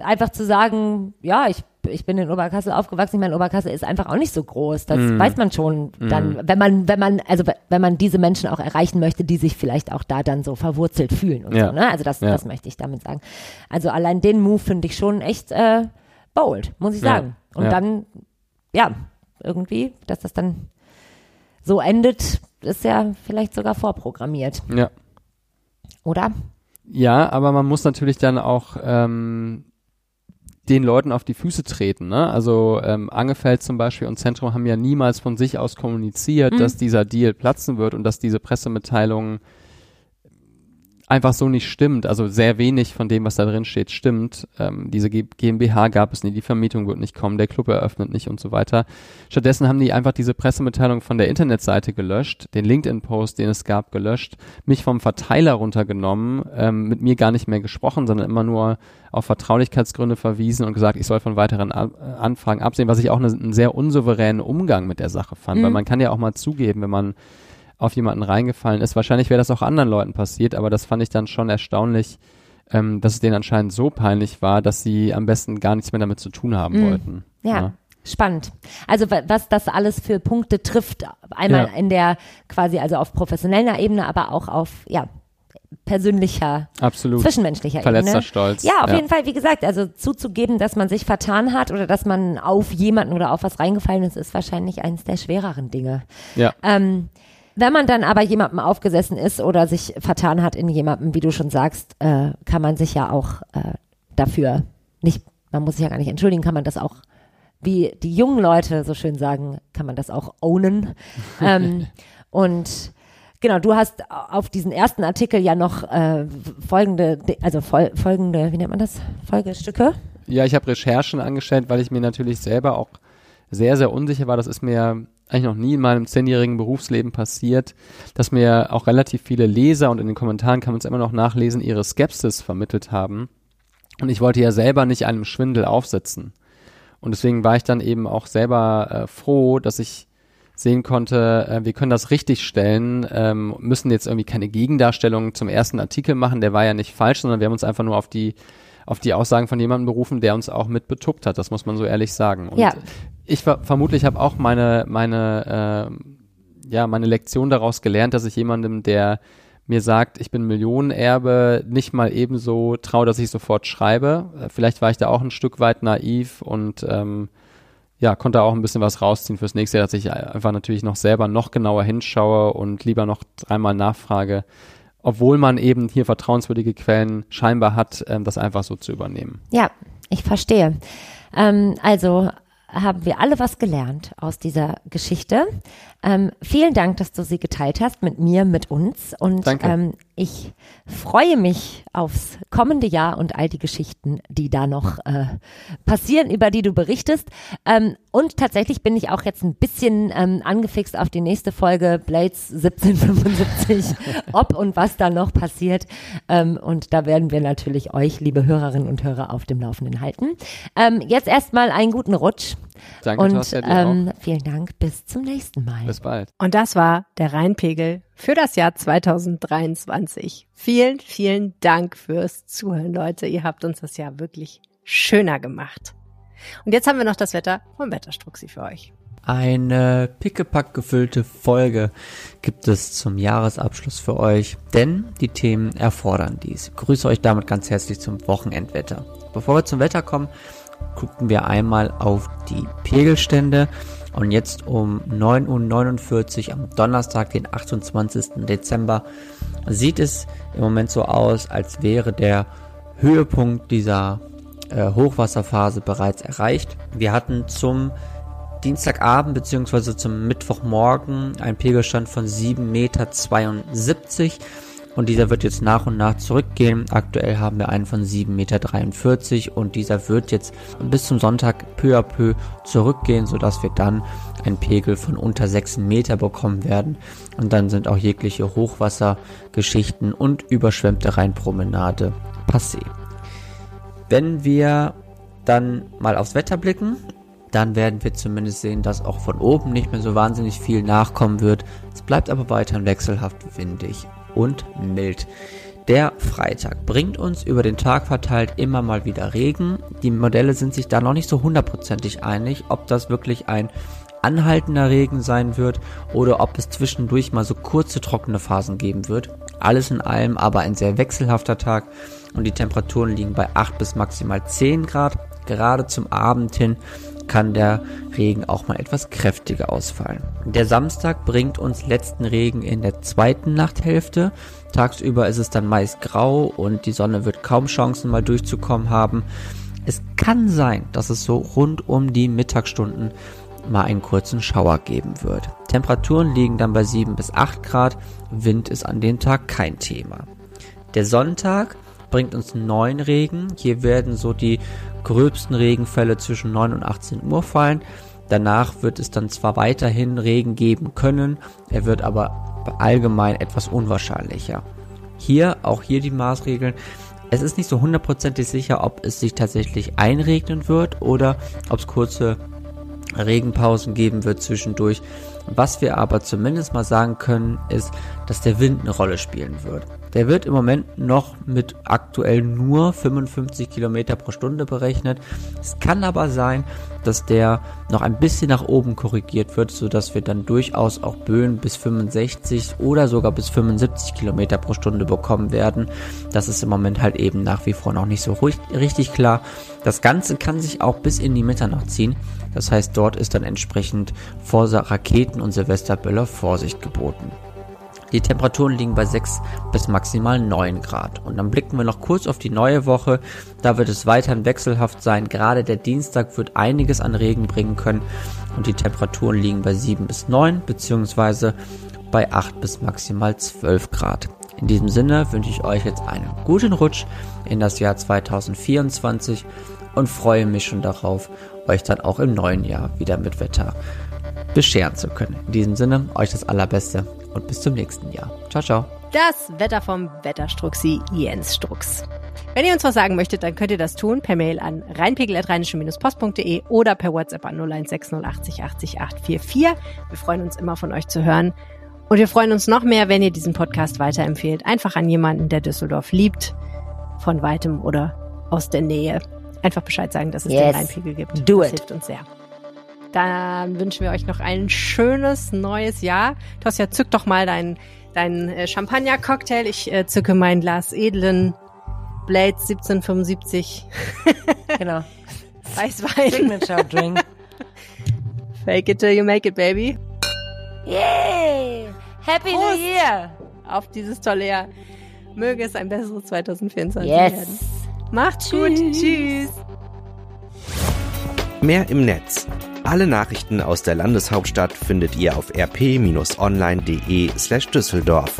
Einfach zu sagen, ja, ich, ich bin in Oberkassel aufgewachsen. Ich meine, Oberkassel ist einfach auch nicht so groß. Das weiß man schon dann, wenn man, wenn man, also wenn man diese Menschen auch erreichen möchte, die sich vielleicht auch da dann so verwurzelt fühlen und Ja. so, ne? Also das, Ja. das möchte ich damit sagen. Also allein den Move finde ich schon echt äh, bold, muss ich Ja. sagen. Und Ja. dann, ja, irgendwie, dass das dann so endet, ist ja vielleicht sogar vorprogrammiert, ja. oder? Ja, aber man muss natürlich dann auch ähm, den Leuten auf die Füße treten. Ne? Also ähm, Angefeld zum Beispiel und Zentrum haben ja niemals von sich aus kommuniziert, Mhm. dass dieser Deal platzen wird und dass diese Pressemitteilung einfach so nicht stimmt. Also sehr wenig von dem, was da drin steht, stimmt. Ähm, diese G GmbH gab es nie, die Vermietung wird nicht kommen, der Club eröffnet nicht und so weiter. Stattdessen haben die einfach diese Pressemitteilung von der Internetseite gelöscht, den LinkedIn-Post, den es gab, gelöscht, mich vom Verteiler runtergenommen, ähm, mit mir gar nicht mehr gesprochen, sondern immer nur auf Vertraulichkeitsgründe verwiesen und gesagt, ich soll von weiteren A Anfragen absehen, was ich auch eine, einen sehr unsouveränen Umgang mit der Sache fand, weil man kann ja auch mal zugeben, wenn man auf jemanden reingefallen ist. Wahrscheinlich wäre das auch anderen Leuten passiert, aber das fand ich dann schon erstaunlich, ähm, dass es denen anscheinend so peinlich war, dass sie am besten gar nichts mehr damit zu tun haben wollten. Ja. Spannend. Also wa- was das alles für Punkte trifft, einmal Ja. in der quasi also auf professioneller Ebene, aber auch auf ja persönlicher, Absolut. zwischenmenschlicher Verletzter Ebene. Stolz. Ja, auf Ja. jeden Fall, wie gesagt, also zuzugeben, dass man sich vertan hat oder dass man auf jemanden oder auf was reingefallen ist, ist wahrscheinlich eines der schwereren Dinge. Ja. Ähm, wenn man dann aber jemandem aufgesessen ist oder sich vertan hat in jemandem, wie du schon sagst, äh, kann man sich ja auch äh, dafür nicht, man muss sich ja gar nicht entschuldigen, kann man das auch, wie die jungen Leute so schön sagen, kann man das auch ownen. ähm, und genau, du hast auf diesen ersten Artikel ja noch äh, folgende, also fol folgende, wie nennt man das? Folgestücke? Ja, ich habe Recherchen angestellt, weil ich mir natürlich selber auch sehr, sehr unsicher war. Das ist mir eigentlich noch nie in meinem zehnjährigen Berufsleben passiert, dass mir auch relativ viele Leser und in den Kommentaren kann man es immer noch nachlesen, ihre Skepsis vermittelt haben. Und ich wollte ja selber nicht einem Schwindel aufsitzen. Und deswegen war ich dann eben auch selber äh, froh, dass ich sehen konnte, äh, wir können das richtig stellen, ähm, müssen jetzt irgendwie keine Gegendarstellung zum ersten Artikel machen, der war ja nicht falsch, sondern wir haben uns einfach nur auf die auf die Aussagen von jemandem berufen, der uns auch mit betuckt hat, das muss man so ehrlich sagen. Und Ja. ich ver vermutlich habe auch meine meine äh, ja meine Lektion daraus gelernt, dass ich jemandem, der mir sagt, ich bin Millionenerbe, nicht mal ebenso traue, dass ich sofort schreibe. Äh, Vielleicht war ich da auch ein Stück weit naiv und ähm, ja, konnte auch ein bisschen was rausziehen fürs nächste Jahr, dass ich einfach natürlich noch selber noch genauer hinschaue und lieber noch dreimal nachfrage, obwohl man eben hier vertrauenswürdige Quellen scheinbar hat, ähm, das einfach so zu übernehmen. Ja, ich verstehe. Ähm, also haben wir alle was gelernt aus dieser Geschichte. Ähm, vielen Dank, dass du sie geteilt hast mit mir, mit uns. Und Danke. Ähm, Ich freue mich aufs kommende Jahr und all die Geschichten, die da noch äh, passieren, über die du berichtest. Ähm, und tatsächlich bin ich auch jetzt ein bisschen ähm, angefixt auf die nächste Folge Blades 1775, ob und was da noch passiert. Ähm, und da werden wir natürlich euch, liebe Hörerinnen und Hörer, auf dem Laufenden halten. Ähm, jetzt erstmal einen guten Rutsch. Danke, und dir ähm, vielen Dank, bis zum nächsten Mal. Bis bald. Und das war der Rheinpegel für das Jahr 2023. Vielen, vielen Dank fürs Zuhören, Leute. Ihr habt uns das Jahr wirklich schöner gemacht. Und jetzt haben wir noch das Wetter vom Wetterstruxi für euch. Eine pickepack gefüllte Folge gibt es zum Jahresabschluss für euch, denn die Themen erfordern dies. Ich grüße euch damit ganz herzlich zum Wochenendwetter. Bevor wir zum Wetter kommen, gucken wir einmal auf die Pegelstände. Und jetzt um 9.49 Uhr am Donnerstag, den 28. Dezember, sieht es im Moment so aus, als wäre der Höhepunkt dieser äh, Hochwasserphase bereits erreicht. Wir hatten zum Dienstagabend bzw. zum Mittwochmorgen einen Pegelstand von 7,72 Meter und dieser wird jetzt nach und nach zurückgehen. Aktuell haben wir einen von 7,43 Meter und dieser wird jetzt bis zum Sonntag peu à peu zurückgehen, sodass wir dann einen Pegel von unter 6 Meter bekommen werden und dann sind auch jegliche Hochwassergeschichten und überschwemmte Rheinpromenade passé. Wenn wir dann mal aufs Wetter blicken, dann werden wir zumindest sehen, dass auch von oben nicht mehr so wahnsinnig viel nachkommen wird. Es bleibt aber weiterhin wechselhaft windig und mild. Der Freitag bringt uns über den Tag verteilt immer mal wieder Regen. Die Modelle sind sich da noch nicht so hundertprozentig einig, ob das wirklich ein anhaltender Regen sein wird oder ob es zwischendurch mal so kurze trockene Phasen geben wird. Alles in allem aber ein sehr wechselhafter Tag und die Temperaturen liegen bei 8 bis maximal 10 Grad. Gerade zum Abend hin kann der Regen auch mal etwas kräftiger ausfallen. Der Samstag bringt uns letzten Regen in der zweiten Nachthälfte. Tagsüber ist es dann meist grau und die Sonne wird kaum Chancen mal durchzukommen haben. Es kann sein, dass es so rund um die Mittagsstunden mal einen kurzen Schauer geben wird. Temperaturen liegen dann bei 7 bis 8 Grad, Wind ist an dem Tag kein Thema. Der Sonntag bringt uns neuen Regen. Hier werden so die gröbsten Regenfälle zwischen 9 und 18 Uhr fallen. Danach wird es dann zwar weiterhin Regen geben können, er wird aber allgemein etwas unwahrscheinlicher. Hier, auch hier die Maßregeln. Es ist nicht so hundertprozentig sicher, ob es sich tatsächlich einregnen wird oder ob es kurze Regenpausen geben wird zwischendurch. Was wir aber zumindest mal sagen können, ist, dass der Wind eine Rolle spielen wird. Der wird im Moment noch mit aktuell nur 55 Kilometer pro Stunde berechnet. Es kann aber sein, dass der noch ein bisschen nach oben korrigiert wird, sodass wir dann durchaus auch Böen bis 65 oder sogar bis 75 Kilometer pro Stunde bekommen werden. Das ist im Moment halt eben nach wie vor noch nicht so richtig klar. Das Ganze kann sich auch bis in die Mitternacht ziehen. Das heißt, dort ist dann entsprechend vor Raketen und Silvesterböller Vorsicht geboten. Die Temperaturen liegen bei 6 bis maximal 9 Grad. Und dann blicken wir noch kurz auf die neue Woche. Da wird es weiterhin wechselhaft sein. Gerade der Dienstag wird einiges an Regen bringen können. Und die Temperaturen liegen bei 7 bis 9 beziehungsweise bei 8 bis maximal 12 Grad. In diesem Sinne wünsche ich euch jetzt einen guten Rutsch in das Jahr 2024 und freue mich schon darauf, euch dann auch im neuen Jahr wieder mit Wetter bescheren zu können. In diesem Sinne, euch das Allerbeste und bis zum nächsten Jahr. Ciao, ciao. Das Wetter vom Wetterstruxi Jens Strux. Wenn ihr uns was sagen möchtet, dann könnt ihr das tun per Mail an rheinpegel.rheinische-post.de oder per WhatsApp an 016080 80 844. Wir freuen uns immer von euch zu hören. Und wir freuen uns noch mehr, wenn ihr diesen Podcast weiterempfehlt. Einfach an jemanden, der Düsseldorf liebt, von weitem oder aus der Nähe. Einfach Bescheid sagen, dass es yes. den Rheinpegel gibt. Do das it. hilft uns sehr. Dann wünschen wir euch noch ein schönes neues Jahr. Tosja, zück doch mal deinen dein äh, Champagner-Cocktail. Ich äh, zücke mein Glas edlen Blades 1775. genau. Weißwein. Signature Drink. Fake it till you make it, baby. Yay! Happy Prost New Year! Auf dieses tolle Jahr. Möge es ein besseres 2024 yes. werden. Macht's Tschüss. gut. Tschüss. Mehr im Netz alle Nachrichten aus der Landeshauptstadt findet ihr auf rp-online.de slash Düsseldorf.